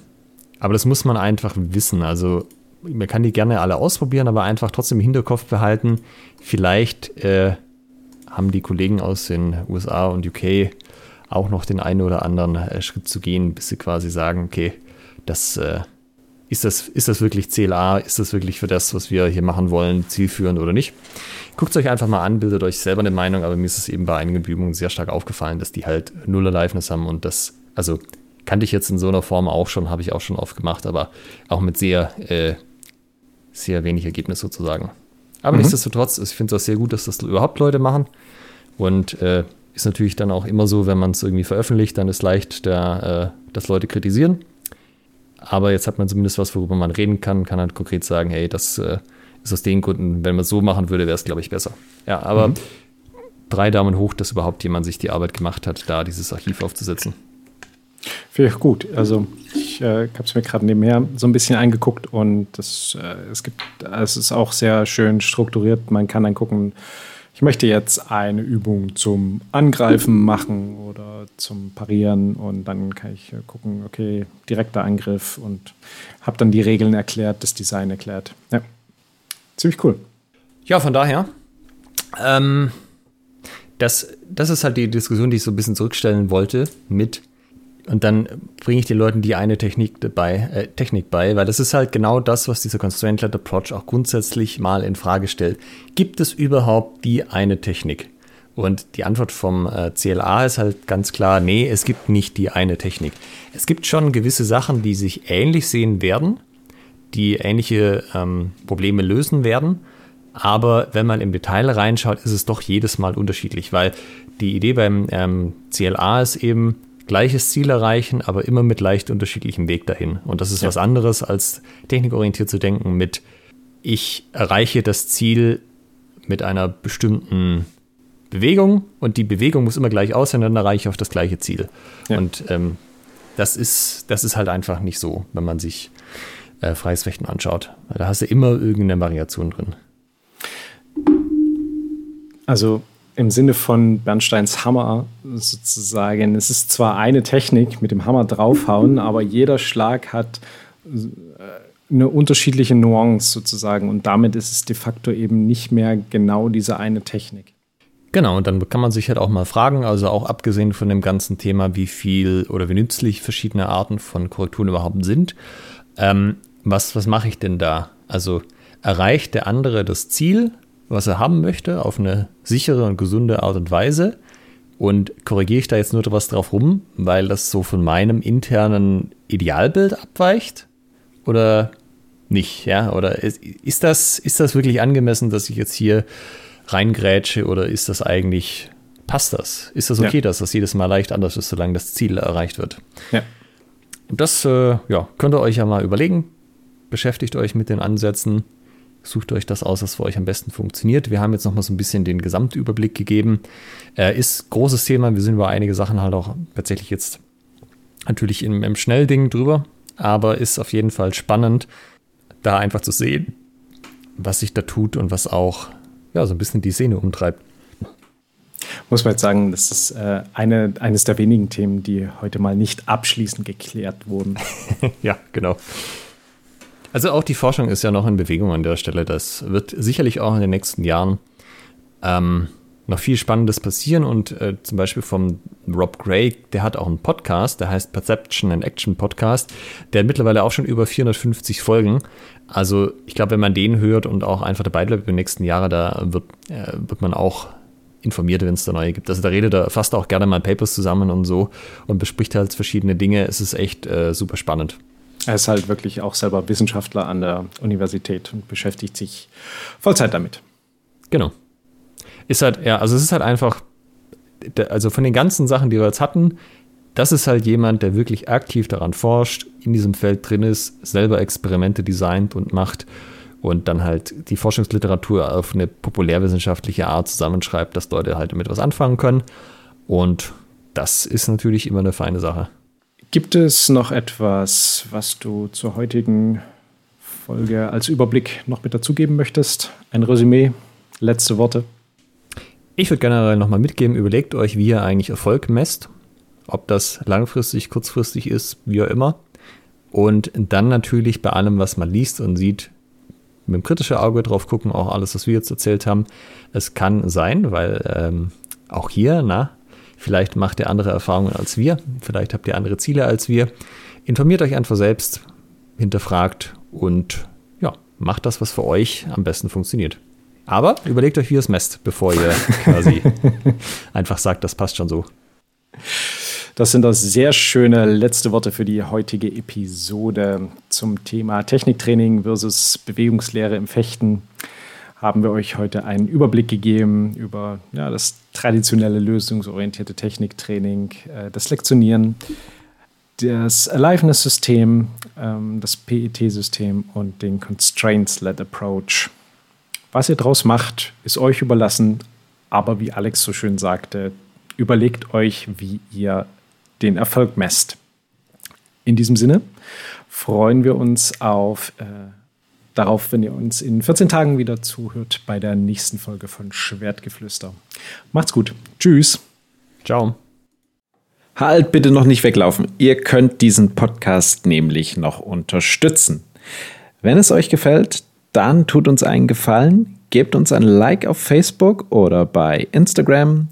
aber das muss man einfach wissen. Also man kann die gerne alle ausprobieren, aber einfach trotzdem im Hinterkopf behalten. Vielleicht äh, haben die Kollegen aus den USA und UK auch noch den einen oder anderen äh, Schritt zu gehen, bis sie quasi sagen, okay, das äh, ist das, ist das wirklich CLA, ist das wirklich für das, was wir hier machen wollen, zielführend oder nicht. Guckt es euch einfach mal an, bildet euch selber eine Meinung, aber mir ist es eben bei einigen Übungen sehr stark aufgefallen, dass die halt null Aliveness haben und das, also kannte ich jetzt in so einer Form auch schon, habe ich auch schon oft gemacht, aber auch mit sehr äh, sehr wenig Ergebnis sozusagen. Aber mhm. nichtsdestotrotz, ich finde es auch sehr gut, dass das überhaupt Leute machen. Und äh, ist natürlich dann auch immer so, wenn man es irgendwie veröffentlicht, dann ist leicht, da, äh, dass Leute kritisieren. Aber jetzt hat man zumindest was, worüber man reden kann, kann halt konkret sagen, hey, das äh, ist aus den Gründen, wenn man es so machen würde, wäre es, glaube ich, besser. Ja, aber mhm. drei Daumen hoch, dass überhaupt jemand sich die Arbeit gemacht hat, da dieses Archiv aufzusetzen. Finde ich gut. Also ich äh, habe es mir gerade nebenher so ein bisschen angeguckt und das, äh, es gibt, es ist auch sehr schön strukturiert. Man kann dann gucken, ich möchte jetzt eine Übung zum Angreifen machen oder zum Parieren und dann kann ich äh, gucken, okay, direkter Angriff und habe dann die Regeln erklärt, das Design erklärt. Ja, ziemlich cool. Ja, von daher, ähm, das, das ist halt die Diskussion, die ich so ein bisschen zurückstellen wollte mit und dann bringe ich den Leuten die eine Technik dabei, äh, Technik bei, weil das ist halt genau das, was dieser Constraint-led Approach auch grundsätzlich mal in Frage stellt. Gibt es überhaupt die eine Technik? Und die Antwort vom äh, CLA ist halt ganz klar, nee, es gibt nicht die eine Technik. Es gibt schon gewisse Sachen, die sich ähnlich sehen werden, die ähnliche ähm, Probleme lösen werden. Aber wenn man im Detail reinschaut, ist es doch jedes Mal unterschiedlich, weil die Idee beim ähm, CLA ist eben, gleiches Ziel erreichen, aber immer mit leicht unterschiedlichem Weg dahin. Und das ist ja. was anderes, als technikorientiert zu denken mit, ich erreiche das Ziel mit einer bestimmten Bewegung und die Bewegung muss immer gleich aussehen, dann erreiche ich auf das gleiche Ziel. Ja. Und ähm, das, ist, das ist halt einfach nicht so, wenn man sich äh, freies Fechten anschaut. Da hast du immer irgendeine Variation drin. Also im Sinne von Bernsteins Hammer sozusagen. Es ist zwar eine Technik mit dem Hammer draufhauen, aber jeder Schlag hat äh, eine unterschiedliche Nuance sozusagen und damit ist es de facto eben nicht mehr genau diese eine Technik. Genau, und dann kann man sich halt auch mal fragen, also auch abgesehen von dem ganzen Thema, wie viel oder wie nützlich verschiedene Arten von Korrekturen überhaupt sind, ähm, was, was mache ich denn da? Also erreicht der andere das Ziel was er haben möchte, auf eine sichere und gesunde Art und Weise. Und korrigiere ich da jetzt nur etwas drauf rum, weil das so von meinem internen Idealbild abweicht? Oder nicht? Ja? Oder ist, ist, das, ist das wirklich angemessen, dass ich jetzt hier reingrätsche oder ist das eigentlich, passt das? Ist das okay, ja. dass das jedes Mal leicht anders ist, solange das Ziel erreicht wird? Ja. Das äh, ja, könnt ihr euch ja mal überlegen. Beschäftigt euch mit den Ansätzen Sucht euch das aus, was für euch am besten funktioniert. Wir haben jetzt noch mal so ein bisschen den Gesamtüberblick gegeben. Äh, ist großes Thema. Wir sind über einige Sachen halt auch tatsächlich jetzt natürlich im, im Schnellding drüber. aber ist auf jeden Fall spannend, da einfach zu sehen, was sich da tut und was auch ja, so ein bisschen die Szene umtreibt. Muss man jetzt sagen, das ist äh, eine, eines der wenigen Themen, die heute mal nicht abschließend geklärt wurden. ja, genau. Also auch die Forschung ist ja noch in Bewegung an der Stelle. Das wird sicherlich auch in den nächsten Jahren ähm, noch viel Spannendes passieren. Und äh, zum Beispiel vom Rob Gray, der hat auch einen Podcast, der heißt Perception and Action Podcast. Der hat mittlerweile auch schon über 450 Folgen. Also ich glaube, wenn man den hört und auch einfach dabei bleibt über die nächsten Jahre, da wird, äh, wird man auch informiert, wenn es da neue gibt. Also da redet er fast auch gerne mal Papers zusammen und so und bespricht halt verschiedene Dinge. Es ist echt äh, super spannend. Er ist halt wirklich auch selber Wissenschaftler an der Universität und beschäftigt sich Vollzeit damit. Genau. Ist halt, ja, also es ist halt einfach, also von den ganzen Sachen, die wir jetzt hatten, das ist halt jemand, der wirklich aktiv daran forscht, in diesem Feld drin ist, selber Experimente designt und macht und dann halt die Forschungsliteratur auf eine populärwissenschaftliche Art zusammenschreibt, dass Leute halt damit was anfangen können. Und das ist natürlich immer eine feine Sache. Gibt es noch etwas, was du zur heutigen Folge als Überblick noch mit dazugeben möchtest? Ein Resümee? Letzte Worte? Ich würde generell nochmal mitgeben, überlegt euch, wie ihr eigentlich Erfolg messt. Ob das langfristig, kurzfristig ist, wie auch immer. Und dann natürlich bei allem, was man liest und sieht, mit dem kritischen Auge drauf gucken, auch alles, was wir jetzt erzählt haben. Es kann sein, weil ähm, auch hier, na, vielleicht macht ihr andere Erfahrungen als wir, vielleicht habt ihr andere Ziele als wir. Informiert euch einfach selbst, hinterfragt und ja, macht das, was für euch am besten funktioniert. Aber überlegt euch, wie ihr es messt, bevor ihr quasi einfach sagt, das passt schon so. Das sind das sehr schöne letzte Worte für die heutige Episode zum Thema Techniktraining versus Bewegungslehre im Fechten. Haben wir euch heute einen Überblick gegeben über ja, das traditionelle lösungsorientierte Techniktraining, äh, das Lektionieren, das Aliveness-System, ähm, das PET-System und den Constraints-Led Approach. Was ihr daraus macht, ist euch überlassen. Aber wie Alex so schön sagte, überlegt euch, wie ihr den Erfolg messt. In diesem Sinne freuen wir uns auf, äh, darauf, wenn ihr uns in 14 Tagen wieder zuhört bei der nächsten Folge von Schwertgeflüster. Macht's gut. Tschüss. Ciao. Halt bitte noch nicht weglaufen. Ihr könnt diesen Podcast nämlich noch unterstützen. Wenn es euch gefällt, dann tut uns einen Gefallen, gebt uns ein Like auf Facebook oder bei Instagram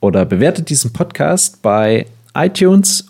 oder bewertet diesen Podcast bei iTunes